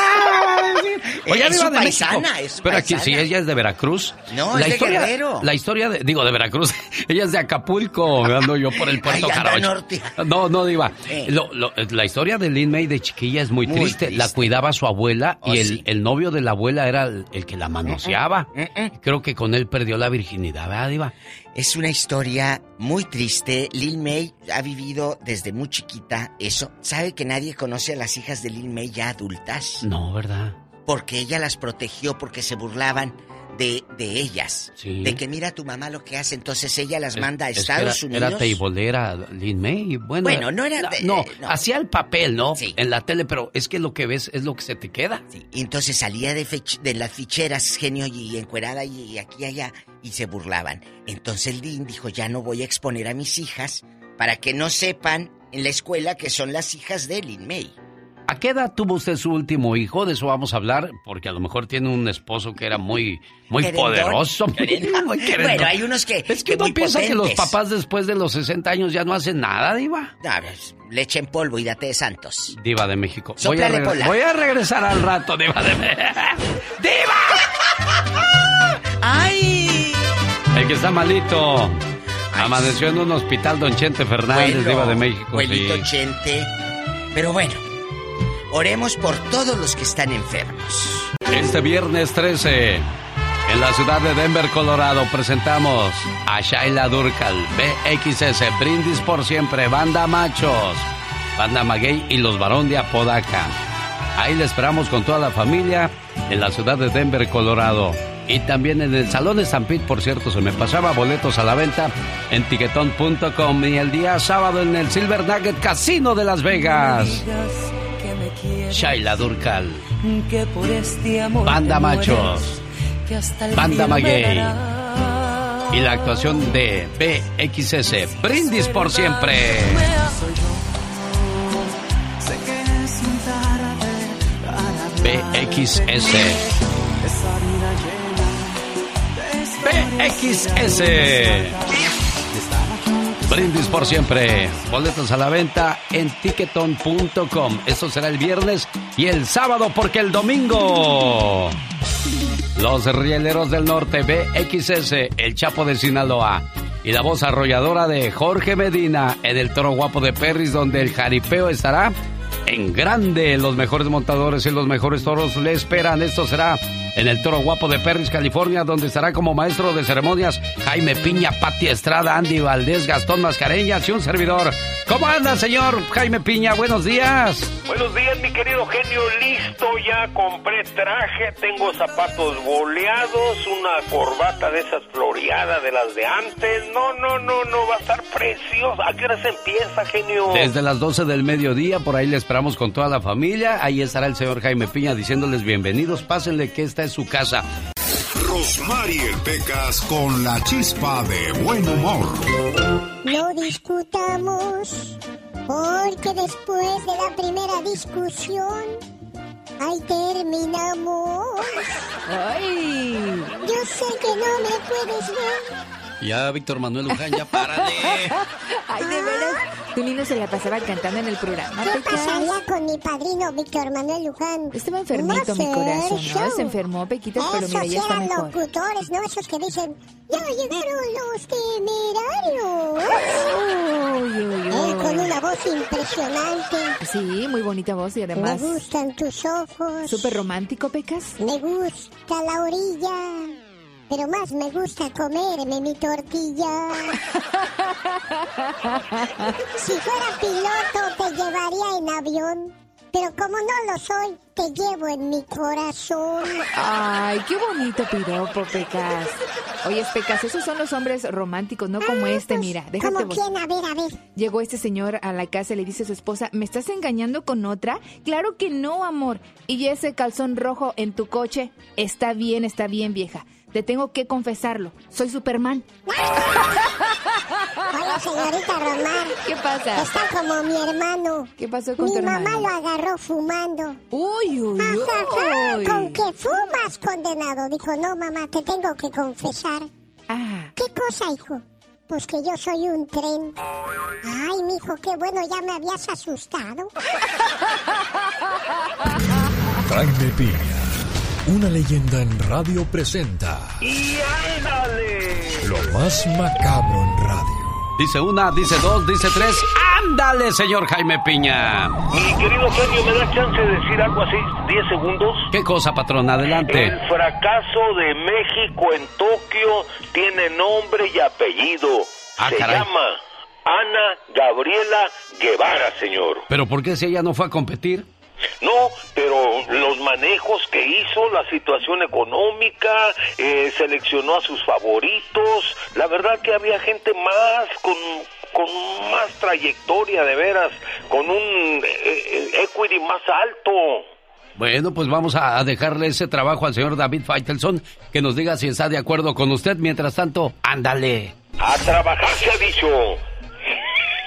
*laughs* Oye, Es su de México. paisana, es su Pero aquí, si ella es de Veracruz. No, es de historia, Guerrero. La historia de, digo, de Veracruz. *laughs* ella es de Acapulco. Ando yo por el *laughs* puerto Ay, norte. No, no, Diva. Eh. Lo- lo- la historia de Lynn May de chiquilla es muy, Muy triste. triste. La cuidaba su abuela Oh, y el, sí. el novio de la abuela era el, el que la manoseaba. Mm, Creo que con él perdió la virginidad, ¿verdad, Diva? Es una historia muy triste. Lil May ha vivido desde muy chiquita eso. ¿Sabe que nadie conoce a las hijas de Lil May ya adultas? No, ¿verdad? Porque ella las protegió porque se burlaban de, de ellas. Sí. De que mira a tu mamá lo que hace, entonces ella las manda a Es que Estados era, Unidos. Era teibolera, Lin May. Bueno, Bueno, no era de- No, no. hacía el papel, ¿no? En la tele, pero es que lo que ves es lo que se te queda. Y entonces salía de, fech- de las ficheras, genio, y encuerada, y aquí y allá, y se burlaban. Entonces Lynn dijo, ya no voy a exponer a mis hijas para que no sepan en la escuela que son las hijas de Lin May. ¿A qué edad tuvo usted su último hijo? De eso vamos a hablar, porque a lo mejor tiene un esposo que era muy, muy Querendón. poderoso. *laughs* muy Querendón. Bueno, hay unos que- Es que que muy piensa que los papás después de los 60 años ya no hacen nada, Diva. A ver, leche en polvo y date de santos. Diva de México. Voy a, voy a regresar al rato, Diva de México. *laughs* ¡Ay! El que está malito. Amaneció en un hospital, don Chente Fernández, Bueno, Diva de México. Abuelito sí. Chente. Pero bueno, oremos por todos los que están enfermos. Este viernes 13, en la ciudad de Denver, Colorado, presentamos a Shaila Durcal, BXS, Brindis por Siempre, Banda Machos, Banda Maguey y los Barón de Apodaca. Ahí le esperamos con toda la familia en la ciudad de Denver, Colorado. Y también en el Salón de Stampede, por cierto, se me pasaba boletos a la venta en tiquetón.com y el día sábado en el Silver Nugget Casino de Las Vegas. Shaila Durcal. Que por este amor Banda Machos. mueres, que hasta el Banda Maguey. Y la actuación de BXS, Brindis por siempre. BXS. BXS. Brindis por siempre. Boletos a la venta en ticketon.com. Esto será el viernes y el sábado porque el domingo. Los Rieleros del Norte, BXS, El Chapo de Sinaloa. Y la voz arrolladora de Jorge Medina en el Toro Guapo de Perris, donde el jaripeo estará en grande. Los mejores montadores y los mejores toros le esperan. Esto será en el Toro Guapo de Perris, California, donde estará como maestro de ceremonias Jaime Piña, Pati Estrada, Andy Valdés, Gastón Mascareñas y un servidor. ¿Cómo anda, señor Jaime Piña? Buenos días. Buenos días, mi querido genio. Listo, ya compré traje, tengo zapatos boleados, una corbata de esas floreadas de las de antes. No, no, no, no, va a estar precioso. ¿A qué hora se empieza, genio? Desde las 12 del mediodía, por ahí le esperamos con toda la familia. Ahí estará el señor Jaime Piña diciéndoles bienvenidos. Pásenle que esta es su casa. Rosmarie Pecas con la chispa de buen humor. No discutamos, porque después de la primera discusión, ahí terminamos. ¡Ay! Yo sé que no me puedes ver. Ya, Víctor Manuel Luján, ya párale. *laughs* Ay, de veras. Tu niño se la pasaba cantando en el programa. ¿Qué Pecas. pasaría con mi padrino Víctor Manuel Luján? Estaba enfermito mi corazón, ¿no? Se enfermó, Pequitas, pero Esos mira, ya está eran mejor. locutores, ¿no? Esos que dicen, ya llegaron los temerarios. Uy, uy, Él con uy. una voz impresionante. Sí, muy bonita voz y Me además gustan tus ojos. súper romántico, Pecas. Me gusta la orilla. Pero más me gusta comerme mi tortilla. si fuera piloto, te llevaría en avión. Pero como no lo soy, te llevo en mi corazón. Ay, qué bonito piropo, Pecas. Oye, Pecas, esos son los hombres románticos, no como este, mira. Déjate ¿Como quién? A ver, a ver. Llegó este señor a la casa y le dice a su esposa, ¿me estás engañando con otra? Claro que no, amor. Y ese calzón rojo en tu coche, está bien, está bien, vieja. Te tengo que confesarlo. Soy Superman. *laughs* Hola, señorita Román. ¿Qué pasa? Está como mi hermano. ¿Qué pasó con Mi tu mamá hermano? lo agarró fumando. Uy, uy, Ajá, uy. ¿Con qué fumas, condenado? Dijo, no, mamá, te tengo que confesar. Ah. ¿Qué cosa, hijo? Pues que yo soy un tren. Ay, mijo, qué bueno, ya me habías asustado. Jaime Piña, una leyenda en radio presenta ¡Y ándale! lo más macabro en radio. Dice una, dice dos, dice tres. ¡Ándale, señor Jaime Piña! Mi querido genio, ¿me da chance de decir algo así? ¿10 segundos? ¿Qué cosa, patrón? Adelante. El fracaso de México en Tokio tiene nombre y apellido. Ah, Se caray. llama Ana Gabriela Guevara, señor. ¿Pero por qué si ella no fue a competir? No, pero los manejos que hizo, la situación económica, eh, seleccionó a sus favoritos. La verdad que había gente más con, con más trayectoria, de veras, con un eh, eh, equity más alto. Bueno, pues vamos a dejarle ese trabajo al señor David Faitelson, que nos diga si está de acuerdo con usted. Mientras tanto, ándale. A trabajar se ha dicho.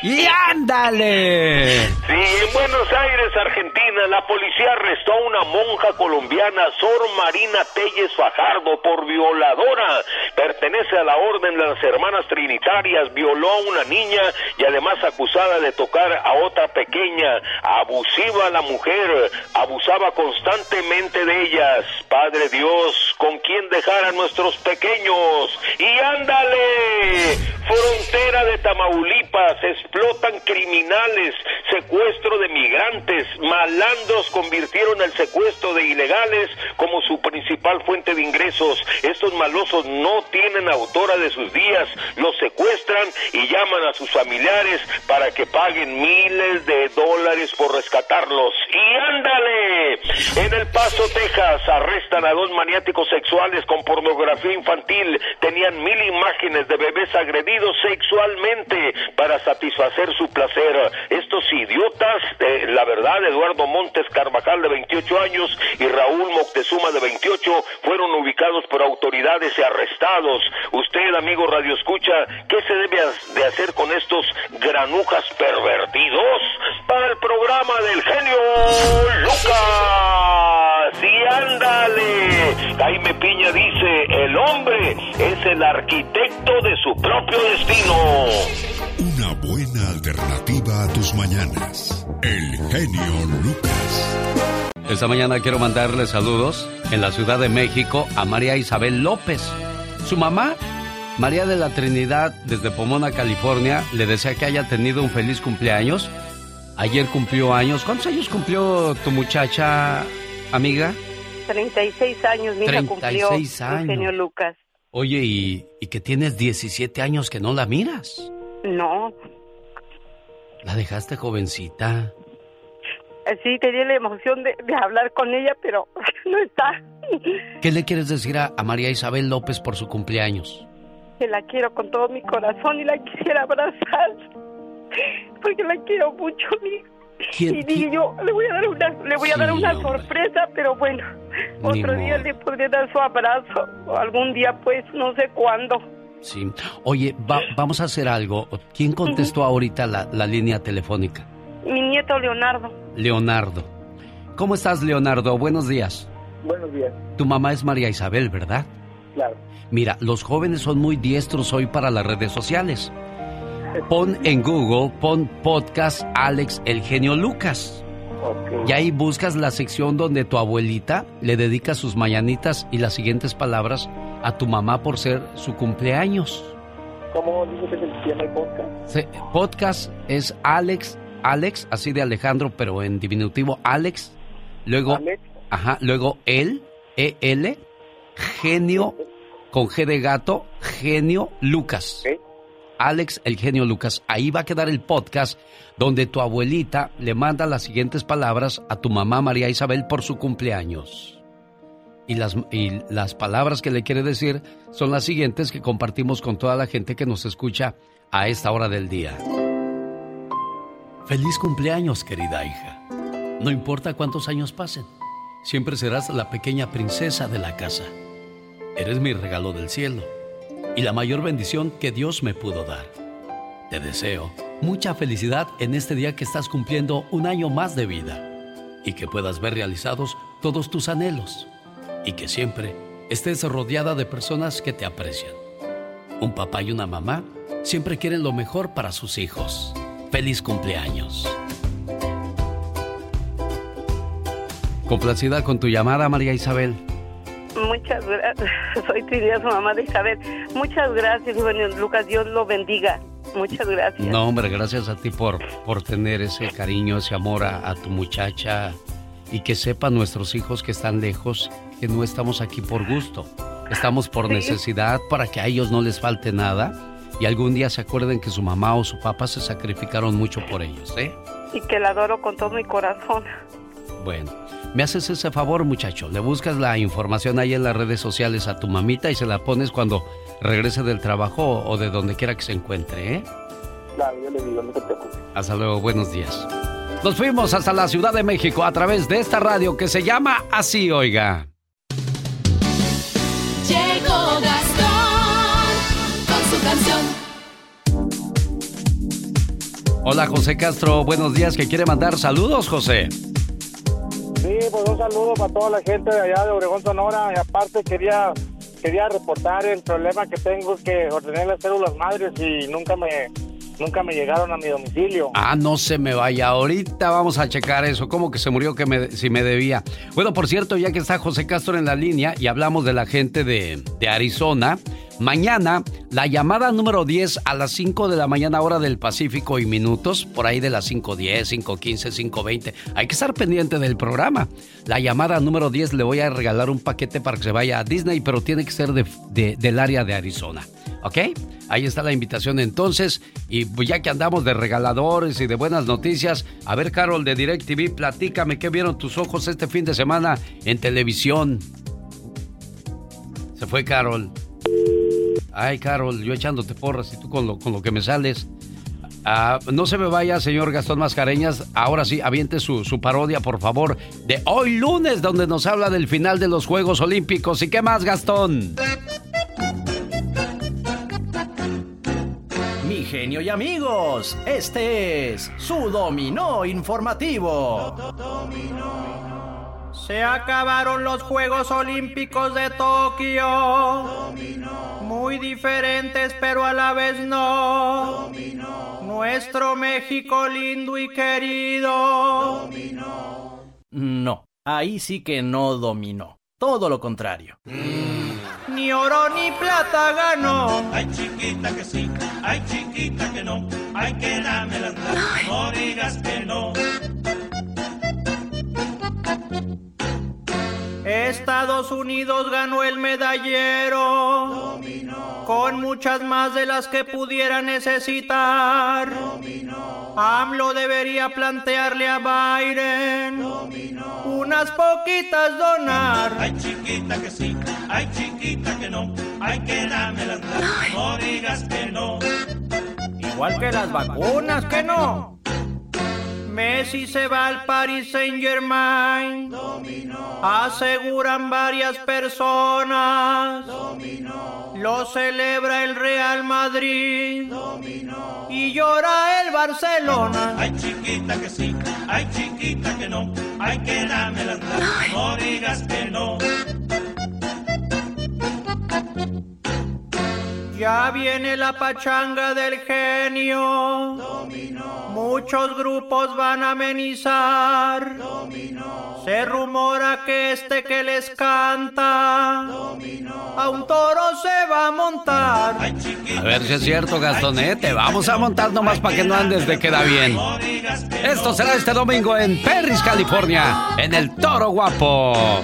¡Y ándale! Sí, en Buenos Aires, Argentina, la policía arrestó a una monja colombiana, Sor Marina Telles Fajardo, por violadora. Pertenece a la Orden de las Hermanas Trinitarias, violó a una niña y además acusada de tocar a otra pequeña. Abusiva la mujer, abusaba constantemente de ellas. Padre Dios, ¿con quién dejar a nuestros pequeños? ¡Y ándale! Frontera de Tamaulipas, explotan criminales, secuestro de migrantes, malandros convirtieron el secuestro de ilegales como su principal fuente de ingresos. Estos malosos no tienen autora de sus días, los secuestran y llaman a sus familiares para que paguen miles de dólares por rescatarlos. ¡Y ándale! En El Paso, Texas, arrestan a dos maniáticos sexuales con pornografía infantil. Tenían mil imágenes de bebés agredidos sexualmente para satisfacer su placer. Estos idiotas, eh, la verdad, Eduardo Montes Carvajal de 28 años y Raúl Moctezuma de 28 fueron ubicados por autoridades y arrestados. Usted, amigo Radio Escucha, ¿qué se debe de hacer con estos granujas pervertidos? Para el programa del genio Lucas. Y ándale. Jaime Piña dice, el hombre es el arquitecto de su propio destino. Una buena alternativa a tus mañanas. El genio Lucas. Esta mañana quiero mandarle saludos en la Ciudad de México a María Isabel López. Su mamá, María de la Trinidad, desde Pomona, California, le desea que haya tenido un feliz cumpleaños. Ayer cumplió años. ¿Cuántos años cumplió tu muchacha, amiga? 36 años, mi hija cumplió. 36 mi años. genio Lucas. Oye, y, y que tienes 17 años que no la miras. No, La dejaste jovencita. eh, sí tenía la emoción de, de hablar con ella, pero *laughs* no está. ¿Qué le quieres decir a, a María Isabel López por su cumpleaños? Que la quiero con todo mi corazón y la quisiera abrazar. Porque la quiero mucho, mi ¿Quién- Y dije yo, le voy a dar una, le voy a dar una hombre. sorpresa, pero bueno, Ni otro día le podré dar su abrazo, o algún día pues, no sé cuándo. Sí. Oye, va- vamos a hacer algo. ¿Quién contestó ahorita la, la línea telefónica? Mi nieto Leonardo. Leonardo. ¿Cómo estás, Leonardo? Buenos días. Buenos días, Tu mamá es María Isabel, ¿verdad? claro. Mira, los jóvenes son muy diestros hoy para las redes sociales. Pon en Google, pon podcast Alex el genio Lucas. Ok. Y ahí buscas la sección donde tu abuelita le dedica sus mañanitas y las siguientes palabras a tu mamá por ser su cumpleaños. ¿Cómo dice que se llama el podcast? Podcast es Alex, Alex, así de Alejandro, pero en diminutivo Alex. Luego, Alex. ajá, luego él, E-L, genio, con G de gato, genio Lucas. Alex El Genio Lucas. Ahí va a quedar el podcast donde tu abuelita le manda las siguientes palabras a tu mamá María Isabel por su cumpleaños. Y las, y las palabras que le quiere decir son las siguientes que compartimos con toda la gente que nos escucha a esta hora del día. Feliz cumpleaños, querida hija. No importa cuántos años pasen, siempre serás la pequeña princesa de la casa. Eres mi regalo del cielo y la mayor bendición que Dios me pudo dar. Te deseo mucha felicidad en este día que estás cumpliendo un año más de vida y que puedas ver realizados todos tus anhelos y que siempre estés rodeada de personas que te aprecian. Un papá y una mamá siempre quieren lo mejor para sus hijos. Feliz cumpleaños. Complacida con tu llamada, María Isabel. Muchas gracias. *laughs* Soy Trinidad, su mamá de Isabel. Muchas gracias, Lucas. Dios lo bendiga. Muchas gracias. No, hombre, gracias a ti por, por tener ese cariño, ese amor a, a tu muchacha y que sepan nuestros hijos que están lejos que no estamos aquí por gusto. Estamos por Sí. necesidad para que a ellos no les falte nada y algún día se acuerden que su mamá o su papá se sacrificaron mucho por ellos, ¿eh? Y que la adoro con todo mi corazón. Bueno, me haces ese favor, muchacho. Le buscas la información ahí en las redes sociales a tu mamita y se la pones cuando regrese del trabajo o de donde quiera que se encuentre, ¿eh? Claro, yo le digo, no te preocupes. Hasta luego, buenos días. Nos fuimos hasta la Ciudad de México a través de esta radio que se llama Así, oiga. Hola, José Castro. Buenos días. ¿Que quiere mandar saludos, José? Sí, pues un saludo para toda la gente de allá de Obregón, Sonora. Y aparte quería quería reportar el problema que tengo que ordené las células madres y nunca me nunca me llegaron a mi domicilio. Ah, no se me vaya. Ahorita vamos a checar eso. ¿Cómo que se murió que me, si me debía? Bueno, por cierto, ya que está José Castro en la línea y hablamos de la gente de, de Arizona, mañana la llamada número 10 a las 5 de la mañana hora del Pacífico y minutos, por ahí de las 5.10, 5.15, 5.20. Hay que estar pendiente del programa. La llamada número 10 le voy a regalar un paquete para que se vaya a Disney, pero tiene que ser de- de- del área de Arizona. ¿Ok? Ahí está la invitación entonces. Y pues ya que andamos de regaladores y de buenas noticias, a ver, Carol de DirecTV, platícame qué vieron tus ojos este fin de semana en televisión. Se fue Carol. Ay, Carol, yo echándote porras y tú con lo, con lo que me sales. Ah, no se me vaya, señor Gastón Mascareñas. Ahora sí, aviente su, su parodia, por favor, de hoy lunes, donde nos habla del final de los Juegos Olímpicos. ¿Y qué más, Gastón? Genio y amigos, este es su dominó informativo. Se acabaron los Juegos Olímpicos de Tokio. Muy diferentes, pero a la vez no. Nuestro México lindo y querido. No, ahí sí que no dominó. Todo lo contrario. Ni oro ni plata ganó. Ay, chiquita que sí, ay, chiquita que no, ay, que dámela, no digas que no. Estados Unidos ganó el medallero con muchas más de las que pudiera necesitar. AMLO debería plantearle a Biden unas poquitas donar. Ay, chiquita que sí, ay, chiquita que no, ay, que dámela, no digas que no. Igual que las vacunas, que no. Messi se va al Paris Saint Germain. Aseguran varias personas. Lo celebra el Real Madrid. Y llora el Barcelona. Ay, chiquita que sí, ay, chiquita que no, ay, que dámela, no digas que no. Ya viene la pachanga del genio. Muchos grupos van a amenizar. Se rumora que este que les canta a un toro se va a montar. A ver si es cierto, Gastón, ¿eh? Te vamos a montar nomás para que no andes de queda bien. Esto será este domingo en Perris, California, en el Toro Guapo.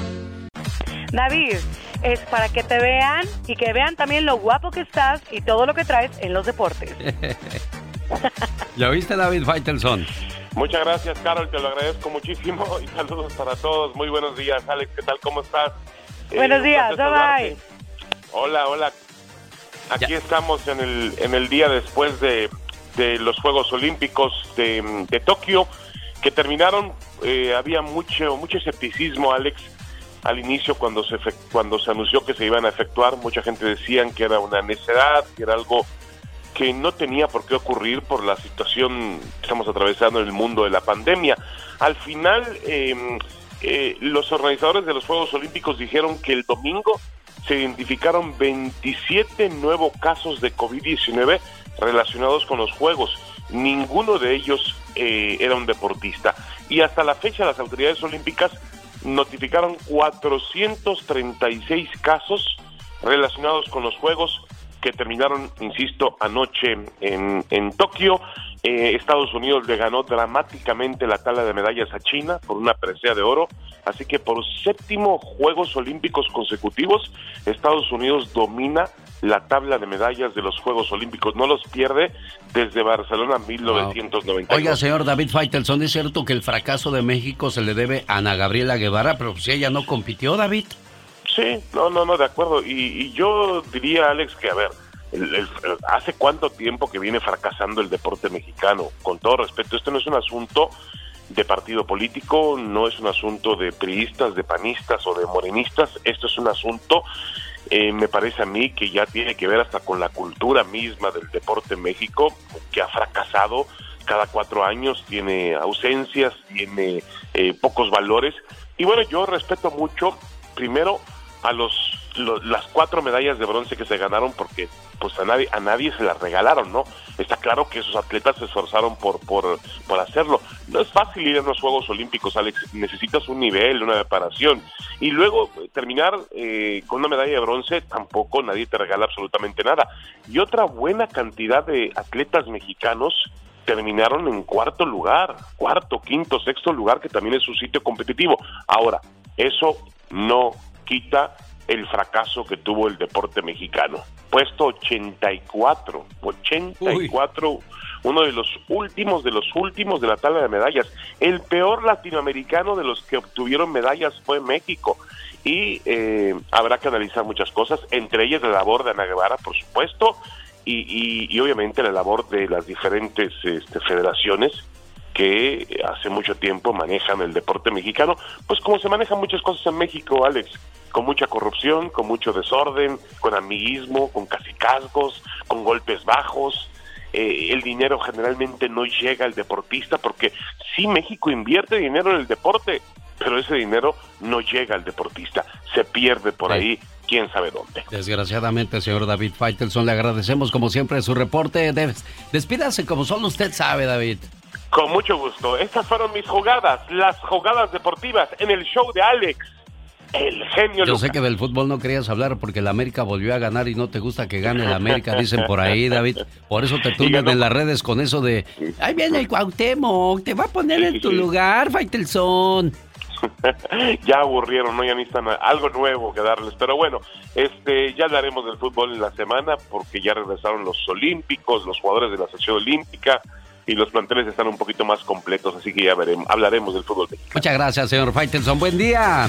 David, es para que te vean y que vean también lo guapo que estás y todo lo que traes en los deportes. *laughs* ¿Ya oíste, David Faitelson? Muchas gracias, Carol, te lo agradezco muchísimo y saludos para todos. Muy buenos días, Alex, ¿qué tal? ¿Cómo estás? Eh, Buenos un días, bye saludarte. Hola, hola. Aquí estamos en el, en el día después de, de los Juegos Olímpicos de, de Tokio, que terminaron, eh, había mucho, mucho escepticismo, Alex, al inicio cuando se, cuando se anunció que se iban a efectuar. Mucha gente decían que era una necedad, que era algo que no tenía por qué ocurrir por la situación que estamos atravesando en el mundo de la pandemia. Al final, eh, eh, los organizadores de los Juegos Olímpicos dijeron que el domingo se identificaron 27 nuevos casos de COVID-19 relacionados con los Juegos. Ninguno de ellos eh, era un deportista. Y hasta la fecha las autoridades olímpicas notificaron 436 casos relacionados con los Juegos que terminaron, insisto, anoche en, en Tokio. Eh, Estados Unidos le ganó dramáticamente la tabla de medallas a China por una presea de oro. Así que por séptimo Juegos Olímpicos consecutivos, Estados Unidos domina la tabla de medallas de los Juegos Olímpicos. No los pierde desde Barcelona 1992. Oiga, señor David Faitelson, ¿es cierto que el fracaso de México se le debe a Ana Gabriela Guevara? Pero si ella no compitió, David. Sí, no, no, no, de acuerdo. Y, y yo diría, Alex, que a ver, el- ¿hace cuánto tiempo que viene fracasando el deporte mexicano? Con todo respeto, esto no es un asunto de partido político, no es un asunto de priistas, de panistas o de morenistas, esto es un asunto, eh, me parece a mí, que ya tiene que ver hasta con la cultura misma del deporte en México, que ha fracasado cada cuatro años, tiene ausencias, tiene eh, pocos valores. Y bueno, yo respeto mucho, primero, a los, lo- las cuatro medallas de bronce que se ganaron porque pues a nadie a nadie se las regalaron no está claro que esos atletas se esforzaron por por, por hacerlo. No es fácil ir a los Juegos Olímpicos Alex. Necesitas un nivel una preparación. Y luego terminar eh, con una medalla de bronce tampoco nadie te regala absolutamente nada. Y otra buena cantidad de atletas mexicanos terminaron en cuarto lugar, cuarto, quinto, sexto lugar, que también es un sitio competitivo. Ahora, eso no quita el fracaso que tuvo el deporte mexicano. Puesto 84, 84, uno de los últimos, de los últimos de la tabla de medallas. El peor latinoamericano de los que obtuvieron medallas fue México. Y eh, habrá que analizar muchas cosas, entre ellas la labor de Ana Guevara, por supuesto, y, y- y obviamente la labor de las diferentes este, federaciones que hace mucho tiempo manejan el deporte mexicano, pues como se manejan muchas cosas en México, Alex, con mucha corrupción, con mucho desorden, con amiguismo, con casicazgos, con golpes bajos. Eh, el dinero generalmente no llega al deportista porque sí México invierte dinero en el deporte, pero ese dinero no llega al deportista, se pierde por ahí, quién sabe dónde. Desgraciadamente, señor David Faitelson, le agradecemos como siempre su reporte. Des- despídase como solo usted sabe, David. Con mucho gusto. Estas fueron mis jugadas, las jugadas deportivas en el show de Alex, el genio Yo Lucas. sé que del fútbol no querías hablar porque el América volvió a ganar y no te gusta que gane el América, dicen por ahí, David. Por eso te tunden en las redes con eso de, ahí viene el Cuauhtémoc, te va a poner en tu lugar, Faitelson. *laughs* ya aburrieron, ¿no? Ya necesitan algo nuevo que darles. Pero bueno, este, ya hablaremos del fútbol en la semana porque ya regresaron los olímpicos, los jugadores de la Asociación Olímpica y los planteles están un poquito más completos, así que ya veremos, hablaremos del fútbol. Muchas gracias, señor Faitelson. Buen día.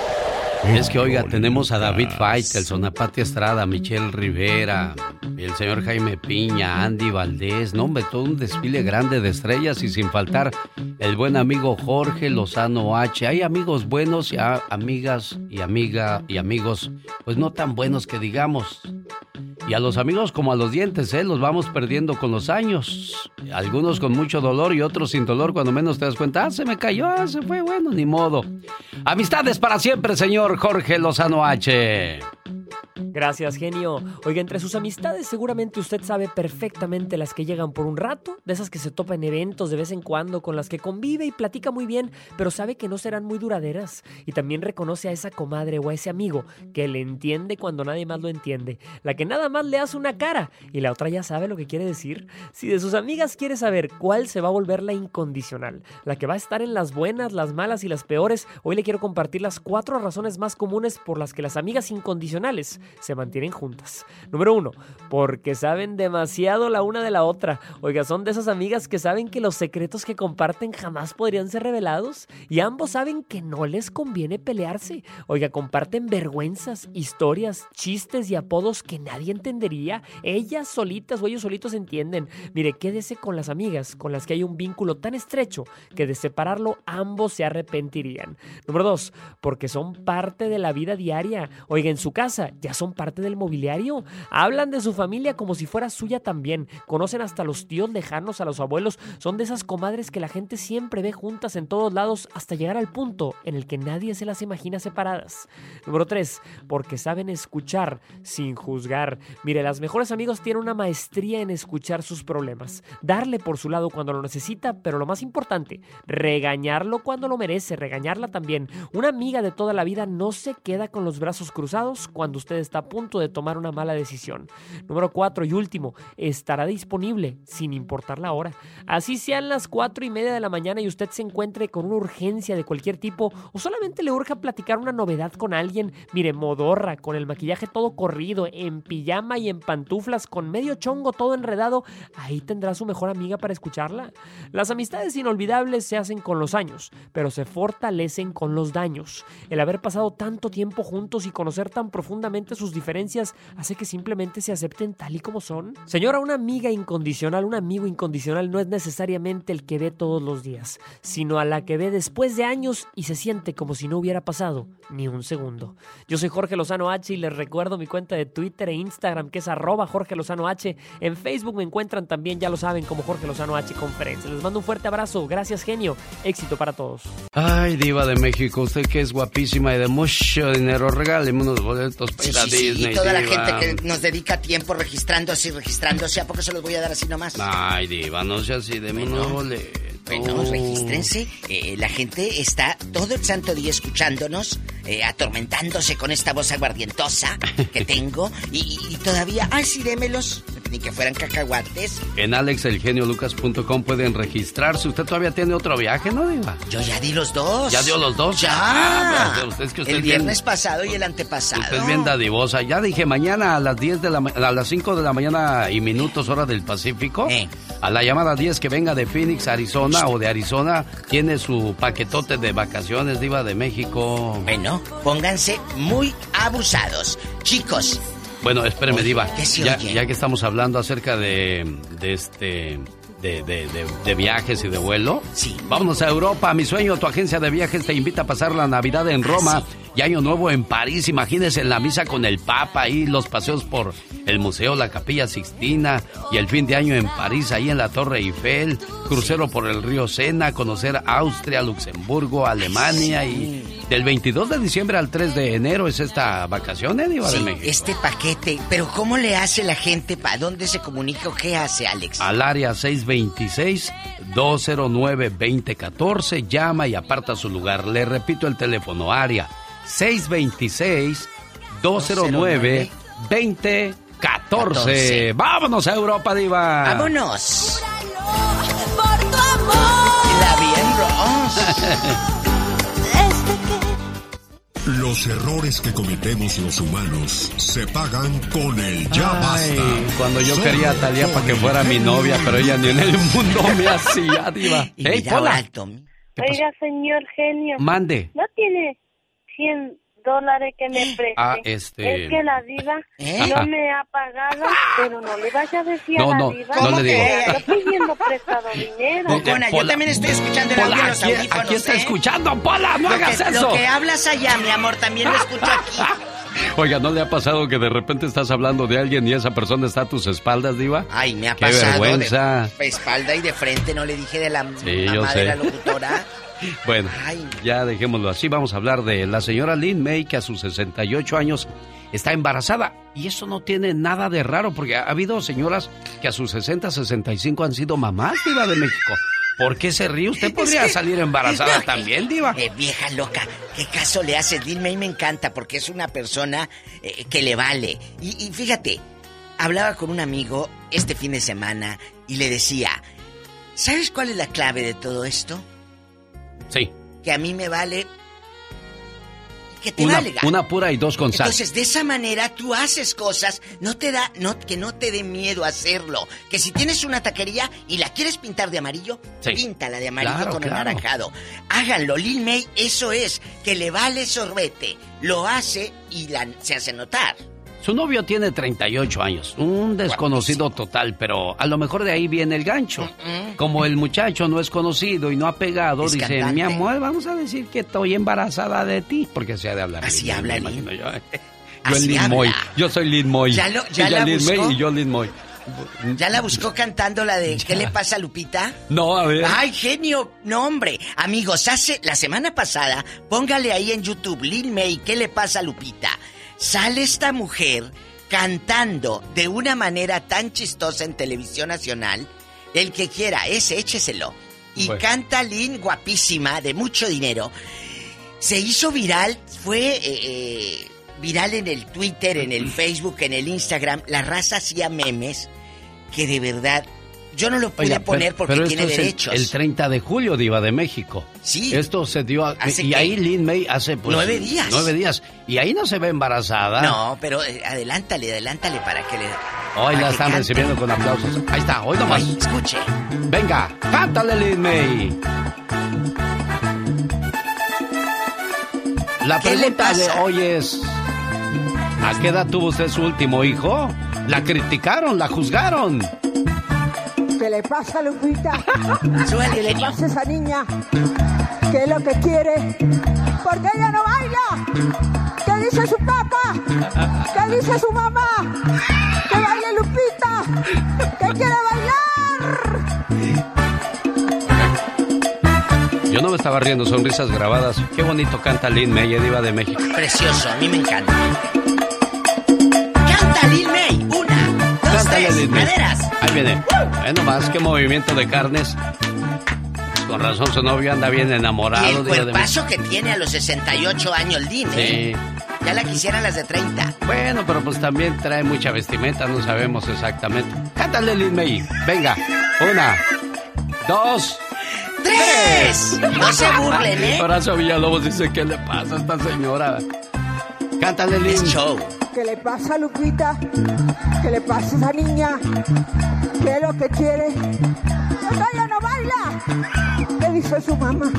Es que, oiga, tenemos a David Faitelson, a Pati Estrada, a Michelle Rivera, el señor Jaime Piña, Andy Valdés, no, hombre, todo un desfile grande de estrellas y sin faltar el buen amigo Jorge Lozano H. Hay amigos buenos y a- amigas y amiga y amigos, pues no tan buenos que digamos. Y a los amigos como a los dientes, ¿eh? Los vamos perdiendo con los años. Algunos con mucho dolor y otros sin dolor cuando menos te das cuenta. Ah, se me cayó, ah, se fue, bueno, ni modo. Amistades para siempre, señor Jorge Lozano H. Gracias, genio. Oiga, entre sus amistades seguramente usted sabe perfectamente las que llegan por un rato, de esas que se topa en eventos de vez en cuando, con las que convive y platica muy bien, pero sabe que no serán muy duraderas. Y también reconoce a esa comadre o a ese amigo que le entiende cuando nadie más lo entiende, la que nada más le hace una cara y la otra ya sabe lo que quiere decir. Si de sus amigas quiere saber cuál se va a volver la incondicional, la que va a estar en las buenas, las malas y las peores, hoy le quiero compartir las cuatro razones más comunes por las que las amigas incondicionales se mantienen juntas. Número uno, porque saben demasiado la una de la otra. Oiga, son de esas amigas que saben que los secretos que comparten jamás podrían ser revelados y ambos saben que no les conviene pelearse. Oiga, comparten vergüenzas, historias, chistes y apodos que nadie entendería. Ellas solitas o ellos solitos entienden. Mire, quédese con las amigas con las que hay un vínculo tan estrecho que de separarlo ambos se arrepentirían. Número dos, porque son parte de la vida diaria. Oiga, en su casa ya son parte del mobiliario. Hablan de su familia como si fuera suya también. Conocen hasta los tíos lejanos, a los abuelos. Son de esas comadres que la gente siempre ve juntas en todos lados hasta llegar al punto en el que nadie se las imagina separadas. Número 3. Porque saben escuchar sin juzgar. Mire, las mejores amigos tienen una maestría en escuchar sus problemas. Darle por su lado cuando lo necesita, pero lo más importante, regañarlo cuando lo merece, regañarla también. Una amiga de toda la vida no se queda con los brazos cruzados cuando usted está a punto de tomar una mala decisión. Número 4 y último, estará disponible sin importar la hora. Así sean las 4 y media de la mañana y usted se encuentre con una urgencia de cualquier tipo o solamente le urge platicar una novedad con alguien, mire, modorra, con el maquillaje todo corrido, en pijama y en pantuflas, con medio chongo todo enredado, ahí tendrá su mejor amiga para escucharla. Las amistades inolvidables se hacen con los años, pero se fortalecen con los daños. El haber pasado tanto tiempo juntos y conocer tan profundamente sus diferencias hace que simplemente se acepten tal y como son. Señora, una amiga incondicional, un amigo incondicional no es necesariamente el que ve todos los días, sino a la que ve después de años y se siente como si no hubiera pasado ni un segundo. Yo soy Jorge Lozano H y les recuerdo mi cuenta de Twitter e Instagram que es arroba Jorge Lozano H. En Facebook me encuentran también, ya lo saben, como Jorge Lozano H Conferencia. Les mando un fuerte abrazo, gracias genio, éxito para todos. Ay, diva de México, usted que es guapísima y de mucho dinero, regáleme unos para ir a Sí, sí, Disney. y toda la gente que nos dedica tiempo registrándose y registrándose, ¿a poco se los voy a dar así nomás? Ay, diva, no sea así, deme unos boletos. Bueno, regístrense. Eh, la gente está todo el santo día escuchándonos, eh, atormentándose con esta voz aguardientosa que *laughs* tengo. Y, y todavía, ay, sí, démelos. Ni que fueran cacahuates. En alexelgeniolucas.com pueden registrarse. Usted todavía tiene otro viaje, ¿no, diva? Yo ya di los dos. ¿Ya dio los dos? Ya. Ah, pero usted es que usted el viernes pasado y el antepasado. Usted es bien dadivosa. Ya dije, mañana a las 10 de la a las 5 de la mañana y minutos hora del Pacífico, Eh. a la llamada 10 que venga de Phoenix, Arizona o de Arizona, tiene su paquetote de vacaciones diva de México. Bueno, pónganse muy abusados. Chicos, Bueno, espéreme, Diva. ¿qué se Ya, ya que estamos hablando acerca de, de este. De, de- de- de viajes y de vuelo. Sí. Vámonos a Europa. Mi sueño, tu agencia de viajes te invita a pasar la Navidad en Roma y Año Nuevo en París. Imagínese la misa con el Papa y los paseos por el museo, la Capilla Sixtina y el fin de año en París, ahí en la Torre Eiffel. Crucero por el río Sena, conocer Austria, Luxemburgo, Alemania y del 22 de diciembre al 3 de enero es esta vacación, ¿eh, Diva de México? este paquete. Pero ¿cómo le hace la gente? ¿Para dónde se comunica o qué hace, Alex? al área 626-209-2014. Llama y aparta su lugar. Le repito el teléfono, área 626-209-2014. Vámonos a Europa, Diva. ¡Vámonos! La bien. Los errores que cometemos los humanos se pagan con el ya Ay, basta. cuando yo Solo quería a Talía para que fuera mi novia, pero ella ni en el mundo me hacía, *laughs* Diva. Y ¡Ey, mira, Pola! alto. ¿Qué pasó? Oiga, señor genio. Mande. ¿No tiene 100 dólares que me preste? Ah, este- Es que la diva ¿Eh? no me ha pagado, pero no le vaya a decir No, a la no, diva no le que digo. ando pidiendo prestado *laughs* dinero. Bocona, yo también estoy escuchando el Pola, audio en los aquí- audífonos. aquí está ¿eh? escuchando, Pola, no Lo hagas que- eso. Lo que hablas allá, mi amor, también lo escucho aquí. *laughs* Oiga, ¿no le ha pasado que de repente estás hablando de alguien y esa persona está a tus espaldas, Diva? Ay, me ha Qué pasado vergüenza. de espalda y de frente, no le dije de la Sí, yo mamá de sé. la locutora. *laughs* *laughs* Bueno, ya dejémoslo así. Vamos a hablar de la señora Lynn May, que a sus 68 años está embarazada. Y eso no tiene nada de raro, porque ha habido señoras que a sus 60, 65 han sido mamás, Diva de México. ¿Por qué se ríe? Usted podría salir embarazada también, Diva. Eh, vieja loca, ¿qué caso le haces? Lin May me encanta porque es una persona eh, que le vale. Y, y fíjate, hablaba con un amigo este fin de semana y le decía, ¿sabes cuál es la clave de todo esto? Sí. Que a mí me vale que te Una, valga. una pura y dos con sal. Entonces, de esa manera tú haces cosas, no te da, no, que no te dé miedo hacerlo. Que si tienes una taquería y la quieres pintar de amarillo, Sí. píntala de amarillo Claro, con claro. anaranjado. Háganlo, Lil May, eso es, que le vale sorbete. Lo hace y la, se hace notar. Su novio tiene 38 años, un desconocido total, pero a lo mejor de ahí viene el gancho. Como el muchacho no es conocido y no ha pegado, Es dice, cantante. mi amor, vamos a decir que estoy embarazada de ti, porque se ha de hablar. Así habla me imagino yo. Yo Así Lin. Moy, yo soy Lin Moy. ¿Ya lo- ya la Lin May buscó? y yo Lin Moy. ¿Ya la buscó *laughs* cantando la de ¿Qué le pasa a Lupita? No, a ver. ¡Ay, genio! No, hombre. Amigos, hace la semana pasada, póngale ahí en YouTube, Lil May, ¿qué le pasa a Lupita? Sale esta mujer cantando de una manera tan chistosa en televisión nacional. El que quiera, ese, écheselo. Y Bueno. canta Lin, guapísima, de mucho dinero. Se hizo viral, fue eh, eh, viral en el Twitter, en el Facebook, en el Instagram. La raza hacía memes que de verdad yo no lo pude Oiga, poner porque pero tiene el- derechos. El, 30 de julio, Diva de México. Sí. Esto se dio. a- ¿Hace y qué? ahí Lin May hace. Pues, Nueve días. Nueve días. Y ahí no se ve embarazada. No, pero eh, adelántale, adelántale para que le. Hoy la están cante. recibiendo con aplausos. Ahí está, hoy nomás. Ay, escuche. Venga, cántale, Lin May. La ¿Qué le pregunta de hoy es: ¿A qué edad tuvo usted su último hijo? La criticaron, la juzgaron. ¿Qué le pasa a Lupita? *laughs* ¿Qué le genio. pasa a esa niña? ¿Qué es lo que quiere? ¿Por qué ella no baila? ¿Qué dice su papá? ¿Qué dice su mamá? ¡Que baile Lupita! ¡Que quiere bailar! Yo no me estaba riendo, sonrisas grabadas. Qué bonito canta Lin May, Diva de México. Precioso, a mí me encanta. ¡Canta Lil May! Tres, maderas. Ahí viene. Ve nomás qué movimiento de carnes. Con razón su novio anda bien Y enamorado. el Diva de cuerpazo que tiene a los 68 años Lin, ¿eh? Sí. Ya la quisieran las de 30. Bueno, pero pues también trae mucha vestimenta, no sabemos exactamente. Cántale, Lin May. Venga. Una, dos, ¡Tres! No se burlen, ¿eh? Horacio Villalobos dice, ¿qué le pasa a esta señora? Cántale, Lin. show. ¿Qué le pasa a Lupita? ¿Qué le pasa a esa niña? ¿Qué es lo que quiere? ¿Por qué ella no baila? ¿Qué dice su mamá?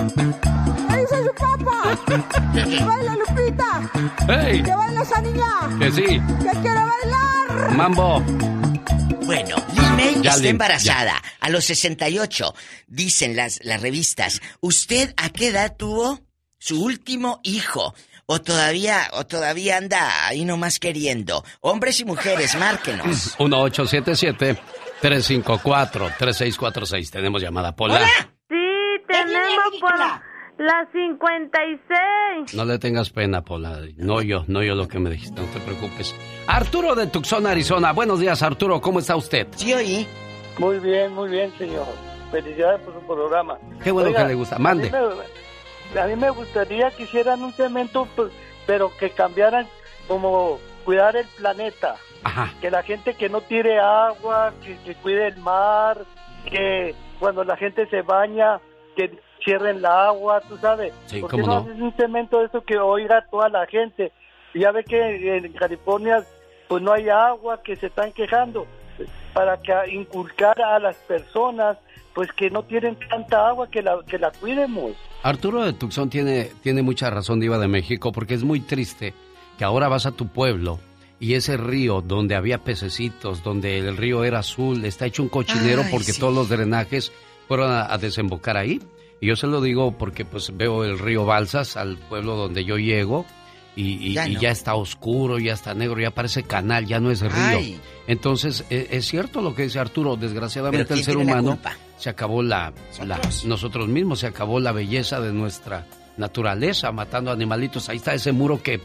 ¿Qué dice su papá? ¿Que *laughs* baila Lupita? ¡Hey! ¿Que baila esa niña? Que sí. ¿Que quiere bailar? Mambo. Bueno, May Ya, está Lin, embarazada a los 68. Dicen las, las revistas. ¿Usted a qué edad tuvo su último hijo? ¿O todavía, o todavía anda ahí nomás queriendo? Hombres y mujeres, márquenos. *laughs* 1877-354-3646. Tenemos llamada, Pola. Sí, tenemos por la 56. No le tengas pena, Pola. No yo, no yo lo que me dijiste, no te preocupes. Arturo de Tucson, Arizona. Buenos días, Arturo. ¿Cómo está usted? Sí, oí. Muy bien, muy bien, señor. Felicidades por su programa. Qué bueno Oiga, que le gusta. Mande. A mí, me, a mí me gustaría que hicieran un cemento, pues, pero que cambiaran como cuidar el planeta. Ajá. Que la gente que no tire agua, que, que cuide el mar, que cuando la gente se baña, que cierren la agua, tú sabes. Sí, ¿Por qué cómo no haces un cemento de eso que oiga toda la gente? Ya ve que en California pues no hay agua, que se están quejando. Para que inculcar a las personas pues que no tienen tanta agua que la, que la cuidemos. Arturo de Tucson tiene, tiene mucha razón, Diva de México, porque es muy triste que ahora vas a tu pueblo y ese río donde había pececitos, donde el río era azul, está hecho un cochinero Ay, porque sí. todos los drenajes fueron a, a desembocar ahí. Y yo se lo digo porque pues veo el río Balsas al pueblo donde yo llego y, y- Ya y ya está oscuro, ya está negro, ya parece canal, ya no es río. Ay. Entonces, e- es cierto lo que dice Arturo, desgraciadamente ¿Pero el ser humano? Se acabó la, la- nosotros mismos, se acabó la belleza de nuestra naturaleza, matando animalitos. Ahí está ese muro que,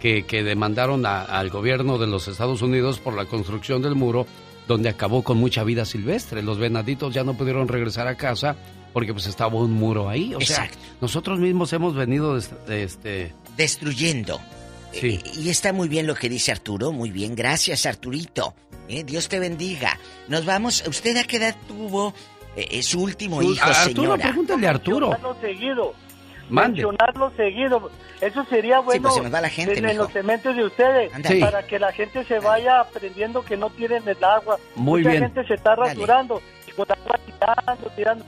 que, que demandaron a- al gobierno de los Estados Unidos por la construcción del muro, donde acabó con mucha vida silvestre. Los venaditos ya no pudieron regresar a casa porque pues estaba un muro ahí. O sea, Exacto. nosotros mismos hemos venido de, de este... Destruyendo. Sí. Eh, y está muy bien lo que dice Arturo, muy bien, gracias Arturito. Eh, Dios te bendiga. Nos vamos, ¿usted a qué edad tuvo eh, eh, su último Su- hijo, Arturo, señora? pregúntale a Arturo. Mencionarlo seguido. Mande. Mencionarlo seguido. Eso sería bueno pues se nos va la gente, en, en los cementos de ustedes. Ándale. Sí. Para que la gente se vaya aprendiendo que no tienen el agua. Muy Mucha bien. gente se está rasurando. Y con agua tirando, tirando.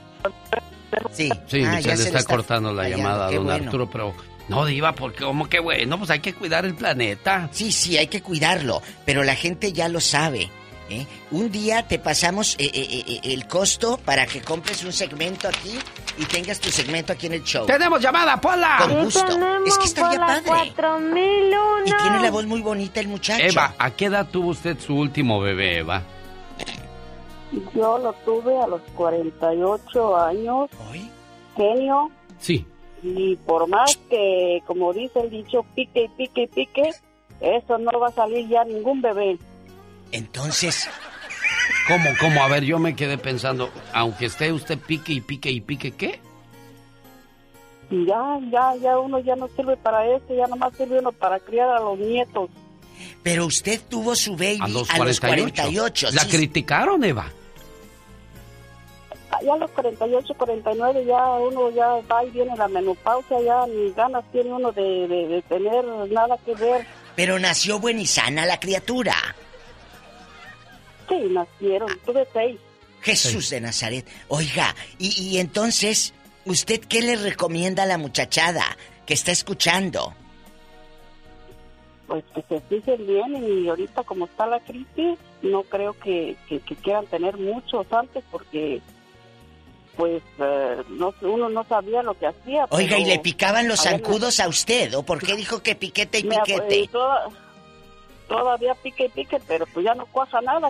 Sí, Sí, Ah, se le se está, le cortando la llamada a don bueno. Arturo, pero... No, Diva, porque como que bueno, pues hay que cuidar el planeta. Sí, sí, hay que cuidarlo, pero la gente ya lo sabe. ¿Eh? Un día te pasamos eh, eh, eh, el costo para que compres un segmento aquí y tengas tu segmento aquí en el show. ¡Tenemos llamada, Pola! Con gusto. Es que está bien por la padre. 4001. Y tiene la voz muy bonita el muchacho. Eva, ¿a qué edad tuvo usted su último bebé, Eva? Yo lo tuve a los 48 años. Genio. Sí. Y por más que, como dice el dicho, pique y pique y pique, eso no va a salir ya ningún bebé. Entonces, ¿Cómo, cómo? A ver, yo me quedé pensando, aunque esté usted pique y pique y pique, ¿qué? Ya, ya, ya uno ya no sirve para eso, ya nomás sirve uno para criar a los nietos. pero usted tuvo su baby A los a los 48. 48. La sí. criticaron, Eva. Ya a los 48, 49 ya uno ya va y viene la menopausia, ya ni ganas tiene uno de, de- de tener nada que ver. Pero nació buena y sana la criatura. Sí, nacieron, tuve seis. Jesús de Nazaret. Oiga, y, y entonces, ¿usted qué le recomienda a la muchachada que está escuchando? Pues que se fijen bien y ahorita como está la crisis, no creo que, que- que quieran tener muchos antes porque pues eh, no, uno no sabía lo que hacía. Oiga, ¿y le picaban los zancudos a usted? ¿O por qué dijo que piquete y piquete? eh, toda- todavía pique y pique, pero pues ya no cuaja nada.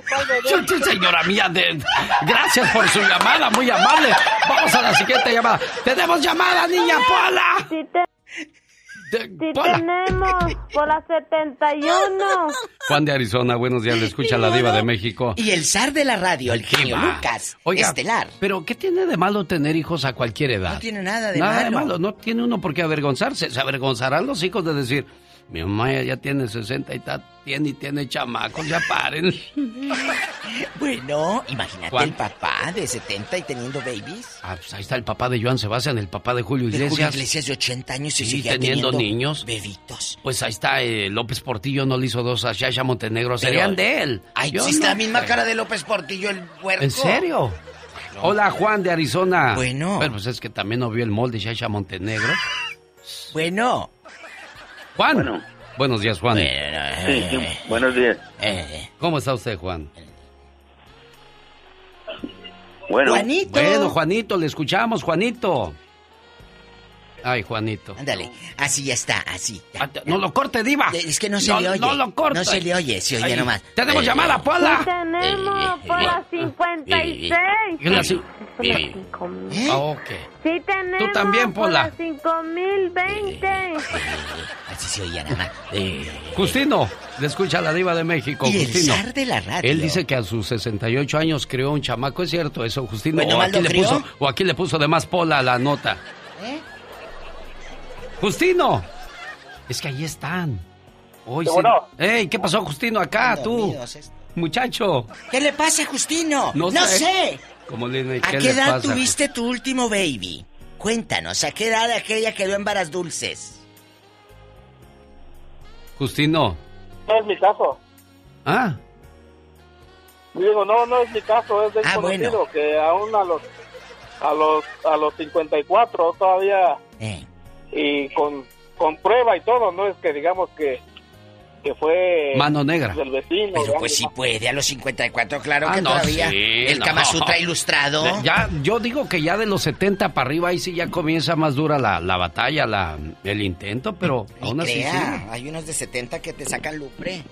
sí, señora mía, de- gracias por su llamada, muy amable. Vamos a la siguiente llamada. ¡Tenemos llamada, niña Pola! Sí, te- sí tenemos por la 71. Juan de Arizona, buenos días, le escucha la diva de México. Y el zar de la radio, el genio. Lucas, Oiga, estelar. pero ¿qué tiene de malo tener hijos a cualquier edad? No tiene nada de Nada de malo. malo, no tiene uno por qué avergonzarse. Se avergonzarán los hijos de decir, mi mamá ya- tiene 60 y ta- tiene y tiene chamacos, ya paren. *laughs* Bueno, imagínate el papá de 70 y teniendo babies. Ah, pues ahí está el papá de Joan Sebastián, el papá de Julio De Iglesias. Julio Iglesias de 80 años y Sí, seguía teniendo, niños. Bebitos. Pues ahí está, eh, López Portillo no le hizo dos a Shasha Montenegro, serían de él. Ay, es no la misma cara de López Portillo el puerco. ¿En serio? Hola, Juan de Arizona. Bueno. Pero pues es que también no vio el molde Shasha Montenegro. Bueno. Juan. Buenos días, Juan. Sí, sí, buenos días. ¿Cómo está usted, Juan? Bueno. Bueno, Juanito, le escuchamos, Juanito. Ay, Juanito. Ándale, así ya está, así. ya. No lo corte, diva. Es que no se No, le oye. no lo corte. No se le oye, se oye Ay, nomás. tenemos Eh, llamada, Pola. Sí tenemos por la 56. ¿Qué le hace? ¿Eh? Ah, ok. Sí tenemos también, por Pola. la 5020. Así se oye nada más. Eh, Justino, le escucha la diva de México, Y el Justino. zar de la radio. Él dice que a sus 68 años creó un chamaco, ¿es cierto eso, Justino? Bueno, o, ¿mal aquí lo le puso, o aquí le puso de más Pola a la nota. ¿Eh? Justino. Es que ahí están. Hoy sí. bueno. Ey, ¿qué pasó, Justino, acá, tú? Muchacho. ¿Qué le pasa, Justino? No No, sé. sé. ¿Cómo le, ¿A qué edad pasa? tuviste tu último baby? Cuéntanos, ¿a qué edad aquella quedó en varas dulces? Justino. No es mi caso. Ah, Digo, no, no es mi caso, es de un Ah, conocido bueno. que aún a los a los a los 54 todavía Eh. Y con con prueba y todo, no es que digamos que que fue Mano negra. del vecino. Pero pues sí puede, a los 54, claro Ah, que no, todavía. sí, el no. Kama Sutra ilustrado. Ya, yo digo que ya de los 70 para arriba ahí sí ya comienza más dura la, la batalla, la, el intento, pero Ni aún así sí. hay unos de 70 que te sacan lupre.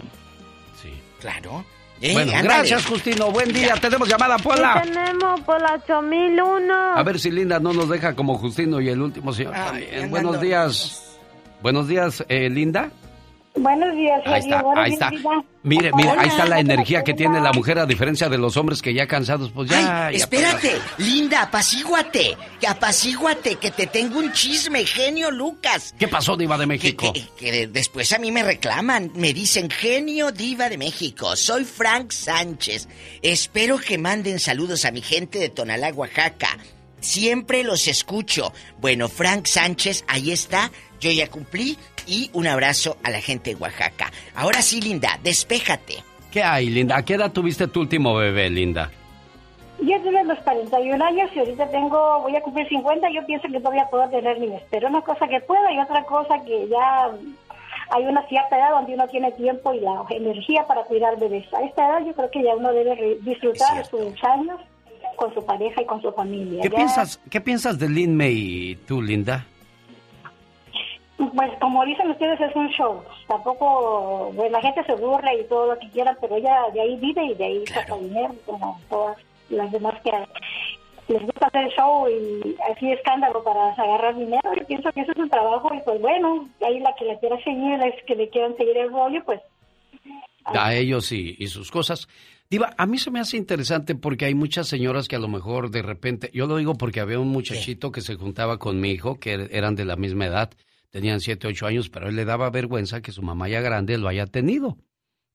Sí. Claro. Eh, Bueno, ándale. gracias Justino, buen día, tenemos llamada, Sí Pola. tenemos por la 8001. A ver si Linda no nos deja como Justino y el último señor. Ah, buenos días. Buenos días, eh, Linda. Buenos días, Ahí está, Buenos ahí días, está. Mire, mire, ahí está la energía que tiene la mujer a diferencia de los hombres que ya cansados, pues ya. Ay, ya espérate, linda, apacíguate, que apacíguate, que te tengo un chisme, genio Lucas. ¿Qué pasó, Diva de México? Que, que después a mí me reclaman, me dicen, genio diva de México, soy Frank Sánchez. Espero que manden saludos a mi gente de Tonalá, Oaxaca. Siempre los escucho. Bueno, Frank Sánchez, ahí está, yo ya cumplí y un abrazo a la gente de Oaxaca. Ahora sí, linda, despéjate. ¿Qué hay, Linda? ¿A qué edad tuviste tu último bebé, Linda? Yo tuve los 41 años y ahorita tengo, voy a cumplir 50. Yo pienso que todavía puedo tener niños. Pero una cosa que pueda y otra cosa que ya hay una cierta edad donde uno tiene tiempo y la energía para cuidar bebés. A esta edad yo creo que ya uno debe re- disfrutar de sus años con su pareja y con su familia. ¿Qué Ya- piensas, ¿Qué piensas de Lin May y tú, Linda? Pues como dicen ustedes, es un show. Tampoco, pues la gente se burla y todo lo que quieran, pero ella de ahí vive y de ahí saca dinero, como todas las demás que les gusta hacer show y así escándalo para agarrar dinero. Yo pienso que eso es un trabajo y pues bueno, ahí la que la quiera seguir, es que le quieran seguir el rollo, pues A ellos y, y sus cosas. Diva, a mí se me hace interesante porque hay muchas señoras que a lo mejor de repente, yo lo digo porque había un muchachito que se juntaba con mi hijo, que er- eran de la misma edad, tenían 7, 8 años, pero a él le daba vergüenza que su mamá ya grande lo haya tenido.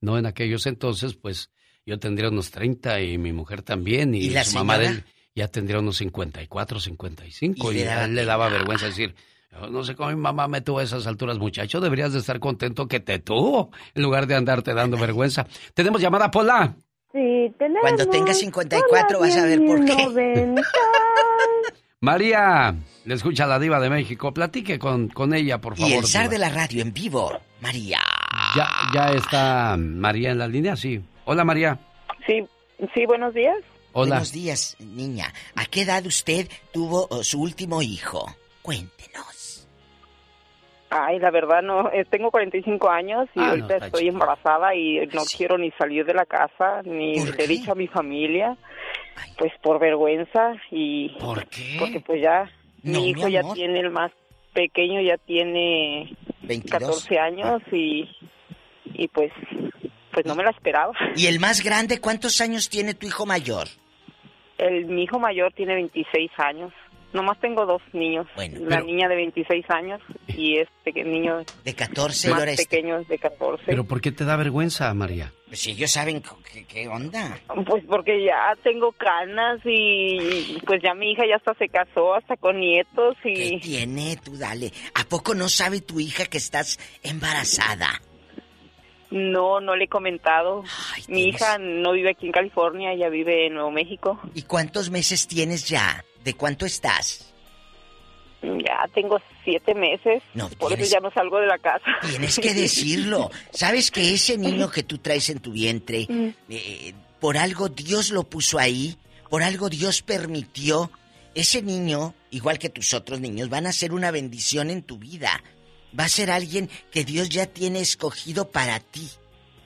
No en aquellos entonces, pues yo tendría unos 30 y mi mujer también, y, ¿Y la su mamá de él ya tendría unos 54, 55, Y y, le a daba él le daba vergüenza decir, "Yo no sé cómo mi mamá me tuvo a esas alturas, muchacho, deberías de estar contento que te tuvo, en lugar de andarte dando *laughs* vergüenza. Tenemos llamada, Pola. Sí, tenemos. Cuando tengas 54 vas a ver por qué. *laughs* 90. María, le escucha la diva de México. Platique con, con ella, por favor. Y el zar de la radio en vivo, María. Ya, ya está María en la línea, sí. Hola, María. Sí, sí, buenos días. Hola. Buenos días, niña. ¿A qué edad usted tuvo oh, su último hijo? Cuéntenos. Ay, la verdad no, eh, tengo 45 años y Ah, ahorita estoy embarazada y no quiero ni salir de la casa, ni le he dicho a mi familia, pues por vergüenza y... ¿Por qué? Porque pues ya, No, mi hijo mi ya tiene, el más pequeño ya tiene 22. 14 años y, y pues, pues no me la esperaba. ¿Y el más grande, cuántos años tiene tu hijo mayor? El, mi hijo mayor tiene 26 años. Nomás tengo dos niños. la pero- niña de 26 años y este que- niño de 14. más este- pequeño de 14. Pero ¿por qué te da vergüenza, María? Pues si ellos saben qué, qué onda. Pues porque ya tengo canas y pues ya mi hija ya hasta se casó, hasta con nietos ¿Qué y... tiene? Tú dale. ¿A poco no sabe tu hija que estás embarazada? No, no le he comentado. mi hija no vive aquí en California, ella vive en Nuevo México. ¿Y cuántos meses tienes ya? ¿De cuánto estás? Ya tengo siete meses, por tienes- eso ya no salgo de la casa. Tienes que decirlo. ¿Sabes que ese niño que tú traes en tu vientre, *laughs* Mm. eh, por algo Dios lo puso ahí? Por algo Dios permitió. Ese niño, igual que tus otros niños, van a ser una bendición en tu vida. Va a ser alguien que Dios ya tiene escogido para ti.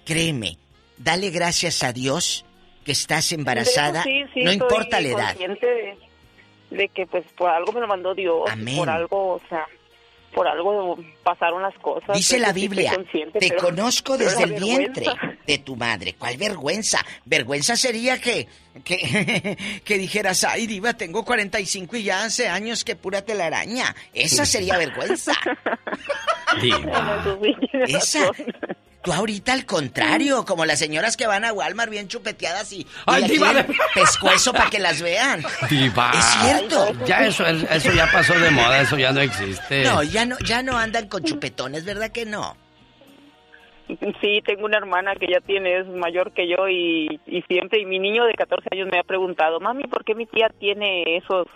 Créeme, dale gracias a Dios que estás embarazada. Sí, sí, no importa la edad. de, de que pues por algo me lo mandó Dios, Amén. por algo, o sea, por algo pasaron las cosas. Dice la Biblia, te pero- conozco desde el vientre de tu madre. ¿Cuál vergüenza? Vergüenza sería que, que, *laughs* que dijeras, ay, diva, tengo 45 y ya hace años que pura telaraña. Esa sería vergüenza. *laughs* Esa. Tú ahorita al contrario, como las señoras que van a Walmart bien chupeteadas y, y Ay, le diva de- pescuezo para que las vean. Diva. Es cierto. Ya eso, eso ya pasó de moda, eso ya no existe. No, ya no, ya no andan con chupetones, ¿verdad que no? Sí, tengo una hermana que ya tiene, es mayor que yo y, y siempre, y mi niño de 14 años me ha preguntado, mami, ¿por qué mi tía tiene esos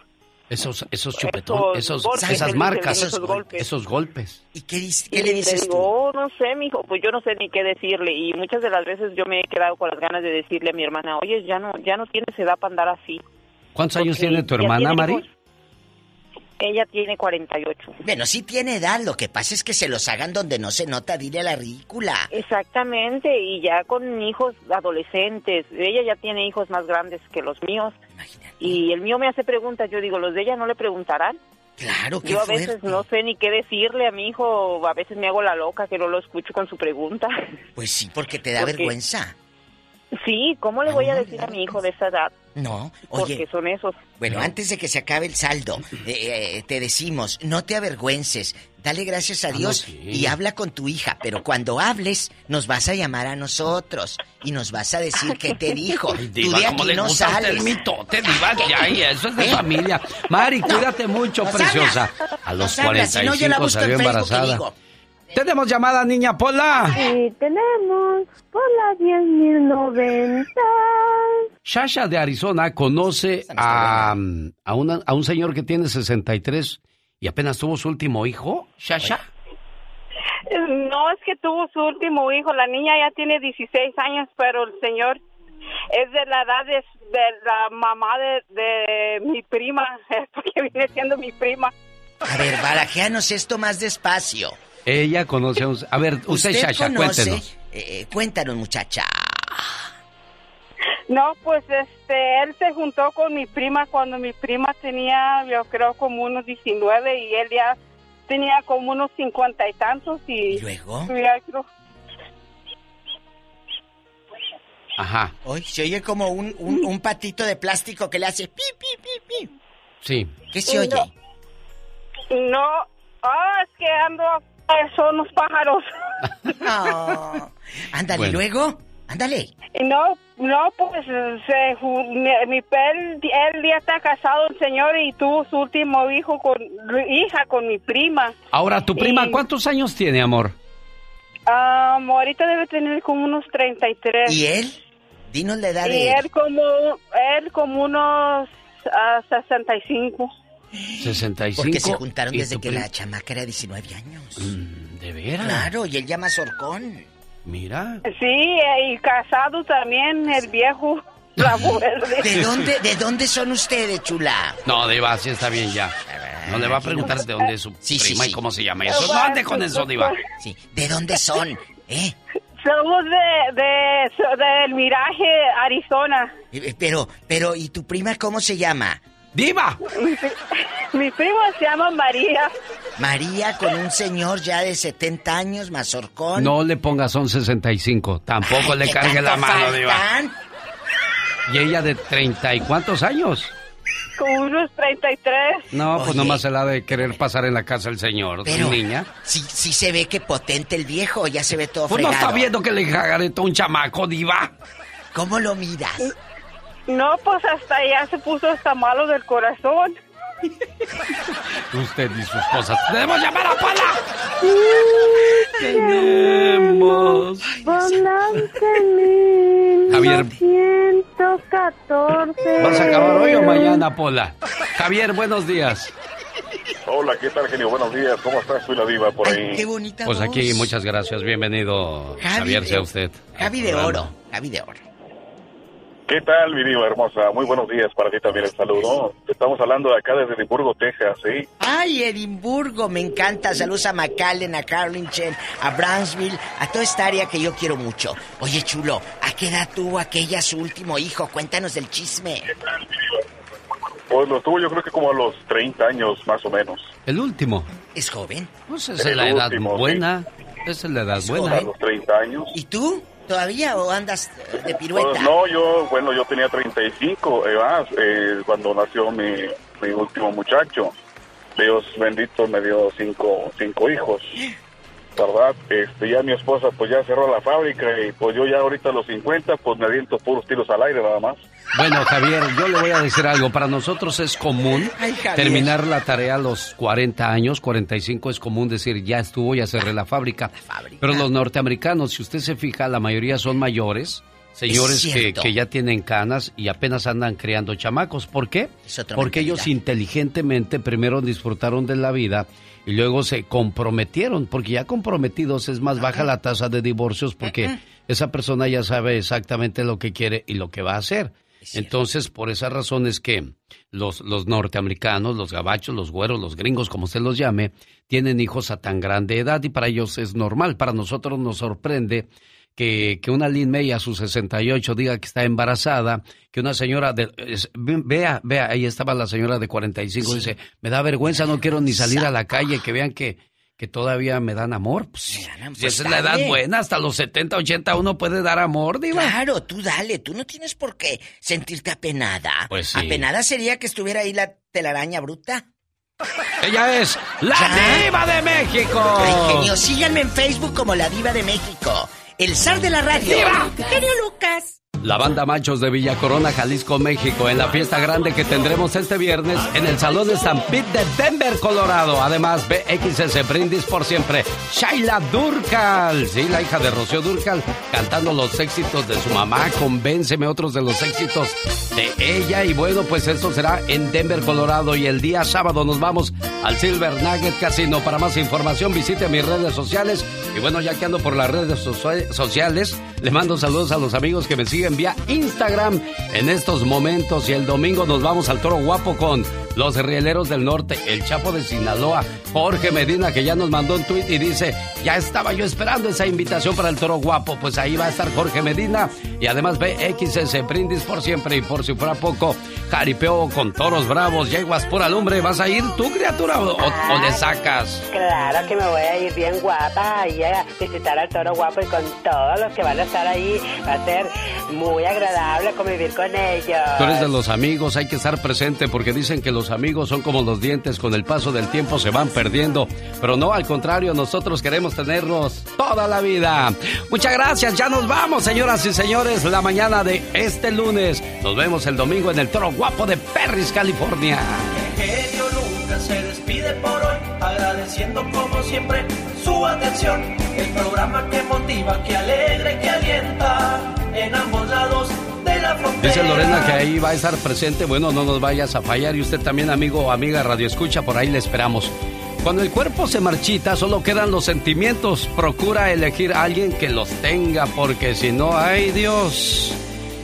Esos, esos chupetones, Esos esos, golpes, esas marcas, esos golpes. esos golpes. ¿Y qué, y le digo, "Oh, no sé, mijo, pues yo no sé ni qué decirle. Y muchas de las veces yo me he quedado con las ganas de decirle a mi hermana, oye, ya no, ya no tienes edad para andar así. ¿Cuántos años tiene tu hermana, tiene Mari? Ella tiene 48. Bueno, sí tiene edad, lo que pasa es que se los hagan donde no se nota, dile a la ridícula. Exactamente, y ya con hijos adolescentes. Ella ya tiene hijos más grandes que los míos. Y el mío me hace preguntas, yo digo, ¿los de ella no le preguntarán? Claro, qué Yo a fuerte. veces no sé ni qué decirle a mi hijo, a veces me hago la loca que no lo escucho con su pregunta. Pues sí, porque te da Porque- vergüenza. Sí, ¿cómo le voy a decir a mi hijo de esa edad? No, Porque oye. son esos. Bueno, antes de que se acabe el saldo, eh, eh, te decimos, no te avergüences, dale gracias a Ah, no, Dios sí. y habla con tu hija, pero cuando hables nos vas a llamar a nosotros y nos vas a decir qué te dijo. Ay, Tú Diva, de ¿cómo aquí no sales. el mitote, Diva? *laughs* Ya, ya, eso es de ¿Eh? familia. Mari, cuídate mucho, preciosa. A los Nos hablas, si no, yo la 45 busco en y embarazada. digo. Tenemos llamada, niña Pola. Y tenemos por la 10.090. Shasha de Arizona conoce a, a, una- a un señor que tiene 63 y apenas tuvo su último hijo. Shasha. No, es que tuvo su último hijo. La niña ya tiene 16 años, pero el señor es de la edad de, de la mamá de, de mi prima, *laughs* porque viene siendo mi prima. A ver, barajeanos esto más despacio. Ella conoce a un... A ver, usted, Shasha, conoce? cuéntenos. Eh, cuéntanos, muchacha. No, pues este, él se juntó con mi prima cuando mi prima tenía, yo creo, como unos 19 y él ya tenía como unos 50 y tantos y... luego? Ya creo- Ajá, Hoy se oye como un, un, un patito de plástico que le hace pi, pi, pi, pi. sí. ¿Qué se oye? No, ah, es que ando, son los pájaros. No. Ándale, Bueno. luego. Ándale. No, no, pues se, mi, mi él, él ya está casado el señor y tuvo su último hijo con hija con mi prima. Ahora, ¿tu prima Y- cuántos años tiene, amor? Ah, ahorita debe tener como unos 33. ¿Y él? Dinos la edad Y de él. él como él como unos ah, 65. 65. Porque se juntaron ¿Y desde que la chamaca era 19 años. Mm, ¿De veras? Claro, y él llama Sorcón. Mira. Sí, y casado también el viejo *laughs* la mujer de- ¿De dónde, ¿De dónde son ustedes, chula? No, Diva, sí está bien ya. No le va a preguntar de dónde es su Sí, prima sí. y cómo se llama eso. No ande con eso, Diva. Sí. ¿De dónde son? ¿Eh? Somos de, de, del Miraje, Arizona. Eh, Pero, pero, ¿y tu prima cómo se llama? ¡Diva! Mi, pri- mi prima se llama María. María con un señor ya de 70 años, Mazorcón. No le ponga son 65. Tampoco le ¿Qué cargue la mano, Diva. faltan? ¿Y ella de 30 y cuántos años? Con unos 33. No, pues Oye. nomás se la de querer pasar en la casa el señor, Pero, niña. Sí, sí se ve que potente el viejo, ya se ve todo Pues no fregado. está viendo que le jagareta un chamaco, Diva. ¿Cómo lo miras? No, pues hasta ya se puso hasta malo del corazón. Usted y sus cosas. ¡Debemos llamar a Pala! Tenemos. Javier. 1914. ¿Vas a acabar hoy o mañana, Pola? Javier, buenos días. Hola, ¿qué tal, genio? Buenos días. ¿Cómo estás? Soy la diva por ahí. Qué bonita Pues voz. aquí, muchas gracias. Bienvenido, Javi Javier, de- sea usted. Javi de programa. oro, Javi de oro. ¿Qué tal, mi diva hermosa? Muy buenos días para ti también el saludo. Estamos hablando de acá desde Edimburgo, Texas, ¿sí? Ay, Edimburgo, me encanta. Saludos a McAllen, a Carlington, a Brownsville, a toda esta área que yo quiero mucho. Oye, chulo, ¿a qué edad tuvo aquella su último hijo? Cuéntanos del chisme. Pues lo tuvo yo creo que como a los 30 años, más o menos. El último. ¿Es joven? Pues esa es El la edad último, sí. buena. Esa es la edad Es buena. A los 30 años. ¿Y tú? ¿Todavía o andas de pirueta? no, yo, bueno, yo tenía 35, eh, más, eh, cuando nació mi, mi último muchacho. Dios bendito me dio cinco, cinco hijos, ¿verdad? Este, ya mi esposa pues ya cerró la fábrica y pues yo ya ahorita a los 50 pues me aviento puros tiros al aire nada más. Bueno, Javier, yo le voy a decir algo. Para nosotros es común Ay, terminar la tarea a los 40 años, 45 es común decir ya estuvo, ya cerré la fábrica. fábrica. Pero los norteamericanos, si usted se fija, la mayoría son mayores, señores Es que, que ya tienen canas y apenas andan criando chamacos. ¿Por qué? Porque ellos inteligentemente primero disfrutaron de la vida y luego se comprometieron, porque ya comprometidos es más baja la tasa de divorcios porque esa persona ya sabe exactamente lo que quiere y lo que va a hacer. Entonces, por esa razón es que los, los norteamericanos, los gabachos, los güeros, los gringos, como se los llame, tienen hijos a tan grande edad y para ellos es normal. Para nosotros nos sorprende que, que una Lin May a sus 68 diga que está embarazada, que una señora de... es- vea, vea, ahí estaba la señora de 45, dice, me da vergüenza, no quiero ni salir a la calle, que vean que, que todavía me dan amor. Pues, si esa es la edad buena, hasta los 70, 80 uno puede dar amor, diva. Claro, tú dale, tú no tienes por qué sentirte apenada. Pues sí. Apenada sería que estuviera ahí la telaraña bruta. Ella es la ¿Ya? diva de México. Ay, genio, síganme en Facebook como la diva de México. El zar de la radio. ¡Diva! Genio Lucas. La banda Machos de Villa Corona, Jalisco, México, en la fiesta grande que tendremos este viernes en el Salón de Stampede de Denver, Colorado. Además, BXS Brindis por siempre. Shaila Durcal, sí, la hija de Rocío Durcal, cantando los éxitos de su mamá. Convénceme otros de los éxitos de ella. Y bueno, pues esto será en Denver, Colorado. Y el día sábado nos vamos al Silver Nugget Casino. Para más información, visite mis redes sociales. Y bueno, ya que ando por las redes socia- sociales, le mando saludos a los amigos que me siguen vía Instagram en estos momentos. Y el domingo nos vamos al Toro Guapo con los Rieleros del Norte, el Chapo de Sinaloa, Jorge Medina, que ya nos mandó un tuit y dice, ya estaba yo esperando esa invitación para el Toro Guapo. Pues ahí va a estar Jorge Medina y además BXS Brindis por siempre y por si fuera poco, Jaripeo con Toros Bravos, Yeguas pura lumbre. ¿Vas a ir tú, criatura, o, le sacas? Claro que me voy a ir bien guapa ahí a visitar al toro guapo y con todos los que van a estar ahí va a ser muy agradable convivir con ellos. Tú eres de los amigos, hay que estar presente porque dicen que los amigos son como los dientes, con el paso del tiempo se van perdiendo. Pero no, al contrario, nosotros queremos tenerlos toda la vida. Muchas gracias, ya nos vamos, señoras y señores, la mañana de este lunes. Nos vemos el domingo en el Toro Guapo de Perris, California. genio Lucas se despide por hoy, agradeciendo como siempre su atención. El programa que motiva, que alegra que alienta en ambos lados de la frontera. Dice Lorena que ahí va a estar presente. Bueno, no nos vayas a fallar. Y usted también, amigo o amiga Radio Escucha, por ahí le esperamos. Cuando el cuerpo se marchita, solo quedan los sentimientos. Procura elegir a alguien que los tenga, porque si no, ay Dios.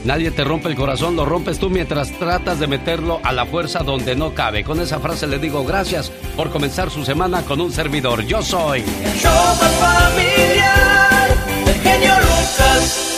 Nadie te rompe el corazón, lo rompes tú mientras tratas de meterlo a la fuerza donde no cabe. Con esa frase le digo gracias por comenzar su semana con un servidor. Yo soy. El show más familiar, el genio Lucas.